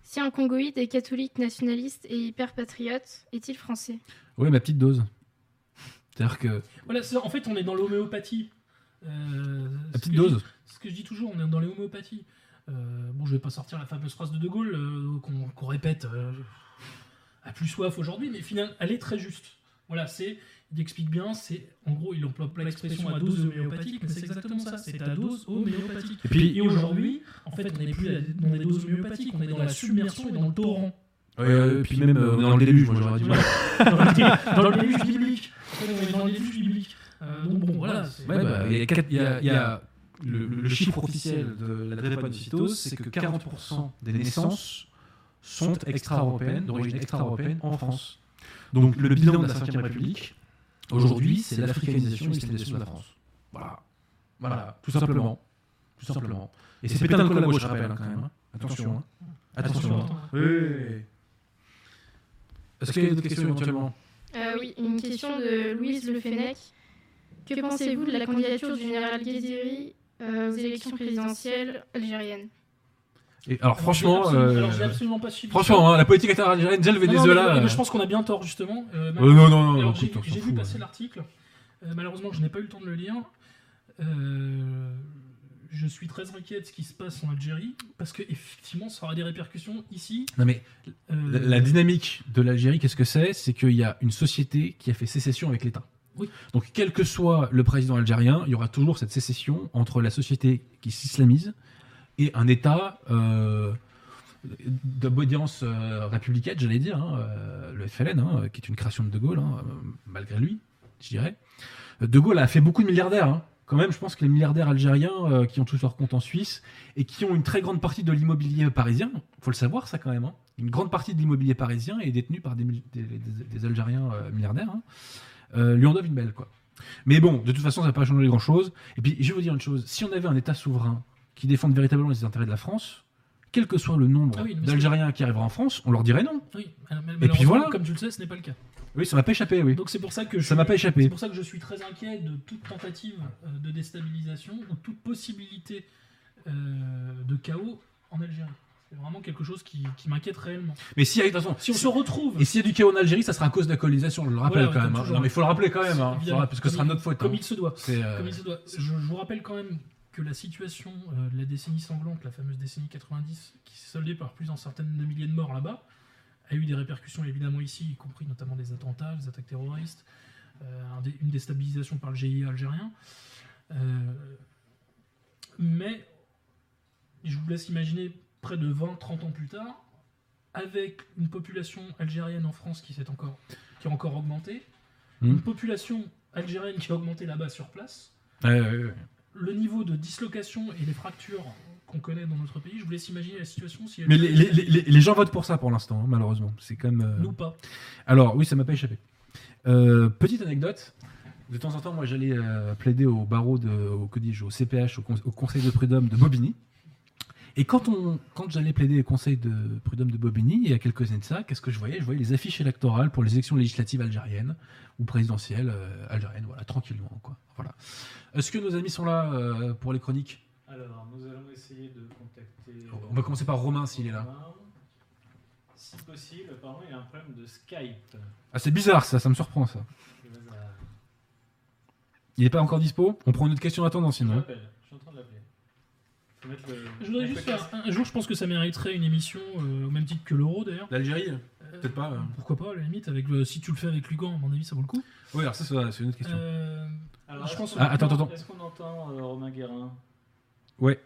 Si un Congoïde est catholique, nationaliste et hyper patriote, est-il français? Oui, ma petite dose. C'est-à-dire que Voilà, en fait, on est dans l'homéopathie. Euh, la petite je dose. dis- Ce que je dis toujours, on est dans les homéopathies. Euh, bon, je vais pas sortir la fameuse phrase de De Gaulle euh, qu'on qu'on répète euh, à plus soif aujourd'hui, mais finalement, elle est très juste. Voilà, c'est, il explique bien, c'est, en gros, il emploie pas l'expression à dose homéopathique, mais c'est exactement ça, c'est à dose homéopathique. Et puis, Et aujourd'hui, en fait, on n'est plus dans des doses homéopathiques, on est dans la submersion et dans le torrent. euh, puis même euh, dans le déluge, moi j'aurais dit. Dans le déluge dans. Euh, donc bon, voilà. c'est- Ouais, bah, il y a, quatre- il y a- il y a le, le chiffre officiel de la drépanocytose, c'est que 40% des naissances sont extra-européennes, d'origine extra-européenne en France. Donc le bilan de la Ve République, aujourd'hui, c'est l'africanisation et l'islamisation de la France. Voilà. Voilà, tout simplement. Tout simplement. Et c'est pétain de gauche, je rappelle, hein, quand même. hein. Attention. hein. Attention. hein. Oui, oui. Est-ce qu'il y a d'autres questions éventuellement? Euh, Oui, une question de Louise Le Fennec. Que pensez-vous de la candidature du général Gheziri euh, aux élections présidentielles algériennes Et alors franchement, Alors, j'ai absolument- euh, alors, pas suivi. franchement, hein, la politique algérienne, déjà le Non, non, Venezuela. mais- mais euh, je pense qu'on a bien tort justement. Euh, euh, non, non, non, non, j'ai vu passer ouais. l'article. Euh, malheureusement, je n'ai pas eu le temps de le lire. Je suis très inquiet de ce qui se passe en Algérie parce que effectivement, ça aura des répercussions ici. Non mais Euh, la, la dynamique de l'Algérie, qu'est-ce que c'est? C'est qu'il y a une société qui a fait sécession avec l'État. Oui. Donc quel que soit le président algérien, il y aura toujours cette sécession entre la société qui s'islamise et un État euh, d'obédience euh, républicaine, j'allais dire, hein, le FLN, hein, qui est une création de De Gaulle, hein, malgré lui, je dirais. De Gaulle a fait beaucoup de milliardaires. Quand même, je pense que les milliardaires algériens euh, qui ont tous leurs comptes en Suisse et qui ont une très grande partie de l'immobilier parisien, faut le savoir ça quand même, hein. une grande partie de l'immobilier parisien est détenue par des, mil- des- des- des Algériens euh, milliardaires, hein, euh, lui en doivent une belle. quoi. Mais bon, de toute façon, ça va pas changer grand-chose. Et puis, je vais vous dire une chose, si on avait un État souverain qui défende véritablement les intérêts de la France, quel que soit le nombre Ah oui, d'Algériens qui arrivera en France, on leur dirait non. Oui, mal- puis voilà. comme tu le sais, ce n'est pas le cas. Oui, ça m'a pas échappé, oui. Donc c'est pour ça que je Ça m'a suis- pas échappé. C'est pour ça que je suis très inquiet de toute tentative euh, de déstabilisation ou toute possibilité euh, de chaos en Algérie. C'est vraiment quelque chose qui, qui m'inquiète réellement. Mais si, façon, Si on se retrouve, Et s'il y a du chaos en Algérie, ça sera à cause de la colonisation, je le rappelle Voilà, quand comme même. hein. toujours. Non, mais il faut le rappeler quand même, hein. Faudra- parce que ce sera comme notre faute. comme hein. il se doit. Euh, Comme il se doit. Je, je vous rappelle quand même que la situation euh, de la décennie sanglante, la fameuse décennie 90, qui s'est soldée par plusieurs centaines de milliers de morts là-bas, a eu des répercussions évidemment ici, y compris notamment des attentats, des attaques terroristes, euh, une déstabilisation par le GIA algérien. Euh, mais je vous laisse imaginer près de 20-30 ans plus tard, avec une population algérienne en France qui s'est encore, qui a encore augmenté, Mhm. une population algérienne qui a augmenté là-bas sur place, le niveau de dislocation et les fractures qu'on connaît dans notre pays, je vous laisse imaginer la situation si Mais les, les- les- les- les gens votent pour ça pour l'instant, hein, malheureusement. C'est comme. euh, nous pas. Alors, oui, ça m'a pas échappé. Euh, petite anecdote. De temps en temps, moi, j'allais euh, plaider au barreau, de, au, que dis-je, au CPH, au, con- au Conseil de prud'homme de Bobigny. Et quand, on, quand j'allais plaider au Conseil de prud'homme de Bobigny, il y a quelques années de ça, qu'est-ce que je voyais? Je voyais les affiches électorales pour les élections législatives algériennes ou présidentielles algériennes, voilà, tranquillement. Quoi. Voilà. Est-ce que nos amis sont là pour les chroniques? Alors, nous allons essayer de contacter. On va commencer par Romain, s'il est là. Romain. Si possible, apparemment, il y a un problème de Skype. Ah, c'est bizarre ça, ça me surprend ça. Il n'est pas encore dispo On prend une autre question en attendant Je sinon. l'appelle, je suis en train de l'appeler. Faut mettre le- Je voudrais juste faire un, un jour, je pense que ça mériterait une émission euh, au même titre que l'euro d'ailleurs. L'Algérie Euh, Peut-être pas. euh. Pourquoi pas, à la limite, avec le- si tu le fais avec Lugan, à mon avis, ça vaut le coup. Oui, alors ça, c'est c'est une autre question. Euh, Alors, Je est-ce pense- qu'on Ah, attends, entend- attends. Est-ce qu'on entend euh, Romain Guérin? Ouais.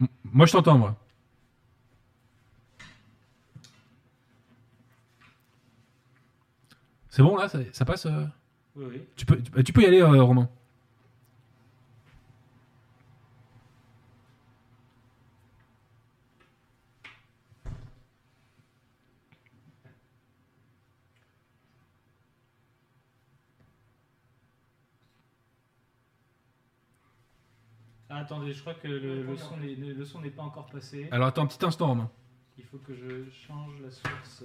M- Moi, je t'entends, moi. C'est bon, là Ça, ça passe euh? Oui, oui. tu, peux, tu, tu peux y aller, euh, Romain. Attendez, je crois que le, le son n'est- le son n'est pas encore passé. Alors attends un petit instant, Romain. Il faut que je change la source.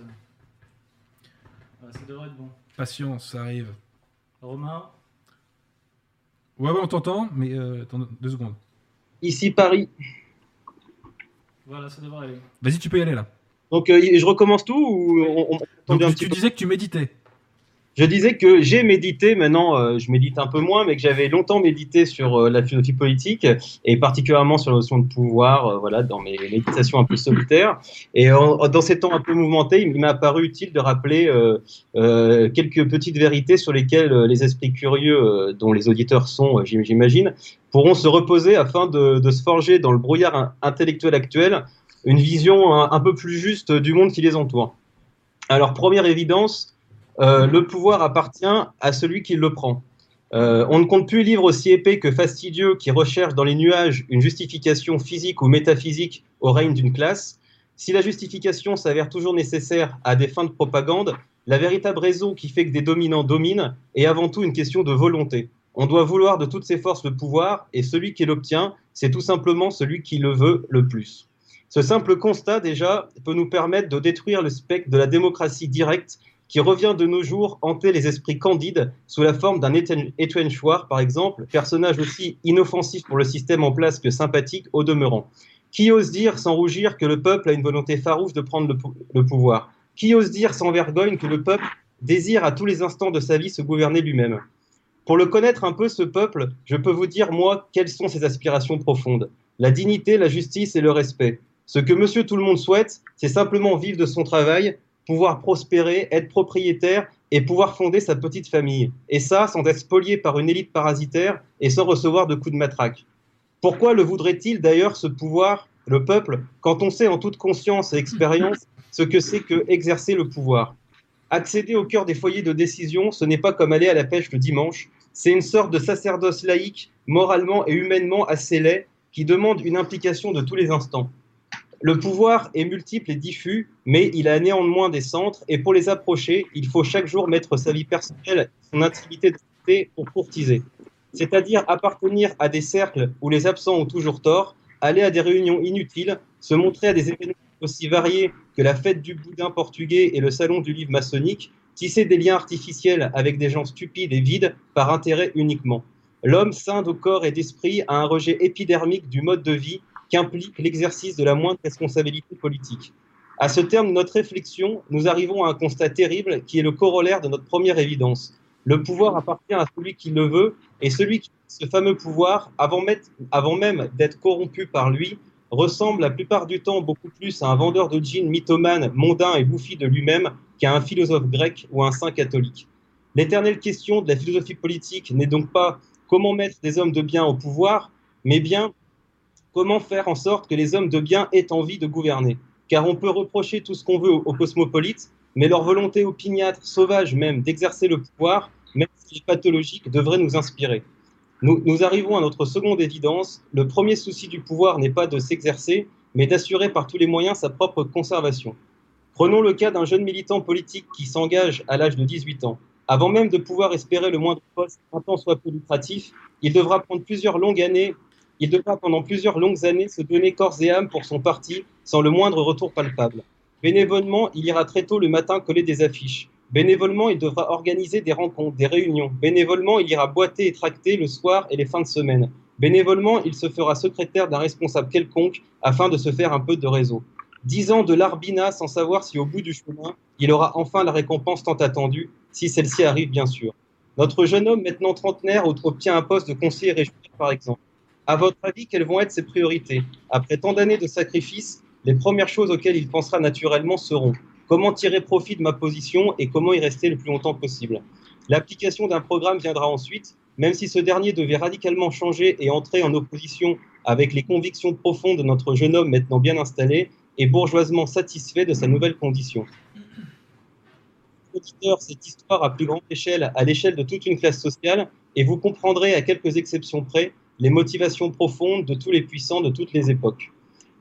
Ah, ça devrait être bon. Patience, ça arrive. Romain, Ouais, ouais, on t'entend, mais euh, attends deux secondes. Ici Paris. voilà, ça devrait aller. Vas-y, tu peux y aller là. Donc euh, je recommence tout ou on, on- on Donc, attendait un tu, petit tu peu disais que tu méditais. Je disais que j'ai médité, maintenant euh, je médite un peu moins, mais que j'avais longtemps médité sur euh, la philosophie politique et particulièrement sur la notion de pouvoir, euh, voilà, dans mes méditations un peu solitaires. Et dans ces temps un peu mouvementés, il m'a paru utile de rappeler quelques petites vérités sur lesquelles les esprits curieux, dont les auditeurs sont, j'im- j'imagine, pourront se reposer afin de, se forger dans le brouillard in- intellectuel actuel une vision un peu plus juste du monde qui les entoure. Alors, première évidence, euh, le pouvoir appartient à celui qui le prend. Euh, on ne compte plus livre aussi épais que fastidieux qui recherche dans les nuages une justification physique ou métaphysique au règne d'une classe. Si la justification s'avère toujours nécessaire à des fins de propagande, la véritable raison qui fait que des dominants dominent est avant tout une question de volonté. On doit vouloir de toutes ses forces le pouvoir, et celui qui l'obtient, c'est tout simplement celui qui le veut le plus. Ce simple constat, déjà, peut nous permettre de détruire le spectre de la démocratie directe qui revient de nos jours hanter les esprits candides sous la forme d'un Étienne Chouard, par exemple, personnage aussi inoffensif pour le système en place que sympathique au demeurant. Qui ose dire sans rougir que le peuple a une volonté farouche de prendre le, le pouvoir? Qui ose dire sans vergogne que le peuple désire à tous les instants de sa vie se gouverner lui-même? Pour le connaître un peu, ce peuple, je peux vous dire, moi, quelles sont ses aspirations profondes. La dignité, la justice et le respect. Ce que monsieur tout le monde souhaite, c'est simplement vivre de son travail, pouvoir prospérer, être propriétaire et pouvoir fonder sa petite famille. Et ça, sans être spolié par une élite parasitaire et sans recevoir de coups de matraque. Pourquoi le voudrait-il d'ailleurs ce pouvoir, le peuple, quand on sait en toute conscience et expérience ce que c'est que exercer le pouvoir? Accéder au cœur des foyers de décision, ce n'est pas comme aller à la pêche le dimanche, c'est une sorte de sacerdoce laïque, moralement et humainement assez laid, qui demande une implication de tous les instants. Le pouvoir est multiple et diffus, mais il a néanmoins des centres, et pour les approcher, il faut chaque jour mettre sa vie personnelle, son intimité de pour courtiser. C'est-à-dire appartenir à des cercles où les absents ont toujours tort, aller à des réunions inutiles, se montrer à des événements aussi variés que la fête du boudin portugais et le salon du livre maçonnique, tisser des liens artificiels avec des gens stupides et vides par intérêt uniquement. L'homme sain de corps et d'esprit a un rejet épidermique du mode de vie qu'implique l'exercice de la moindre responsabilité politique. À ce terme de notre réflexion, nous arrivons à un constat terrible qui est le corollaire de notre première évidence. Le pouvoir appartient à celui qui le veut, et celui qui ce fameux pouvoir, avant, avant même d'être corrompu par lui, ressemble la plupart du temps beaucoup plus à un vendeur de jeans mythomane, mondain et bouffi de lui-même qu'à un philosophe grec ou un saint catholique. L'éternelle question de la philosophie politique n'est donc pas comment mettre des hommes de bien au pouvoir, mais bien comment faire en sorte que les hommes de bien aient envie de gouverner? Car on peut reprocher tout ce qu'on veut aux, cosmopolites, mais leur volonté opiniâtre, sauvage même, d'exercer le pouvoir, même est pathologique, devrait nous inspirer. Nous, nous arrivons à notre seconde évidence. Le premier souci du pouvoir n'est pas de s'exercer, mais d'assurer par tous les moyens sa propre conservation. Prenons le cas d'un jeune militant politique qui s'engage à l'âge de 18 ans. Avant même de pouvoir espérer le moindre poste, un temps soit peu lucratif, il devra prendre plusieurs longues années, il devra pendant plusieurs longues années se donner corps et âme pour son parti, sans le moindre retour palpable. Bénévolement, il ira très tôt le matin coller des affiches. Bénévolement, il devra organiser des rencontres, des réunions. Bénévolement, il ira boiter et tracter le soir et les fins de semaine. Bénévolement, il se fera secrétaire d'un responsable quelconque afin de se faire un peu de réseau. Dix ans de l'arbina sans savoir si au bout du chemin, il aura enfin la récompense tant attendue, si celle-ci arrive bien sûr. Notre jeune homme, maintenant trentenaire, obtient un poste de conseiller régional par exemple. À votre avis, quelles vont être ses priorités? Après tant d'années de sacrifices, les premières choses auxquelles il pensera naturellement seront comment tirer profit de ma position et comment y rester le plus longtemps possible? L'application d'un programme viendra ensuite, même si ce dernier devait radicalement changer et entrer en opposition avec les convictions profondes de notre jeune homme maintenant bien installé et bourgeoisement satisfait de sa nouvelle condition. Cette histoire à plus grande échelle, à l'échelle de toute une classe sociale, et vous comprendrez à quelques exceptions près les motivations profondes de tous les puissants de toutes les époques.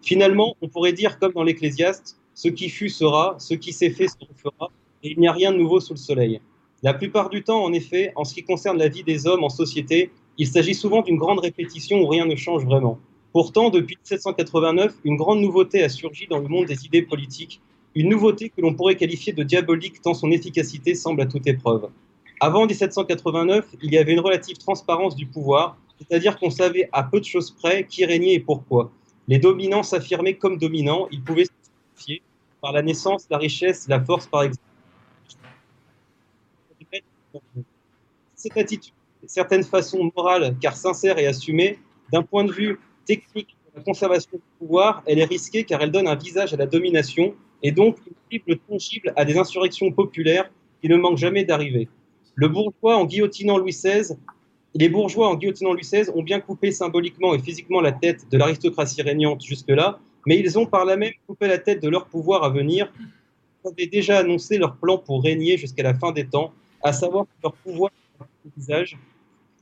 Finalement, on pourrait dire comme dans l'Ecclésiaste, ce qui fut sera, ce qui s'est fait se refera, et il n'y a rien de nouveau sous le soleil. La plupart du temps, en effet, en ce qui concerne la vie des hommes en société, Il s'agit souvent d'une grande répétition où rien ne change vraiment. Pourtant, depuis 1789, une grande nouveauté a surgi dans le monde des idées politiques, une nouveauté que l'on pourrait qualifier de diabolique tant son efficacité semble à toute épreuve. Avant 1789, il y avait une relative transparence du pouvoir, c'est-à-dire qu'on savait à peu de choses près qui régnait et pourquoi. Les dominants s'affirmaient comme dominants, ils pouvaient se justifier par la naissance, la richesse, la force par exemple. Cette attitude, certaine façon morale, car sincère et assumée, d'un point de vue technique de la conservation du pouvoir, elle est risquée car elle donne un visage à la domination et donc une cible tangible à des insurrections populaires qui ne manquent jamais d'arriver. Le bourgeois en guillotinant Louis XVI, les bourgeois en guillotinant Louis XVI ont bien coupé symboliquement et physiquement la tête de l'aristocratie régnante jusque-là, mais ils ont par là même coupé la tête de leur pouvoir à venir. Ils avaient déjà annoncé leur plan pour régner jusqu'à la fin des temps, à savoir que leur pouvoir visage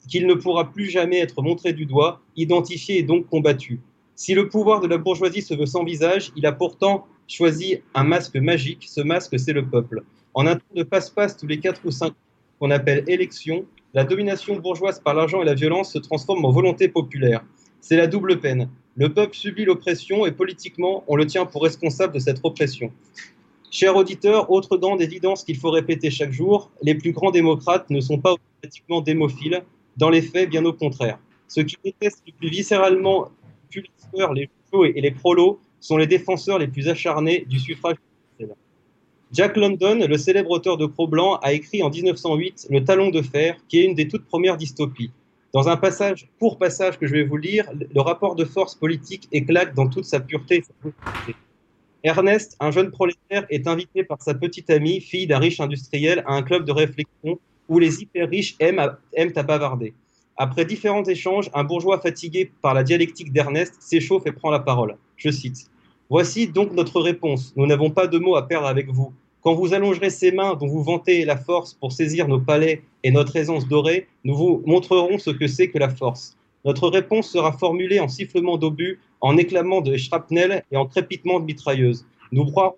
qu'il ne pourra plus jamais être montré du doigt, identifié et donc combattu. Si le pouvoir de la bourgeoisie se veut sans visage, il a pourtant choisi un masque magique. Ce masque, c'est le peuple. En un tour de passe-passe tous les 4 ou 5 qu'on appelle élection, la domination bourgeoise par l'argent et la violence se transforme en volonté populaire. C'est la double peine. Le peuple subit l'oppression et politiquement, on le tient pour responsable de cette oppression. Chers auditeurs, autre dent d'évidence qu'il faut répéter chaque jour, les plus grands démocrates ne sont pas automatiquement démophiles, dans les faits, bien au contraire. Ceux qui détestent le plus viscéralement les chauds et les prolos sont les défenseurs les plus acharnés du suffrage. Jack London, le célèbre auteur de Cro-Blanc, a écrit en 1908 Le Talon de fer, qui est une des toutes premières dystopies. Dans un passage, court passage que je vais vous lire, le rapport de force politique éclate dans toute sa pureté et sa. Ernest, un jeune prolétaire, est invité par sa petite amie, fille d'un riche industriel, à un club de réflexion où les hyper riches aiment à bavarder. Après différents échanges, un bourgeois fatigué par la dialectique d'Ernest s'échauffe et prend la parole. Je cite Voici donc notre réponse. Nous n'avons pas de mots à perdre avec vous. Quand vous allongerez ces mains dont vous vantez la force pour saisir nos palais et notre aisance dorée, nous vous montrerons ce que c'est que la force. Notre réponse sera formulée en sifflement d'obus, en éclamant de shrapnel et en crépitement de mitrailleuses. Nous broierons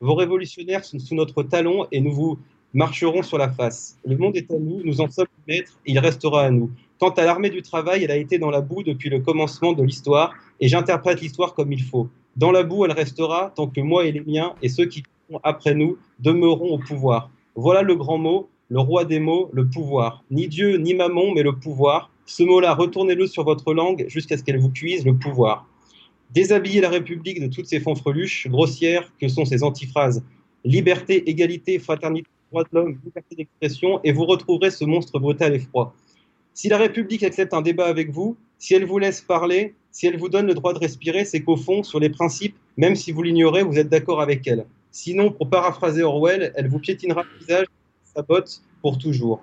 vos, révolutionnaires sous, notre talon et nous vous marcheront sur la face. Le monde est à nous, nous en sommes maîtres, il restera à nous. Quant à l'armée du travail, elle a été dans la boue depuis le commencement de l'histoire, et j'interprète l'histoire comme il faut. Dans la boue, elle restera tant que moi et les miens, et ceux qui sont après nous, demeureront au pouvoir. Voilà le grand mot, le roi des mots, le pouvoir. Ni Dieu, ni Mammon, mais le pouvoir. Ce mot-là, retournez-le sur votre langue jusqu'à ce qu'elle vous cuise le pouvoir. Déshabiller la République de toutes ces fanfreluches grossières que sont ces antiphrases. Liberté, égalité, fraternité, droit de l'homme, liberté d'expression, et vous retrouverez ce monstre brutal et froid. Si la République accepte un débat avec vous, si elle vous laisse parler, si elle vous donne le droit de respirer, c'est qu'au fond, sur les principes, même si vous l'ignorez, vous êtes d'accord avec elle. Sinon, pour paraphraser Orwell, elle vous piétinera le visage, sa botte, pour toujours.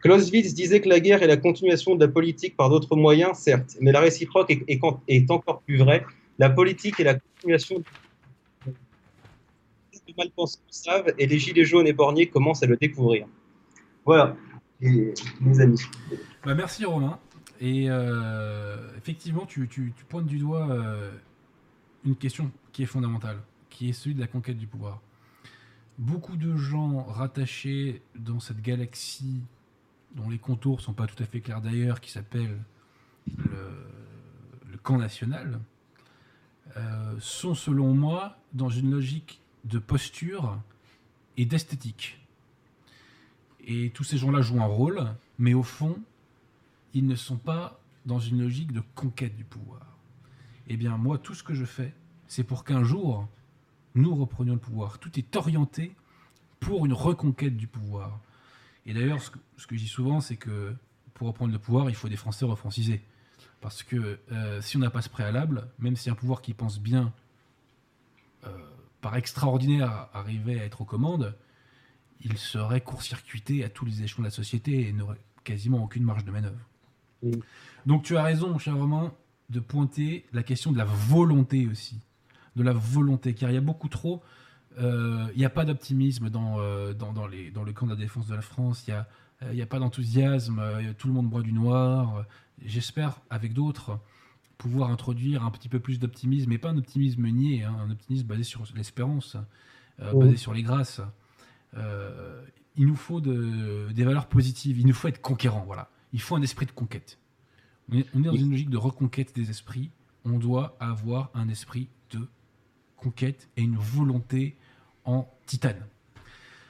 Clausewitz disait que la guerre est la continuation de la politique par d'autres moyens, certes, mais la réciproque est, encore plus vraie. La politique est la continuation de mal-pensants le savent et les gilets jaunes et borniers commencent à le découvrir. Voilà, mes amis. Bah, merci Romain. Et euh, effectivement, tu, pointes du doigt euh, une question qui est fondamentale, qui est celui de la conquête du pouvoir. Beaucoup de gens rattachés dans cette galaxie, dont les contours sont pas tout à fait clairs d'ailleurs, qui s'appelle le, le camp national, euh, sont selon moi dans une logique de posture et d'esthétique. Et tous ces gens-là jouent un rôle, mais au fond, ils ne sont pas dans une logique de conquête du pouvoir. Eh bien, moi, tout ce que je fais, c'est pour qu'un jour, nous reprenions le pouvoir. Tout est orienté pour une reconquête du pouvoir. Et d'ailleurs, ce que, je dis souvent, c'est que pour reprendre le pouvoir, il faut des Français refrancisés. Parce que euh, si on n'a pas ce préalable, même si un pouvoir qui pense bien, euh, par extraordinaire, arrivait à être aux commandes, il serait court-circuité à tous les échelons de la société et n'aurait quasiment aucune marge de manœuvre. Oui. Donc tu as raison, mon cher Romain, de pointer la question de la volonté aussi. De la volonté, car il y a beaucoup trop. euh, Il n'y a pas d'optimisme dans, euh, dans, dans, les, dans le camp de la défense de la France. Il n'y a, euh, a pas d'enthousiasme. tout le monde boit du noir. J'espère, avec d'autres, pouvoir introduire un petit peu plus d'optimisme, mais pas un optimisme niais, hein, un optimisme basé sur l'espérance, Oui. basé sur les grâces. Il nous faut de- des valeurs positives. Il nous faut être conquérant. Voilà. Il faut un esprit de conquête. On est, on est dans une logique de reconquête des esprits. On doit avoir un esprit de conquête et une volonté en titane.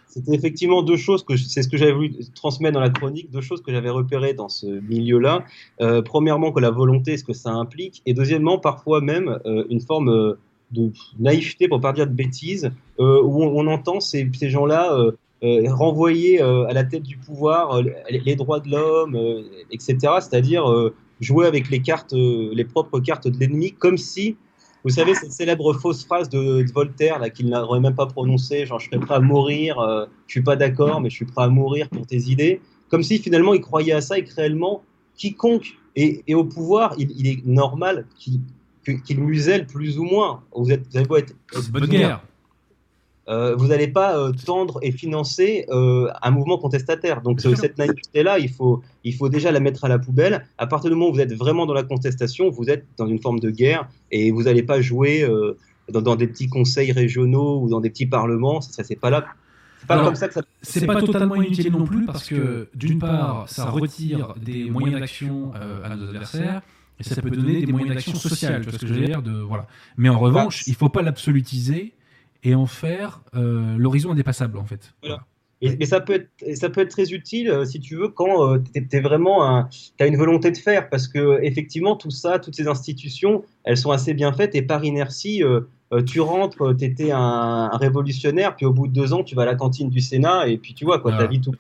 C'était effectivement deux choses que c'est ce que j'avais voulu transmettre dans la chronique, deux choses que j'avais repérées dans ce milieu-là. Euh, premièrement, que la volonté, ce que ça implique, et deuxièmement, parfois même euh, une forme euh, de naïveté, pour pas dire de bêtise, où on, on entend ces, ces gens-là renvoyer euh, à la tête du pouvoir euh, les, droits de l'homme, euh, etc. C'est-à-dire euh, jouer avec les cartes, euh, les propres cartes de l'ennemi, comme si vous savez, cette célèbre fausse phrase de, Voltaire, là, qu'il n'aurait même pas prononcée, genre je serais prêt à mourir, euh, je suis pas d'accord, mais je suis prêt à mourir pour tes idées. Comme si finalement il croyait à ça et que réellement, quiconque est, au pouvoir, il, est normal qu'il qu'il muselle plus ou moins. Vous, êtes, vous avez beau être. Bonne guerre. Euh, vous n'allez pas euh, tendre et financer euh, un mouvement contestataire. Donc euh, cette naïveté-là, il faut, il faut déjà la mettre à la poubelle. À partir du moment où vous êtes vraiment dans la contestation, vous êtes dans une forme de guerre et vous n'allez pas jouer euh, dans, dans des petits conseils régionaux ou dans des petits parlements. Ça, c'est pas là. C'est pas Alors, comme ça que ça. C'est pas totalement inutile non plus parce que d'une part, ça retire des moyens d'action euh, à nos adversaires et ça peut donner des moyens d'action sociale. Tu vois ce que je veux dire de, voilà. Mais en revanche, il faut pas l'absolutiser et en faire euh, l'horizon indépassable en fait. Voilà. Et, ça peut être, ça peut être très utile euh, si tu veux quand tu es, vraiment un, as une volonté de faire parce que effectivement tout ça, toutes ces institutions, elles sont assez bien faites et par inertie, euh, euh, tu rentres, tu étais un, un, révolutionnaire, puis au bout de deux ans, tu vas à la cantine du Sénat et puis tu vois quoi, Voilà. ta vie tout.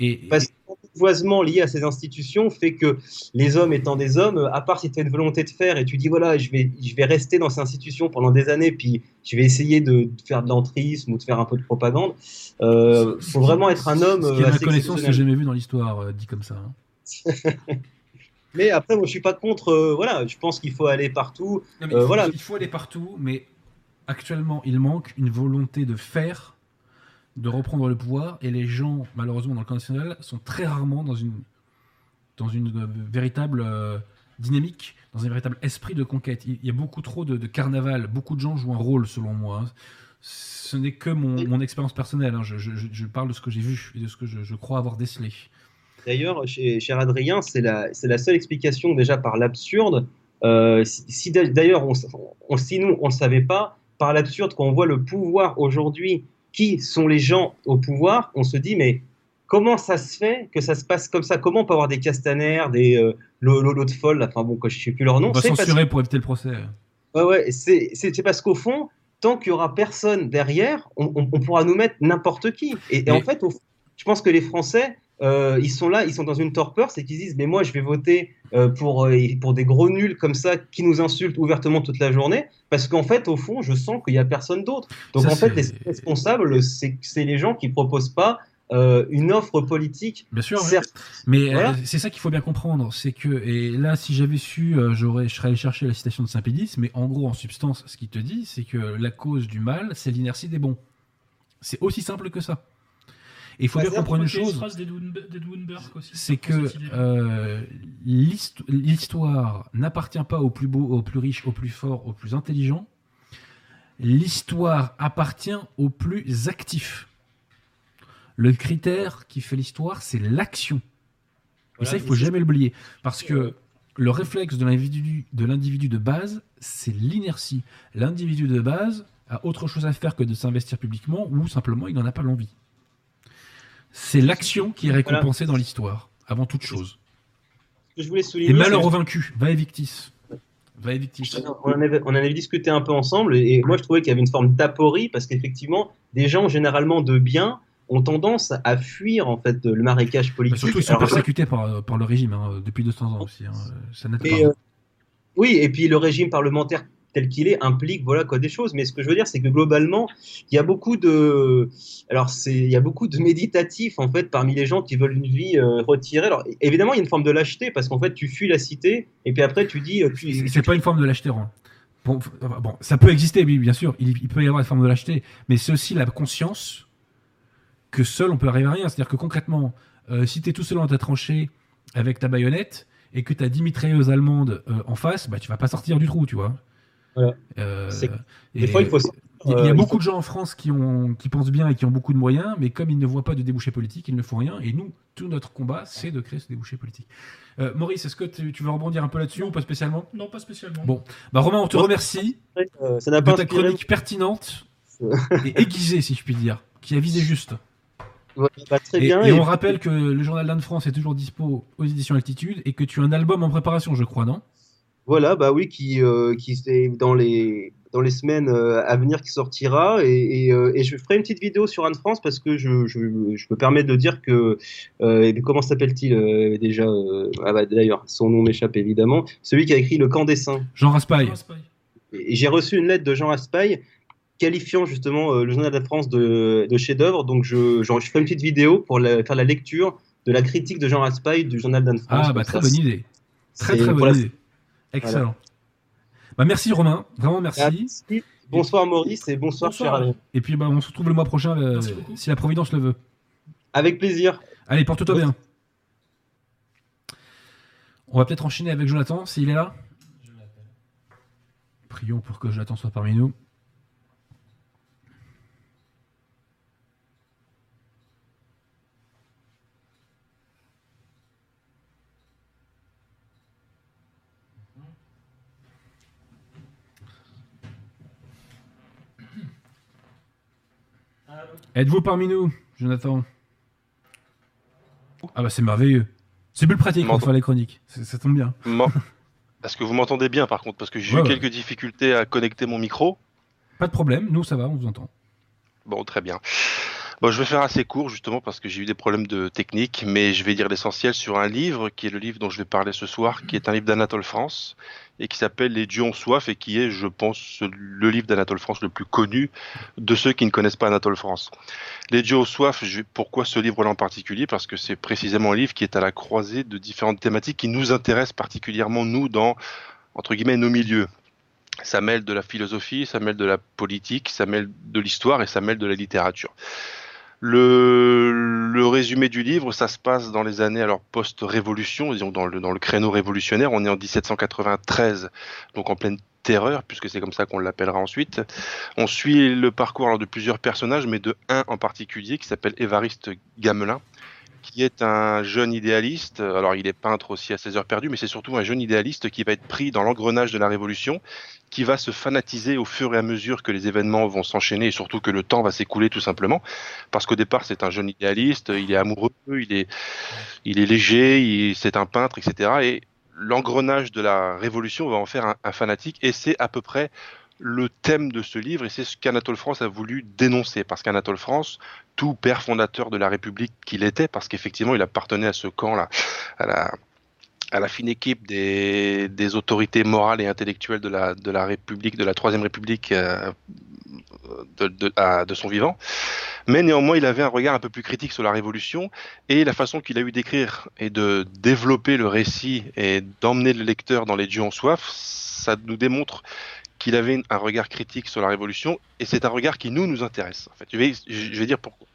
Et, Parce l'apprivoisement lié à ces institutions fait que les hommes étant des hommes, à part si tu as une volonté de faire et tu dis voilà, je vais, je vais rester dans ces institutions pendant des années, puis je vais essayer de, de faire de l'entrisme ou de faire un peu de propagande, euh, faut vraiment être un homme. Ce qui est euh, ma connaissance que j'ai jamais vu dans l'histoire euh, dit comme ça. hein. (laughs) Mais après, moi, je suis pas contre. euh, voilà, je pense qu'il faut aller partout. Non, mais Euh, il, faut, voilà. il faut aller partout, mais actuellement, il manque une volonté de faire, de reprendre le pouvoir, et les gens, malheureusement, dans le camp national, sont très rarement dans une, dans une euh, véritable euh, dynamique, dans un véritable esprit de conquête. Il, y a beaucoup trop de, de carnaval, beaucoup de gens jouent un rôle, selon moi. Ce n'est que mon, mon expérience personnelle, hein. je, je- je- je parle de ce que j'ai vu et de ce que je, je crois avoir décelé. D'ailleurs, cher Adrien, c'est la, la seule explication déjà par l'absurde. Euh, si si d'a- d'ailleurs, on, s- on- si nous, on ne savait pas, par l'absurde, quand on voit le pouvoir aujourd'hui, qui sont les gens au pouvoir, on se dit, mais comment ça se fait que ça se passe comme ça? Comment on peut avoir des Castaner, des euh, Lolo de Folle, enfin bon, je ne sais plus leur nom on va parce- censurer pour éviter le procès. Ouais, ouais, c'est parce qu'au fond, tant qu'il y aura personne derrière, on, on- on pourra nous mettre n'importe qui. Et, et Mais- en fait, au fond, je pense que les Français, euh, ils sont là, ils sont dans une torpeur, c'est qu'ils disent, mais moi, je vais voter euh, pour, euh, pour des gros nuls comme ça qui nous insultent ouvertement toute la journée, parce qu'en fait, au fond, je sens qu'il n'y a personne d'autre. Donc Ça, en fait, les responsables, c'est les gens qui proposent pas euh, une offre politique. Bien sûr, certes, Mais Voilà. euh, c'est ça qu'il faut bien comprendre, c'est que et là si j'avais su, euh, j'aurais, je serais allé chercher la citation de Saint-Pédis, mais en gros en substance, ce qu'il te dit, c'est que la cause du mal, c'est l'inertie des bons. C'est aussi simple que ça. Et il faut Bah, bien comprendre une chose, c'est que euh, l'hist- l'histoire n'appartient pas aux plus beaux, aux plus riches, aux plus forts, aux plus intelligents. L'histoire appartient aux plus actifs. Le critère qui fait l'histoire, c'est l'action. Et Voilà, ça, il faut jamais l'oublier. Parce que le réflexe de l'individu, de l'individu de base, c'est l'inertie. L'individu de base a autre chose à faire que de s'investir publiquement ou simplement il n'en a pas l'envie. C'est l'action qui est récompensée dans l'histoire, avant toute chose. Ce que je voulais souligner. Et malheur vaincus, va evictis. Va evictis. On en, avait, on en avait discuté un peu ensemble et moi je trouvais qu'il y avait une forme d'aporie parce qu'effectivement des gens généralement de bien ont tendance à fuir en fait le marécage Bah, politique. surtout, ils sont Alors, persécutés par, par le régime hein, depuis 200 ans aussi. hein. Ça pas. euh, oui, et puis le régime parlementaire tel qu'il est implique voilà quoi des choses. Mais ce que je veux dire, c'est que globalement, il y a beaucoup de, alors c'est, il y a beaucoup de méditatifs en fait parmi les gens qui veulent une vie euh, retirée. Alors évidemment, il y a une forme de lâcheté parce qu'en fait, tu fuis la cité et puis après tu dis, euh, tu- C'est- pas une forme de lâcheté, Roland. Bon, ça peut exister, oui, bien sûr. Il, il peut y avoir une forme de lâcheté, mais c'est aussi la conscience que seul on peut arriver à rien. C'est-à-dire que concrètement, euh, si tu es tout seul dans ta tranchée avec ta baïonnette et que tu as 10 mitrailleuses allemandes euh, en face, bah, tu vas pas sortir du trou, tu vois. Voilà. Euh, des fois il faut sortir Il y a, il y a euh, beaucoup faut- de gens en France qui, ont, qui pensent bien et qui ont beaucoup de moyens, mais comme ils ne voient pas de débouchés politiques, ils ne font rien. Et nous, tout notre combat, c'est de créer ce débouché politique. Euh, Maurice, est-ce que tu, tu veux rebondir un peu là-dessus ou pas spécialement? Non, pas spécialement. Bon. Bah, Romain, on te remercie ça n'a de pas ta chronique pertinente et aiguisée, si je puis dire, qui a visé juste. Bah, très Et, bien. et et on rappelle que le journal d'Anne France est toujours dispo aux éditions Altitude et que tu as un album en préparation, je crois, non? Voilà, bah oui, qui, euh, qui est dans les, dans les semaines euh, à venir qui sortira. Et, et, euh, et je ferai une petite vidéo sur Anne France parce que je, je, je me permets de dire que. euh, comment s'appelle-t-il euh, déjà euh, ah bah, D'ailleurs, son nom m'échappe évidemment. Celui qui a écrit Le Camp des Saints. Jean Raspail. Et j'ai reçu une lettre de Jean Raspail qualifiant justement euh, le journal de France de, de chef-d'œuvre. Donc je, je, je ferai une petite vidéo pour la- faire la lecture de la critique de Jean Raspail du journal d'Anne France. Ah, bah ça, très bonne idée. Très très bonne idée. Excellent. Bah merci Romain, vraiment merci. Merci. Bonsoir Maurice et bonsoir, Bonsoir. cher. Et puis bah, on se retrouve le mois prochain euh, si la Providence le veut. Avec plaisir. Allez, porte-toi bien. On va peut-être enchaîner avec Jonathan, s'il est là. Prions pour que Jonathan soit parmi nous. Êtes-vous parmi nous, Jonathan? Ah bah c'est merveilleux. C'est plus pratique pour faire les chroniques. Ça tombe bien. Est-ce que vous m'entendez bien par contre Parce que j'ai Ouais, eu ouais. quelques difficultés à connecter mon micro. Pas de problème, nous ça va, on vous entend. Bon, très bien. Bon, je vais faire assez court justement parce que j'ai eu des problèmes de technique, mais je vais dire l'essentiel sur un livre qui est le livre dont je vais parler ce soir, qui est un livre d'Anatole France et qui s'appelle Les dieux ont soif et qui est, je pense, le livre d'Anatole France le plus connu de ceux qui ne connaissent pas Anatole France. Les dieux ont soif, pourquoi ce livre-là en particulier? Parce que c'est précisément un livre qui est à la croisée de différentes thématiques qui nous intéressent particulièrement, nous, dans, entre guillemets, nos milieux. Ça mêle de la philosophie, ça mêle de la politique, ça mêle de l'histoire et ça mêle de la littérature. Le, résumé du livre, ça se passe dans les années alors post-révolution, disons dans le, dans le créneau révolutionnaire. On est en 1793, donc en pleine terreur, puisque c'est comme ça qu'on l'appellera ensuite. On suit le parcours alors, de plusieurs personnages, mais de un en particulier qui s'appelle Évariste Gamelin, qui est un jeune idéaliste. Alors, il est peintre aussi à ses heures perdues, mais c'est surtout un jeune idéaliste qui va être pris dans l'engrenage de la Révolution, qui va se fanatiser au fur et à mesure que les événements vont s'enchaîner et surtout que le temps va s'écouler tout simplement. Parce qu'au départ, c'est un jeune idéaliste, il est amoureux, il est, il est léger, c'est un peintre, etc. Et l'engrenage de la Révolution va en faire un fanatique et c'est à peu près le thème de ce livre et c'est ce qu'Anatole France a voulu dénoncer parce qu'Anatole France, tout père fondateur de la République qu'il était, parce qu'effectivement il appartenait à ce camp-là, à la, fine équipe des, autorités morales et intellectuelles de la, République, de la Troisième République euh, de, de son vivant. Mais néanmoins, il avait un regard un peu plus critique sur la Révolution et la façon qu'il a eu d'écrire et de développer le récit et d'emmener le lecteur dans les dieux en soif, ça nous démontre qu'il avait un regard critique sur la Révolution et c'est un regard qui nous nous intéresse. En fait, je vais, dire pourquoi.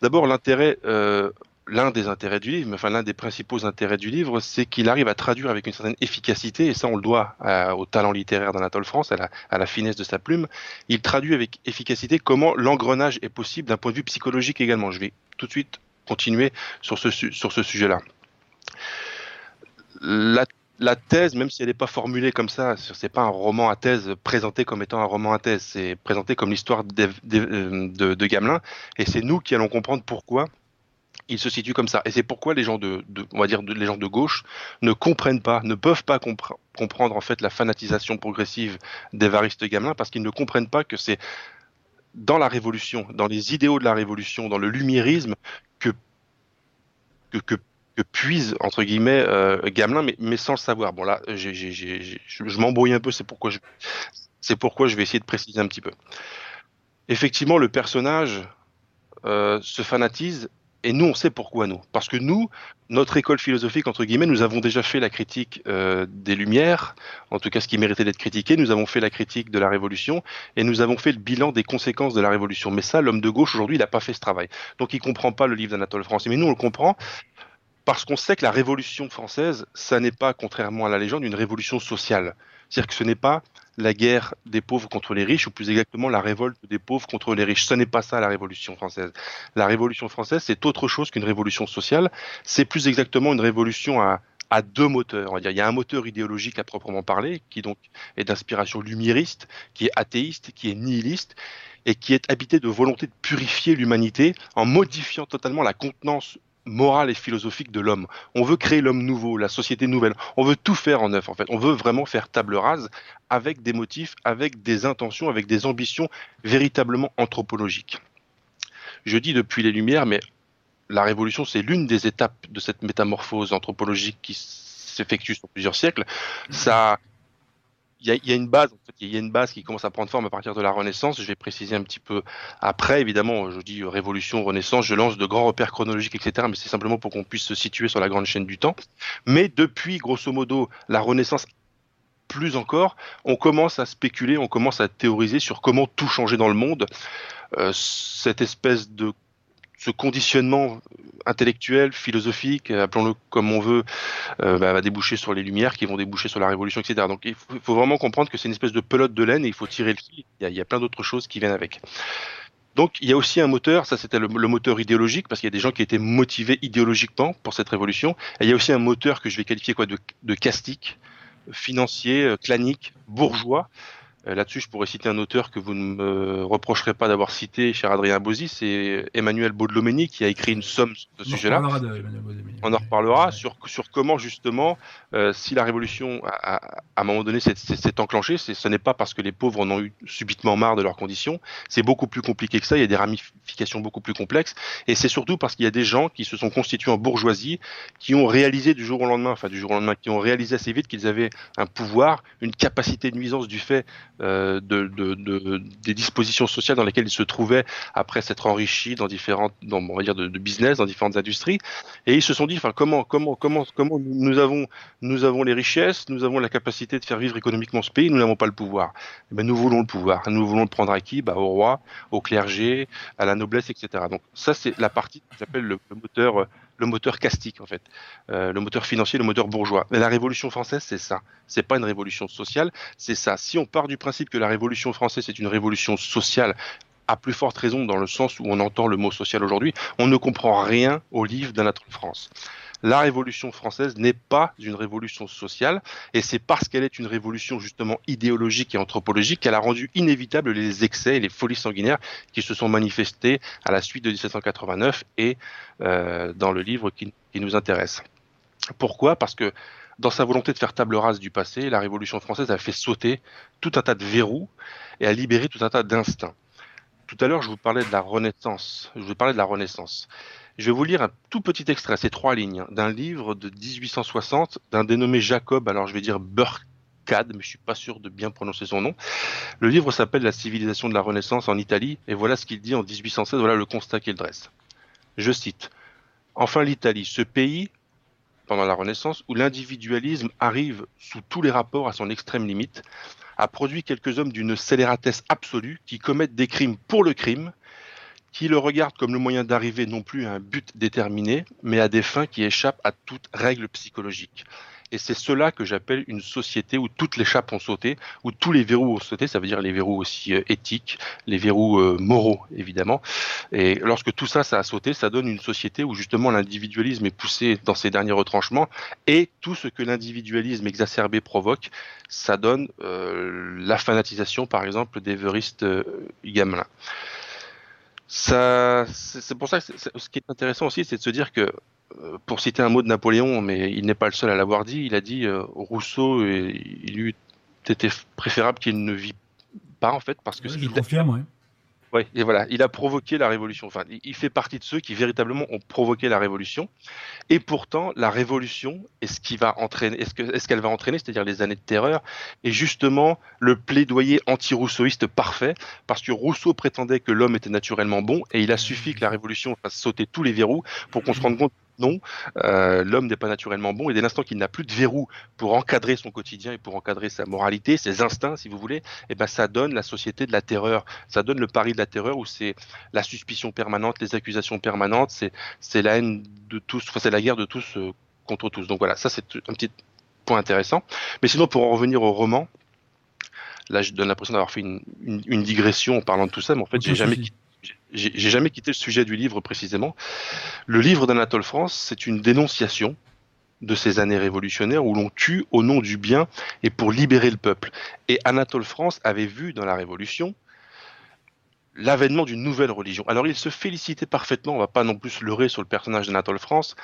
D'abord, l'intérêt, euh, l'un des intérêts du livre, enfin l'un des principaux intérêts du livre, c'est qu'il arrive à traduire avec une certaine efficacité, et ça on le doit à- au talent littéraire d'Anatole France, à la, finesse de sa plume. Il traduit avec efficacité comment l'engrenage est possible d'un point de vue psychologique également. Je vais tout de suite continuer sur ce, su- sur ce sujet-là. La, la thèse, même si elle n'est pas formulée comme ça, c'est pas un roman à thèse présenté comme étant un roman à thèse, c'est présenté comme l'histoire euh, de, Gamelin, et c'est nous qui allons comprendre pourquoi il se situe comme ça. Et c'est pourquoi les gens de, on va dire, les gens de gauche ne comprennent pas, ne peuvent pas compre- comprendre en fait la fanatisation progressive d'Évariste Gamelin, parce qu'ils ne comprennent pas que c'est dans la révolution, dans les idéaux de la révolution, dans le lumiérisme que, que, que puise entre guillemets euh, Gamelin, mais, sans le savoir. Bon là, je, m'embrouille un peu, c'est pourquoi je, vais essayer de préciser un petit peu. Effectivement, le personnage euh, se fanatise. Et nous, on sait pourquoi nous. Parce que nous, notre école philosophique, entre guillemets, nous avons déjà fait la critique euh, des Lumières, en tout cas ce qui méritait d'être critiqué, nous avons fait la critique de la Révolution, et nous avons fait le bilan des conséquences de la Révolution. Mais ça, l'homme de gauche, aujourd'hui, il n'a pas fait ce travail. Donc il comprend pas le livre d'Anatole France. Mais nous, on le comprend parce qu'on sait que la Révolution française, ça n'est pas, contrairement à la légende, une révolution sociale. C'est-à-dire que ce n'est pas la guerre des pauvres contre les riches, ou plus exactement la révolte des pauvres contre les riches. Ce n'est pas ça la Révolution française. La Révolution française, c'est autre chose qu'une révolution sociale. C'est plus exactement une révolution à, deux moteurs. On va dire. Il y a un moteur idéologique à proprement parler, qui donc est d'inspiration lumiériste, qui est athéiste, qui est nihiliste, et qui est habité de volonté de purifier l'humanité en modifiant totalement la contenance morale et philosophique de l'homme. On veut créer l'homme nouveau, la société nouvelle. On veut tout faire en neuf, en fait. On veut vraiment faire table rase avec des motifs, avec des intentions, avec des ambitions véritablement anthropologiques. Je dis depuis les Lumières, mais la Révolution, c'est l'une des étapes de cette métamorphose anthropologique qui s'effectue sur plusieurs siècles. Ça il y, a une base, en fait, il y a une base qui commence à prendre forme à partir de la Renaissance. Je vais préciser un petit peu après. Évidemment, je dis Révolution, Renaissance, je lance de grands repères chronologiques, etc. Mais c'est simplement pour qu'on puisse se situer sur la grande chaîne du temps. Mais depuis, grosso modo, la Renaissance plus encore, on commence à spéculer, on commence à théoriser sur comment tout changer dans le monde. Euh, cette espèce de ce conditionnement intellectuel, philosophique, appelons-le comme on veut, euh, bah, va déboucher sur les lumières qui vont déboucher sur la révolution, etc. Donc il faut, vraiment comprendre que c'est une espèce de pelote de laine et il faut tirer le fil. Il y a, plein d'autres choses qui viennent avec. Donc il y a aussi un moteur, ça c'était le, moteur idéologique, parce qu'il y a des gens qui étaient motivés idéologiquement pour cette révolution. Il y a aussi un moteur que je vais qualifier quoi de, castique, financier, clanique, bourgeois, là-dessus, je pourrais citer un auteur que vous ne me reprocherez pas d'avoir cité, cher Adrien Bozzi, c'est Emmanuel Baudelomeni qui a écrit une somme sur ce sujet-là. On en reparlera sur, sur comment justement, euh, si la révolution à, à un moment donné s'est enclenchée, ce n'est pas parce que les pauvres en ont eu subitement marre de leurs conditions, c'est beaucoup plus compliqué que ça, il y a des ramifications beaucoup plus complexes, et c'est surtout parce qu'il y a des gens qui se sont constitués en bourgeoisie, qui ont réalisé du jour au lendemain, enfin du jour au lendemain, qui ont réalisé assez vite qu'ils avaient un pouvoir, une capacité de nuisance du fait euh, de, de, de, des dispositions sociales dans lesquelles ils se trouvaient après s'être enrichis dans différentes, dans, on va dire, de, business, dans différentes industries. Et ils se sont dit, enfin, comment, comment, comment, comment nous avons, nous avons les richesses, nous avons la capacité de faire vivre économiquement ce pays, nous n'avons pas le pouvoir. Eh ben, nous voulons le pouvoir. Nous voulons le prendre à qui? Bah, Au roi, au clergé, à la noblesse, etc. Donc ça, c'est la partie que j'appelle le, le moteur le moteur castique en fait, euh, le moteur financier, le moteur bourgeois. Mais la Révolution française, c'est ça. C'est pas une révolution sociale, c'est ça. Si on part du principe que la Révolution française est une révolution sociale, à plus forte raison dans le sens où on entend le mot social aujourd'hui, on ne comprend rien au livre d'Anatole France la Révolution française n'est pas une révolution sociale, et c'est parce qu'elle est une révolution justement idéologique et anthropologique qu'elle a rendu inévitable les excès et les folies sanguinaires qui se sont manifestés à la suite de 1789 et euh, dans le livre qui, nous intéresse. Pourquoi? Parce que dans sa volonté de faire table rase du passé, la Révolution française a fait sauter tout un tas de verrous et a libéré tout un tas d'instincts. Tout à l'heure, je vous parlais de la Renaissance. Je vous parlais de la Renaissance. Je vais vous lire un tout petit extrait, c'est trois lignes, hein, d'un livre de 1860 d'un dénommé Jacob, alors je vais dire Burkad, mais je suis pas sûr de bien prononcer son nom. Le livre s'appelle La civilisation de la Renaissance en Italie, et voilà ce qu'il dit en 1816, voilà le constat qu'il dresse. Je cite. Enfin l'Italie, ce pays, pendant la Renaissance, où l'individualisme arrive sous tous les rapports à son extrême limite, a produit quelques hommes d'une scélératesse absolue qui commettent des crimes pour le crime, qui le regarde comme le moyen d'arriver non plus à un but déterminé, mais à des fins qui échappent à toute règle psychologique. Et c'est cela que j'appelle une société où toutes les chapes ont sauté, où tous les verrous ont sauté, ça veut dire les verrous aussi euh, éthiques, les verrous euh, moraux, évidemment. Et lorsque tout ça, ça a sauté, ça donne une société où justement l'individualisme est poussé dans ses derniers retranchements, et tout ce que l'individualisme exacerbé provoque, ça donne euh, la fanatisation, par exemple, des euh, gamelins ça, c'est pour ça que ce qui est intéressant aussi, c'est de se dire que, euh, pour citer un mot de Napoléon, mais il n'est pas le seul à l'avoir dit, il a dit euh, Rousseau, il eût été préférable qu'il ne vit pas en fait, parce que ouais, je confirme, ouais. Oui, et voilà, il a provoqué la révolution. Enfin, il fait partie de ceux qui véritablement ont provoqué la révolution. Et pourtant, la révolution, est-ce qui va entraîner, est-ce qu'elle va entraîner, c'est-à-dire les années de terreur, est justement le plaidoyer anti-rousseauiste parfait, parce que Rousseau prétendait que l'homme était naturellement bon, et il a suffi que la révolution fasse sauter tous les verrous pour qu'on se rende compte non, euh, l'homme n'est pas naturellement bon et dès l'instant qu'il n'a plus de verrou pour encadrer son quotidien et pour encadrer sa moralité, ses instincts, si vous voulez, eh ben ça donne la société de la terreur, ça donne le pari de la terreur où c'est la suspicion permanente, les accusations permanentes, c'est c'est la haine de tous, enfin, c'est la guerre de tous euh, contre tous. Donc voilà, ça c'est un petit point intéressant. Mais sinon, pour en revenir au roman, Là, je donne l'impression d'avoir fait une, une, une, digression en parlant de tout ça, mais en fait, j'ai jamais, j'ai jamais quitté le sujet du livre précisément. Le livre d'Anatole France, c'est une dénonciation de ces années révolutionnaires où l'on tue au nom du bien et pour libérer le peuple. Et Anatole France avait vu dans la Révolution l'avènement d'une nouvelle religion. Alors il se félicitait parfaitement, on va pas non plus leurrer sur le personnage d'Anatole France,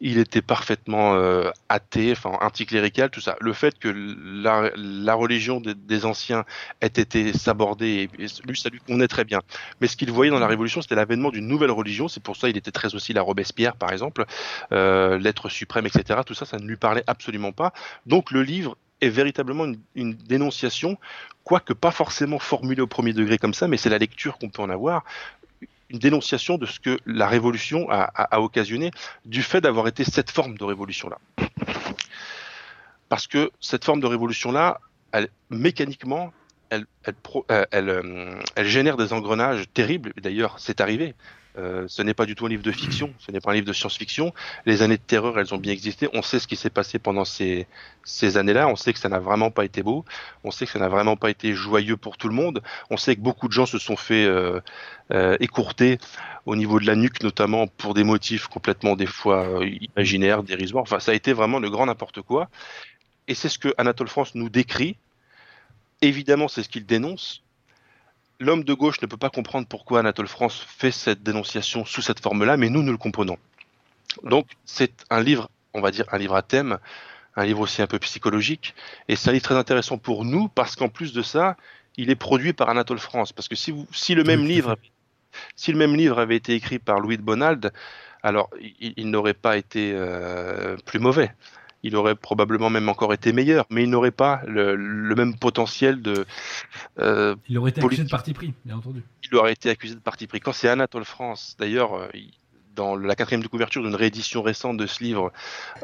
il était parfaitement euh, athée, enfin anticlérical, tout ça. Le fait que la, la religion des, anciens ait été sabordée, et, et lui, très bien. Mais ce qu'il voyait dans la Révolution, c'était l'avènement d'une nouvelle religion. C'est pour ça il était très hostile à Robespierre, par exemple, euh, l'être suprême, etc. Tout ça, ça ne lui parlait absolument pas. Donc le livre est véritablement une, une dénonciation, quoique pas forcément formulée au premier degré comme ça, mais c'est la lecture qu'on peut en avoir dénonciation de ce que la révolution a, occasionné du fait d'avoir été cette forme de révolution-là. Parce que cette forme de révolution-là, mécaniquement, elle, elle, elle, elle, génère des engrenages terribles. D'ailleurs, c'est arrivé. Euh, ce n'est pas du tout un livre de fiction, ce n'est pas un livre de science-fiction. Les années de terreur, elles ont bien existé. On sait ce qui s'est passé pendant ces, ces années-là. On sait que ça n'a vraiment pas été beau. On sait que ça n'a vraiment pas été joyeux pour tout le monde. On sait que beaucoup de gens se sont fait euh, euh, écourter au niveau de la nuque, notamment pour des motifs complètement des fois imaginaires, dérisoires. Enfin, ça a été vraiment le grand n'importe quoi. Et c'est ce que Anatole France nous décrit. Évidemment, c'est ce qu'il dénonce l'homme de gauche ne peut pas comprendre pourquoi Anatole France fait cette dénonciation sous cette forme-là, mais nous, nous le comprenons. Donc, c'est un livre, on va dire un livre à thème, un livre aussi un peu psychologique, et c'est un livre très intéressant pour nous parce qu'en plus de ça, il est produit par Anatole France. Parce que si, vous, si le même livre, si le même livre avait été écrit par Louis de Bonald, alors il, il n'aurait pas été euh, plus mauvais il aurait probablement même encore été meilleur, mais il n'aurait pas le, le, même potentiel de. Euh, il aurait été politique. accusé de parti pris, bien entendu. Il aurait été accusé de parti pris. Quand c'est Anatole France, d'ailleurs, euh, dans la quatrième de couverture d'une réédition récente de ce livre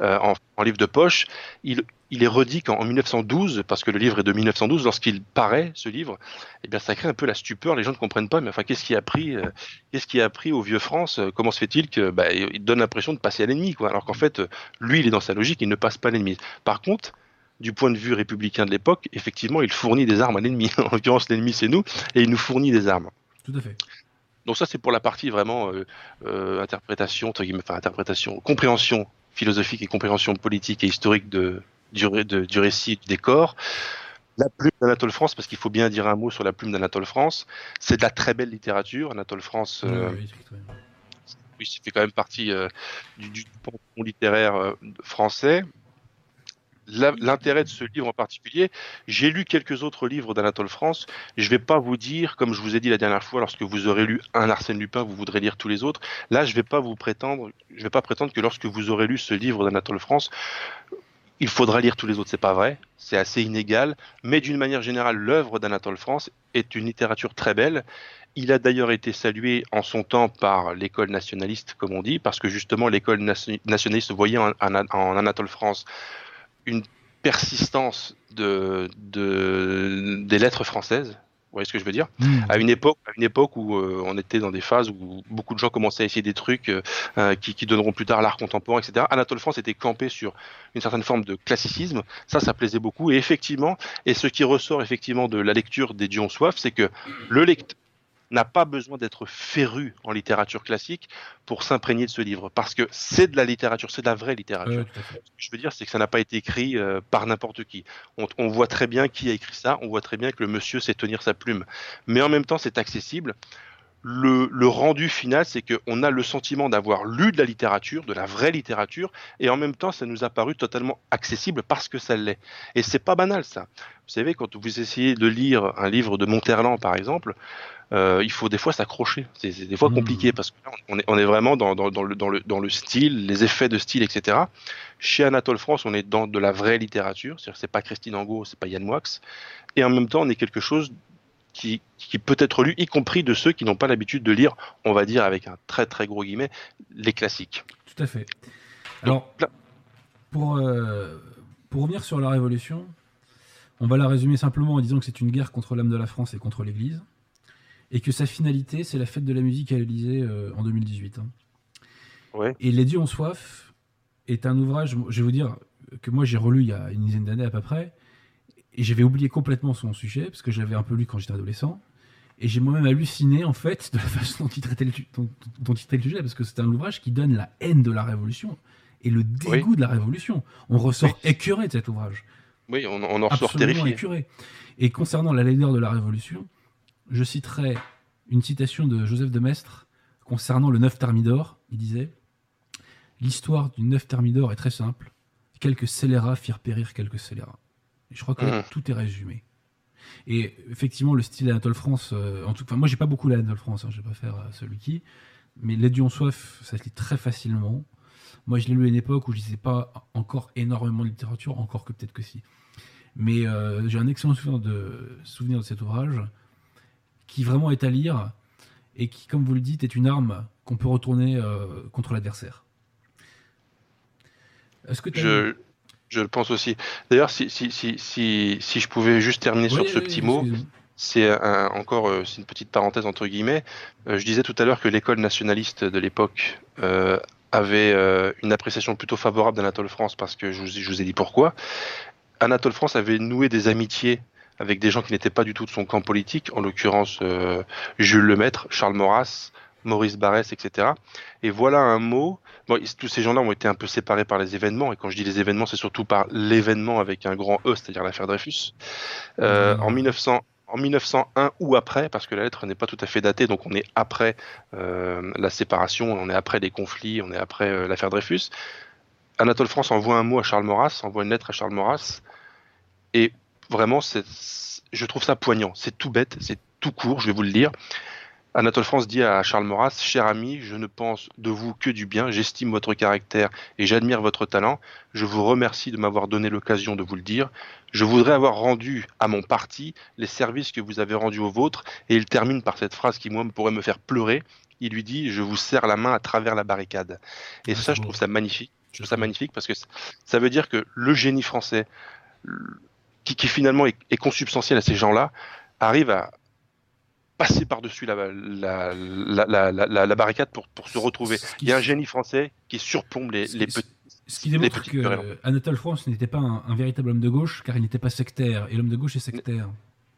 euh, en, livre de poche, il, est redit qu'en 1912, parce que le livre est de 1912, lorsqu'il paraît, ce livre, eh bien, ça crée un peu la stupeur, les gens ne comprennent pas, mais enfin, qu'est-ce qui a pris, euh, qu'est-ce qui a pris au vieux France Comment se fait-il que, bah, il donne l'impression de passer à l'ennemi, Alors qu'en fait, lui, il est dans sa logique, il ne passe pas à l'ennemi. Par contre, du point de vue républicain de l'époque, effectivement, il fournit des armes à l'ennemi. (laughs) en l'occurrence, l'ennemi, c'est nous, et il nous fournit des armes. Tout à fait. Donc ça, c'est pour la partie vraiment euh, euh, interprétation, enfin interprétation, compréhension philosophique et compréhension politique et historique de, du, de, du récit du décor. La plume d'Anatole France, parce qu'il faut bien dire un mot sur la plume d'Anatole France, c'est de la très belle littérature. Anatole France, euh, oui, oui, ça fait quand même partie euh, du, du pont littéraire euh, français. L'intérêt de ce livre en particulier, j'ai lu quelques autres livres d'Anatole France. Je ne vais pas vous dire, comme je vous ai dit la dernière fois, lorsque vous aurez lu un Arsène Lupin, vous voudrez lire tous les autres. Là, je ne vais pas vous prétendre, je vais pas prétendre que lorsque vous aurez lu ce livre d'Anatole France, il faudra lire tous les autres, c'est pas vrai, c'est assez inégal, mais d'une manière générale, l'œuvre d'Anatole France est une littérature très belle. Il a d'ailleurs été salué en son temps par l'école nationaliste, comme on dit, parce que justement l'école nationaliste voyait en, en, Anatole France une persistance de, de, des lettres françaises, vous voyez ce que je veux dire mmh. À une époque, à une époque où euh, on était dans des phases où beaucoup de gens commençaient à essayer des trucs euh, qui, qui, donneront plus tard l'art contemporain, etc. Anatole France était campé sur une certaine forme de classicisme. Ça, ça plaisait beaucoup. Et effectivement, et ce qui ressort effectivement de la lecture des Dion Soif, c'est que le lecteur n'a pas besoin d'être féru en littérature classique pour s'imprégner de ce livre, parce que c'est de la littérature, c'est de la vraie littérature. Ce que je veux dire, c'est que ça n'a pas été écrit euh, par n'importe qui. On, on, voit très bien qui a écrit ça, on voit très bien que le monsieur sait tenir sa plume, mais en même temps, c'est accessible. Le, le, rendu final, c'est qu'on a le sentiment d'avoir lu de la littérature, de la vraie littérature, et en même temps, ça nous a paru totalement accessible parce que ça l'est. Et c'est pas banal, ça. Vous savez, quand vous essayez de lire un livre de Monterland, par exemple, euh, il faut des fois s'accrocher. C'est des fois compliqué mmh. parce qu'on est, on est vraiment dans, dans, dans, le, dans, le, dans le style, les effets de style, etc. Chez Anatole France, on est dans de la vraie littérature, c'est-à-dire c'est pas Christine Angot, c'est pas Yann Moix, et en même temps, on est quelque chose qui, qui peut être lu, y compris de ceux qui n'ont pas l'habitude de lire, on va dire avec un très très gros guillemet, les classiques. Tout à fait. Alors, Donc, pour, euh, pour revenir sur la Révolution, on va la résumer simplement en disant que c'est une guerre contre l'âme de la France et contre l'Église, et que sa finalité, c'est la fête de la musique à l'Élysée euh, en 2018. Hein. Ouais. Et Les dieux ont soif est un ouvrage, je vais vous dire, que moi j'ai relu il y a une dizaine d'années à peu près, et j'avais oublié complètement son sujet, parce que j'avais un peu lu quand j'étais adolescent. Et j'ai moi-même halluciné, en fait, de la (laughs) façon dont il traitait le, dont, dont il traitait le sujet, parce que c'est un ouvrage qui donne la haine de la Révolution et le dégoût de la Révolution. On ressort écœuré de cet ouvrage. Oui, on, on en ressort terrifié. Et concernant la laideur de la Révolution, je citerai une citation de Joseph de Maistre concernant le neuf Thermidor. Il disait L'histoire du neuf Thermidor est très simple. Quelques scélérats firent périr quelques scélérats. Et je crois que Mhm. tout est résumé. Et effectivement, le style Anatole France, euh, en tout cas, moi j'ai pas beaucoup l'Anatole France, hein, je préfère euh, celui qui, mais L'édion soif, ça se lit très facilement. Moi je l'ai lu à une époque où je lisais pas encore énormément de littérature, encore que peut-être que si. Mais euh, j'ai un excellent souvenir de, souvenir de cet ouvrage, qui vraiment est à lire, et qui, comme vous le dites, est une arme qu'on peut retourner euh, contre l'adversaire. Est-ce que Je, je le pense aussi. D'ailleurs, si, si, si, si, si je pouvais juste terminer Oui, sur ce oui, petit mot, c'est un- encore euh, c'est une petite parenthèse entre guillemets. Euh, je disais tout à l'heure que l'école nationaliste de l'époque euh, avait une appréciation plutôt favorable d'Anatole France parce que je vous, je vous ai dit pourquoi. Anatole France avait noué des amitiés avec des gens qui n'étaient pas du tout de son camp politique, en l'occurrence euh, Jules Lemaître, Charles Maurras, Maurice Barrès, etc. Et voilà un mot. Bon, tous ces gens-là ont été un peu séparés par les événements, et quand je dis les événements, c'est surtout par l'événement avec un grand E, c'est-à-dire l'affaire Dreyfus. Euh, Mmh. en 1900, en 1901 ou après, parce que la lettre n'est pas tout à fait datée, donc on est après euh, la séparation, on est après les conflits, on est après euh, l'affaire Dreyfus. Anatole France envoie un mot à Charles Maurras, envoie une lettre à Charles Maurras, et vraiment, c'est, je trouve ça poignant. C'est tout bête, c'est tout court, je vais vous le dire. Anatole France dit à Charles Maurras, cher ami, je ne pense de vous que du bien, j'estime votre caractère et j'admire votre talent. Je vous remercie de m'avoir donné l'occasion de vous le dire. Je voudrais avoir rendu à mon parti les services que vous avez rendus aux vôtres. Et il termine par cette phrase qui, moi, me pourrait me faire pleurer. Il lui dit, je vous serre la main à travers la barricade. Et Ah, ça, je trouve ça magnifique. Je trouve ça magnifique parce que ça veut dire que le génie français, qui, qui finalement est, est consubstantiel à ces gens-là, arrive à passer par-dessus la, barricade pour, pour se retrouver. Il y a un génie français qui surplombe les, petits. Ce qui démontre que euh, Anatole France n'était pas un, un véritable homme de gauche, car il n'était pas sectaire. Et l'homme de gauche est sectaire.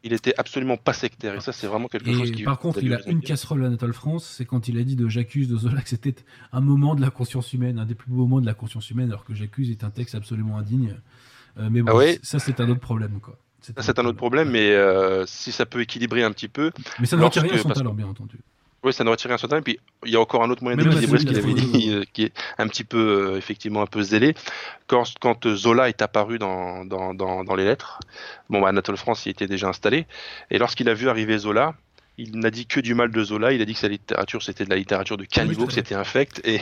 Il était absolument pas sectaire. Et ça, c'est vraiment quelque chose qui. par contre, il a une casserole Anatole France, c'est quand il a dit de J'accuse de Zola que c'était un moment de la conscience humaine, un des plus beaux moments de la conscience humaine, alors que J'accuse est un texte absolument indigne. Euh, mais bon, Ah ouais ça c'est un autre problème. quoi. C'est un autre problème, mais euh, si ça peut équilibrer un petit peu. Mais ça ne retire rien à son parce- talent, bien entendu. Oui, ça ne retire rien à son talent. Et puis, il y a encore un autre moyen de Même équilibrer ce qu'il avait dit, euh, qui est un petit peu, euh, effectivement, un peu zélé. Quand, quand Zola est apparu dans, dans, dans, dans les lettres, bon, bah, Anatole France y était déjà installé. Et lorsqu'il a vu arriver Zola, il n'a dit que du mal de Zola. Il a dit que sa littérature, c'était de la littérature de caniveau, que c'était infect. Et,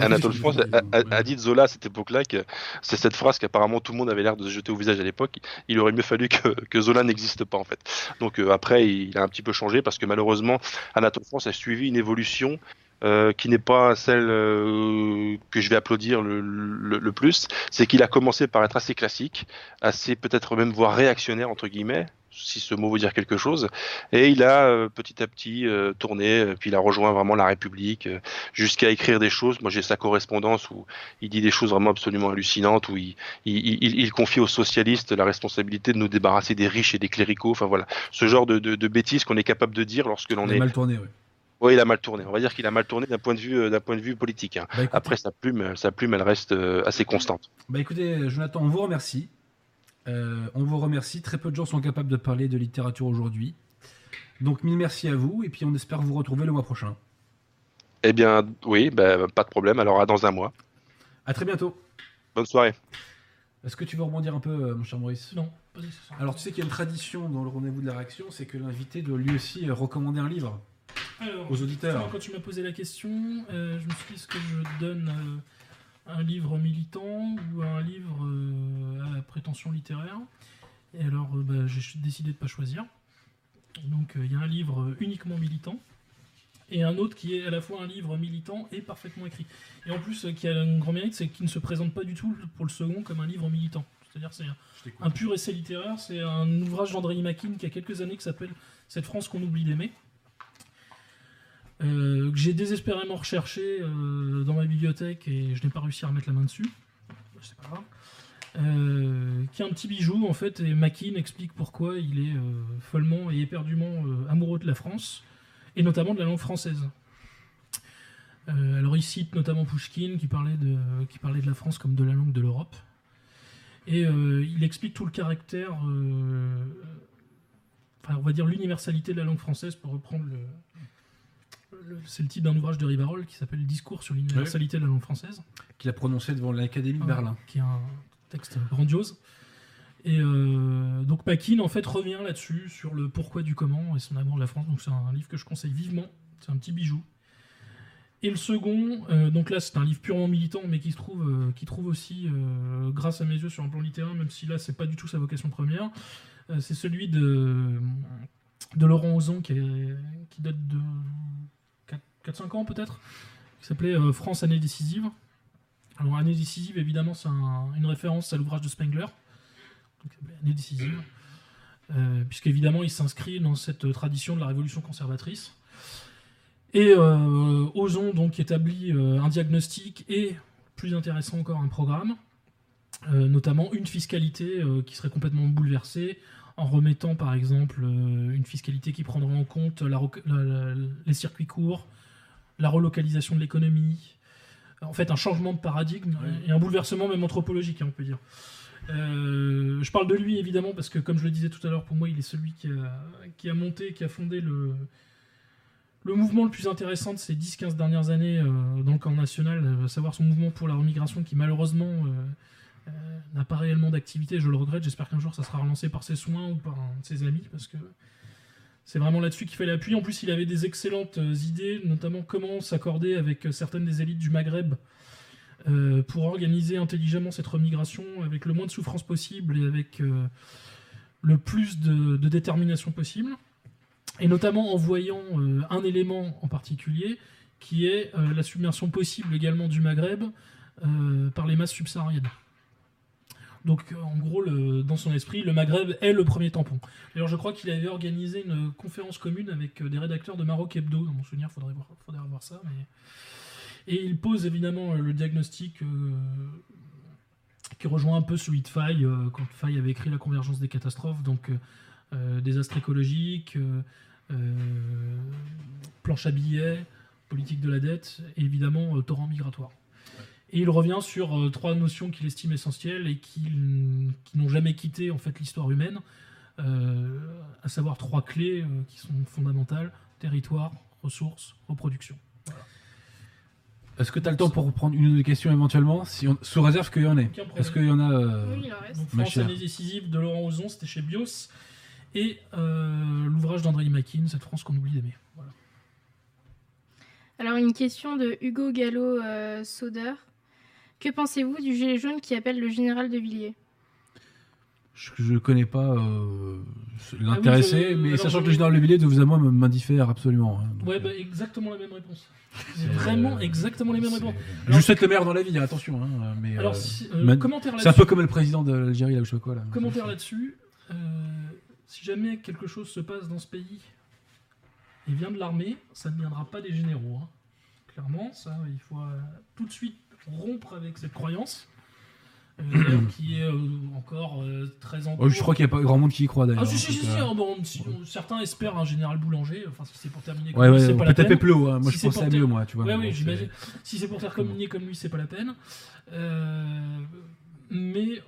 Anatole France a, dit de Zola à cette époque-là que c'est cette phrase qu'apparemment tout le monde avait l'air de se jeter au visage à l'époque. Il aurait mieux fallu que, que Zola n'existe pas, en fait. Donc euh, après, il a un petit peu changé parce que malheureusement, Anatole France a suivi une évolution euh, qui n'est pas celle euh, que je vais applaudir le, le- le plus. C'est qu'il a commencé par être assez classique, assez peut-être même voire réactionnaire entre guillemets, si ce mot veut dire quelque chose. Et il a euh, petit à petit tourné, puis il a rejoint vraiment la République jusqu'à écrire des choses. Moi, j'ai sa correspondance où il dit des choses vraiment absolument hallucinantes, où il, il, il- il confie aux socialistes la responsabilité de nous débarrasser des riches et des cléricaux. Enfin voilà, ce genre de, de, de bêtises qu'on est capable de dire lorsque l'on est mal tourné, ouais. Oui, il a mal tourné. On va dire qu'il a mal tourné d'un point de vue, euh, d'un point de vue politique. hein. Bah, écoutez, Après, sa plume, sa plume, elle reste euh, assez constante. bah, écoutez, Jonathan, on vous remercie. Euh, on vous remercie. Très peu de gens sont capables de parler de littérature aujourd'hui. Donc, mille merci à vous, et puis on espère vous retrouver le mois prochain. Eh bien, oui, bah, pas de problème. Alors, à dans un mois. À très bientôt. Bonne soirée. Est-ce que tu veux rebondir un peu, euh, mon cher Maurice? Non, pas. Alors, tu sais qu'il y a une tradition dans le rendez-vous de la réaction, c'est que l'invité doit lui aussi euh, recommander un livre. Alors, aux auditeurs. justement, Quand tu m'as posé la question, euh, je me suis dit est-ce que je donne euh, un livre militant ou un livre euh, à prétention littéraire? Et alors, bah, j'ai décidé de ne pas choisir. Donc, il y a un livre uniquement militant et un autre qui est à la fois un livre militant et parfaitement écrit. Et en plus, qui a un grand mérite, c'est qu'il ne se présente pas du tout pour le second comme un livre militant. C'est-à-dire, c'est un- un pur essai littéraire. C'est un ouvrage d'André Makin qui a quelques années qui s'appelle Cette France qu'on oublie d'aimer. Euh, que j'ai désespérément recherché euh, dans ma bibliothèque et je n'ai pas réussi à remettre la main dessus. C'est pas grave. euh, qui est un petit bijou en fait, et Makin explique pourquoi il est follement et éperdument amoureux de la France, et notamment de la langue française. Alors il cite notamment Pushkin qui parlait, de, qui parlait de la France comme de la langue de l'Europe. Et il explique tout le caractère, enfin on va dire l'universalité de la langue française pour reprendre le... c'est le titre d'un ouvrage de Rivarol qui s'appelle Discours sur l'universalité de la langue française Qu'il a prononcé devant l'Académie de Berlin. qui est un texte grandiose. Et euh, donc Paquin en fait revient là-dessus sur le pourquoi du comment et son amour de la France. Donc c'est un livre que je conseille vivement. C'est un petit bijou. Et le second, euh, donc là c'est un livre purement militant, mais qui se trouve, euh, qui trouve aussi, euh, grâce à mes yeux, sur un plan littéraire, même si là c'est pas du tout sa vocation première. C'est celui de, de Laurent Ozon qui, est- qui date de 4-5 ans peut-être, qui s'appelait euh, France année décisive. Alors, année décisive, évidemment, c'est un- une référence à l'ouvrage de Spengler. Année décisive. Euh, Puisqu'évidemment, il s'inscrit dans cette tradition de la révolution conservatrice. Et euh, donc, établit euh, un diagnostic et, plus intéressant encore, un programme. Notamment une fiscalité qui serait complètement bouleversée en remettant, par exemple, une fiscalité qui prendrait en compte les circuits courts, la relocalisation de l'économie, en fait un changement de paradigme et un bouleversement même anthropologique, hein, on peut dire. Euh, je parle de lui évidemment parce que, comme je le disais tout à l'heure, pour moi, il est celui qui a, qui a monté, qui a fondé le, le mouvement le plus intéressant de ces 10-15 dernières années euh, dans le camp national, euh, à savoir son mouvement pour la remigration qui malheureusement euh, n'a pas réellement d'activité. Je le regrette. J'espère qu'un jour ça sera relancé par ses soins ou par un de ses amis parce que c'est vraiment là-dessus qu'il fallait appuyer. En plus, il avait des excellentes euh, idées, notamment comment s'accorder avec euh, certaines des élites du Maghreb euh, pour organiser intelligemment cette remigration avec le moins de souffrance possible et avec le plus de, détermination possible. Et notamment en voyant un élément en particulier qui est la submersion possible également du Maghreb par les masses subsahariennes. Donc, euh, en gros, dans son esprit, le Maghreb est le premier tampon. D'ailleurs, je crois qu'il avait organisé une conférence commune avec euh, des rédacteurs de Maroc Hebdo. Dans mon souvenir, faudrait voir, faudrait voir ça. Et il pose évidemment euh, le diagnostic qui rejoint un peu celui de Faye, quand Faye avait écrit La convergence des catastrophes. Donc, euh, désastre écologique, planche à billets, politique de la dette, et évidemment torrent migratoire. Et il revient sur euh, trois notions qu'il estime essentielles et qui, qui n'ont jamais quitté en fait l'histoire humaine, euh, à savoir trois clés euh, qui sont fondamentales territoire, ressources, reproduction. Est-ce que tu as le temps pour reprendre une ou deux questions éventuellement si on- Sous réserve qu'il y en ait? Est-ce qu'il y en a. euh, Oui, il en reste. Donc France année décisive de Laurent Ozon, c'était chez Bios, et euh, l'ouvrage d'André Makin, cette France qu'on oublie d'aimer. Voilà. Alors, une question de Hugo Gallo euh, Soder. Que pensez-vous du gilet jaune qui appelle le général de Villiers? Je ne connais pas euh, l'intéressé, Ah oui, je- mais alors, sachant je- que le général Levilliers de vous à moi m'indiffère absolument. hein, donc, Ouais, euh, bah, exactement la même réponse. (laughs) Vraiment exactement les mêmes réponses. Je lui souhaite le meilleur dans la vie, hein, attention. hein, mais, Alors, euh, si- euh, man- commentaire c'est un peu comme le président de l'Algérie, là, quoi. Là. Commentaire là-dessus. euh, si jamais quelque chose se passe dans ce pays et vient de l'armée, ça ne viendra pas des généraux. hein. Clairement, ça, il faut euh, tout de suite rompre avec cette croyance. euh, (clears throat) qui est euh, encore euh, très en Oh, cours. je crois qu'il n'y a pas grand monde qui y croit d'ailleurs. Ah, si, si, si, si, oh, bon, on- certains espèrent un général Boulanger, enfin, si c'est pour terminer comme Ouais, lui, ouais, c'est pas peut taper plus haut. hein. Moi, Si je pensais à mieux, moi, tu vois. Ouais, oui, j'imagine. Si c'est pour faire communier comme lui, c'est pas la peine. Mais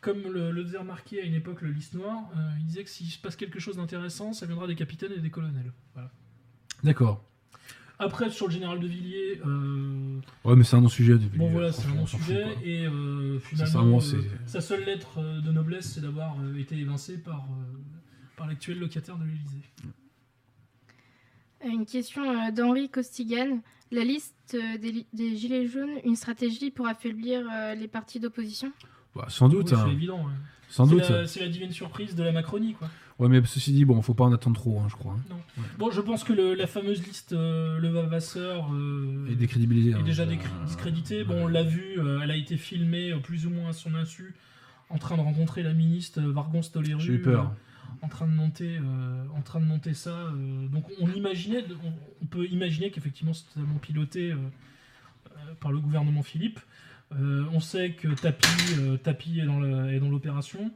comme le, le faisait remarquer à une époque le liste noir, il disait que s'il se passe quelque chose d'intéressant, ça viendra des capitaines et des colonels. Voilà. D'accord. Après, sur le général de Villiers, euh, Ouais, mais c'est un non-sujet. de- bon voilà, c'est un franchement, bon on s'en fout, sujet. quoi. Et euh, finalement, euh, c'est- sa seule lettre euh, de noblesse, c'est d'avoir euh, été évincé par, euh, par l'actuel locataire de l'Élysée. Une question euh, d'Henri Costigan. La liste euh, des, Gilets jaunes, une stratégie pour affaiblir euh, les partis d'opposition? Bah, sans doute. Oui, hein. c'est évident. ouais. Sans C'est doute. la- C'est la, divine surprise de la Macronie, quoi. Ouais, mais ceci dit, bon, faut pas en attendre trop, hein, je crois. hein. Bon, je pense que le- la fameuse liste euh, Le Vavasseur euh, Et décrédibiliser. est hein. déjà Euh, décr- discréditée. Bon, on l'a vu, euh, elle a été filmée euh, plus ou moins à son insu, en train de rencontrer la ministre euh, Vargon Stoleru. J'ai eu peur. euh, en train de monter, euh, en train de monter ça. euh, donc on imaginait, on, on peut imaginer qu'effectivement c'est totalement piloté euh, euh, par le gouvernement Philippe. Euh, on sait que Tapi, euh, Tapi est dans le- est dans l'opération.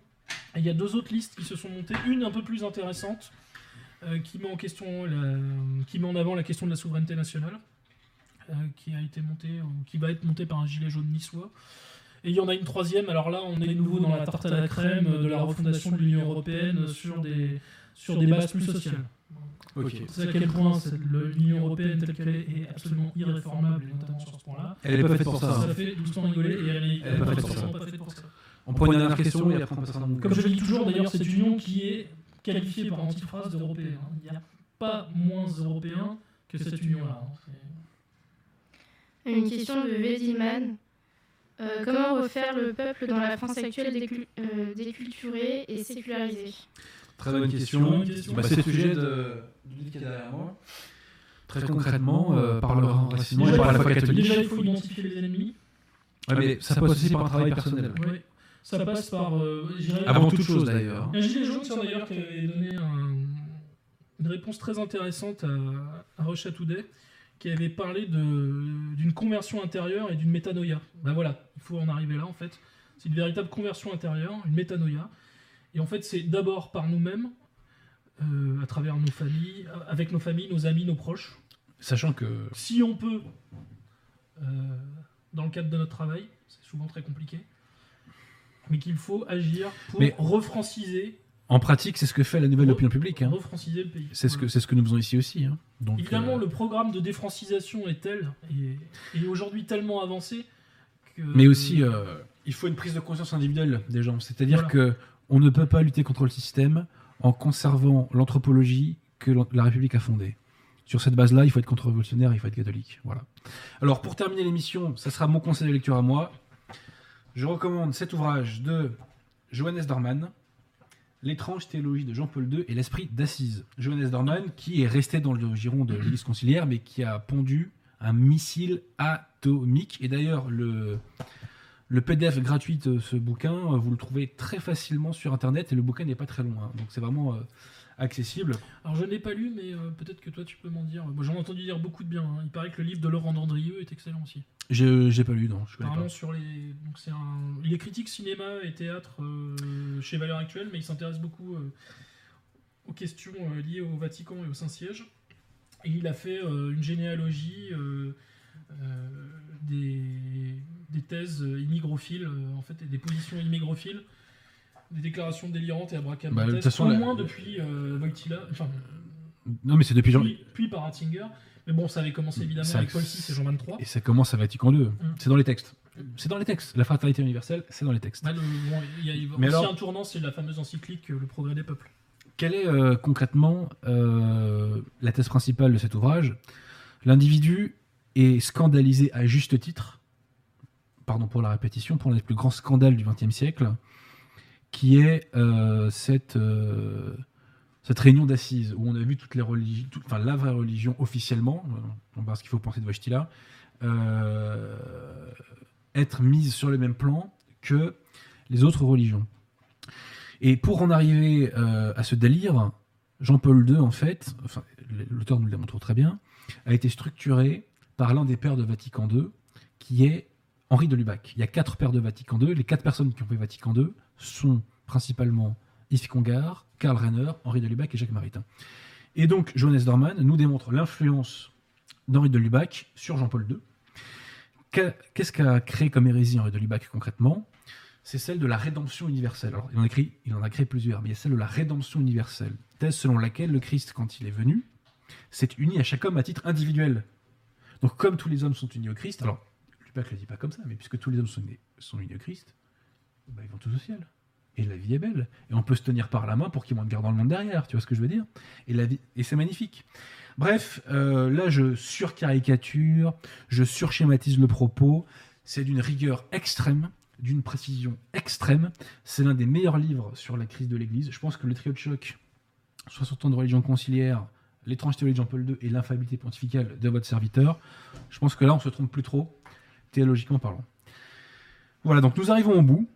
Et il y a deux autres listes qui se sont montées. Une un peu plus intéressante, euh, qui, met en question la- qui met en avant la question de la souveraineté nationale, euh, qui a été montée, ou qui va être montée par un gilet jaune niçois. Et il y en a une troisième, alors là on est de nouveau dans la tarte à la crème de la refondation de l'Union Européenne sur des, sur des bases plus sociales. Ok. C'est à quel point l'Union Européenne telle qu'elle est est absolument irréformable, notamment sur ce point-là. Elle est pas faite pour ça. Ça hein. fait doucement rigoler et elle est, Elle est pas faite pour ça. On prend une dernière question et après on passera dans Comme je le dis toujours, d'ailleurs, cette union qui est qualifiée par antiphrase d'européen. Il n'y a pas moins européen que cette union-là. hein. Une question de Vediman. Euh, comment refaire le peuple dans la France actuelle décu- euh, déculturée et sécularisée? Très bonne question. question. Bah, c'est le sujet de, livre qui est derrière moi. Très concrètement, euh, par le racinement et par la foi faut- catholique. Déjà, il faut identifier les ennemis. Ouais, mais ça passe aussi par un travail personnel. Ouais. Ça passe par. euh, dirais- Avant toute chose d'ailleurs. Il y a un gilet jaune, tiens, d'ailleurs, qui avait donné un- une réponse très intéressante à, à Rocha Today, qui avait parlé de- d'une conversion intérieure et d'une métanoïa. Ben voilà, il faut en arriver là, en fait. C'est une véritable conversion intérieure, une métanoïa. Et en fait, c'est d'abord par nous-mêmes, euh, à travers nos familles, avec nos familles, nos amis, nos proches. Sachant que Si on peut, euh, dans le cadre de notre travail, c'est souvent très compliqué, mais qu'il faut agir pour Mais- refranciser, en pratique, c'est ce que fait la nouvelle Re- opinion publique. hein. refranciser le pays. C'est ce que c'est ce que nous faisons ici aussi. hein. Donc, Évidemment, euh, le programme de défrancisation est tel et, et aujourd'hui tellement avancé que. mais aussi, euh, il faut une prise de conscience individuelle des gens. C'est-à-dire Voilà. que on ne peut pas lutter contre le système en conservant l'anthropologie que la République a fondée. Sur cette base-là, il faut être contre-révolutionnaire, il faut être catholique. Voilà. Alors, pour terminer l'émission, ça sera mon conseil de lecture à moi. Je recommande cet ouvrage de Johannes Dorman, L'étrange théologie de Jean-Paul II et l'esprit d'Assise. Johannes Dorman, qui est resté dans le giron de l'Église conciliaire, mais qui a pondu un missile atomique. Et d'ailleurs, le, PDF gratuit de ce bouquin, euh, vous le trouvez très facilement sur Internet et le bouquin n'est pas très long. hein. donc c'est vraiment euh, accessible. Alors je ne l'ai pas lu, mais euh, peut-être que toi tu peux m'en dire. Moi j'en ai entendu dire beaucoup de bien. hein. Il paraît que le livre de Laurent Dandrieux est excellent aussi. J'ai pas lu, non, je connais Apparemment pas. sur les. Donc c'est un. Il est critique cinéma et théâtre euh, chez Valeurs Actuelles, mais il s'intéresse beaucoup euh, aux questions euh, liées au Vatican et au Saint-Siège. Et il a fait une généalogie des, des thèses immigrophiles, en fait, et des positions immigrophiles, des déclarations délirantes et Bah, abracadabrantes, façon, au la- moins depuis enfin, Non, mais c'est depuis puis, puis par Ratzinger. Mais bon, ça avait commencé évidemment Ça- avec Paul VI et Jean 23. Et ça commence à Vatican II. C'est dans les textes. C'est dans les textes. La fraternité universelle, c'est dans les textes. Ouais, le- bon, il y a Mais aussi alors- un tournant, c'est la fameuse encyclique euh, Le progrès des peuples. Quelle est euh, concrètement euh, la thèse principale de cet ouvrage? L'individu est scandalisé à juste titre, pardon pour la répétition, pour l'un des plus grands scandales du XXe siècle, qui est euh, cette, cette réunion d'assises où on a vu toutes les religions, enfin la vraie religion officiellement, euh, on va ce qu'il faut penser de Wojtyla, euh, être mise sur le même plan que les autres religions. Et pour en arriver euh, à ce délire, Jean-Paul II, en fait, l'auteur nous le démontre très bien, a été structuré par l'un des pères de Vatican II, qui est Henri de Lubac. Il y a quatre pères de Vatican II. Les quatre personnes qui ont fait Vatican II sont principalement Yves Congar, Karl Renner, Henri de Lubac et Jacques Maritain. Et donc, Johannes Dorman nous démontre l'influence d'Henri de Lubac sur Jean-Paul II. Qu'est-ce qu'a créé comme hérésie Henri de Lubac concrètement? C'est celle de la rédemption universelle. Alors, il en, a créé, plusieurs, mais il y a celle de la rédemption universelle. Thèse selon laquelle le Christ, quand il est venu, s'est uni à chaque homme à titre individuel. Donc, comme tous les hommes sont unis au Christ, alors, Lubac ne le dit pas comme ça, mais puisque tous les hommes sont unis, au Christ, bah, ils vont tous au ciel. Et la vie est belle. Et on peut se tenir par la main pour qu'il y ait moins de dans le monde derrière. Tu vois ce que je veux dire? Et, la vie, et c'est magnifique. Bref, euh, là, je surcaricature, je surschématise le propos. C'est d'une rigueur extrême d'une précision extrême. C'est l'un des meilleurs livres sur la crise de l'Église. Je pense que le trio de choc, 60 ans de religion conciliaire, l'étrange théologie de Jean-Paul II et l'infaillibilité pontificale de votre serviteur, je pense que là, on se trompe plus trop, théologiquement parlant. Voilà, donc nous arrivons au bout.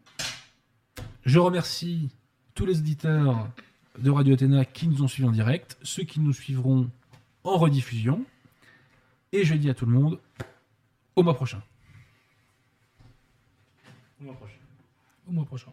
Je remercie tous les éditeurs de Radio Athéna qui nous ont suivis en direct, ceux qui nous suivront en rediffusion. Et je dis à tout le monde, au mois prochain. Au mois prochain. Au mois prochain.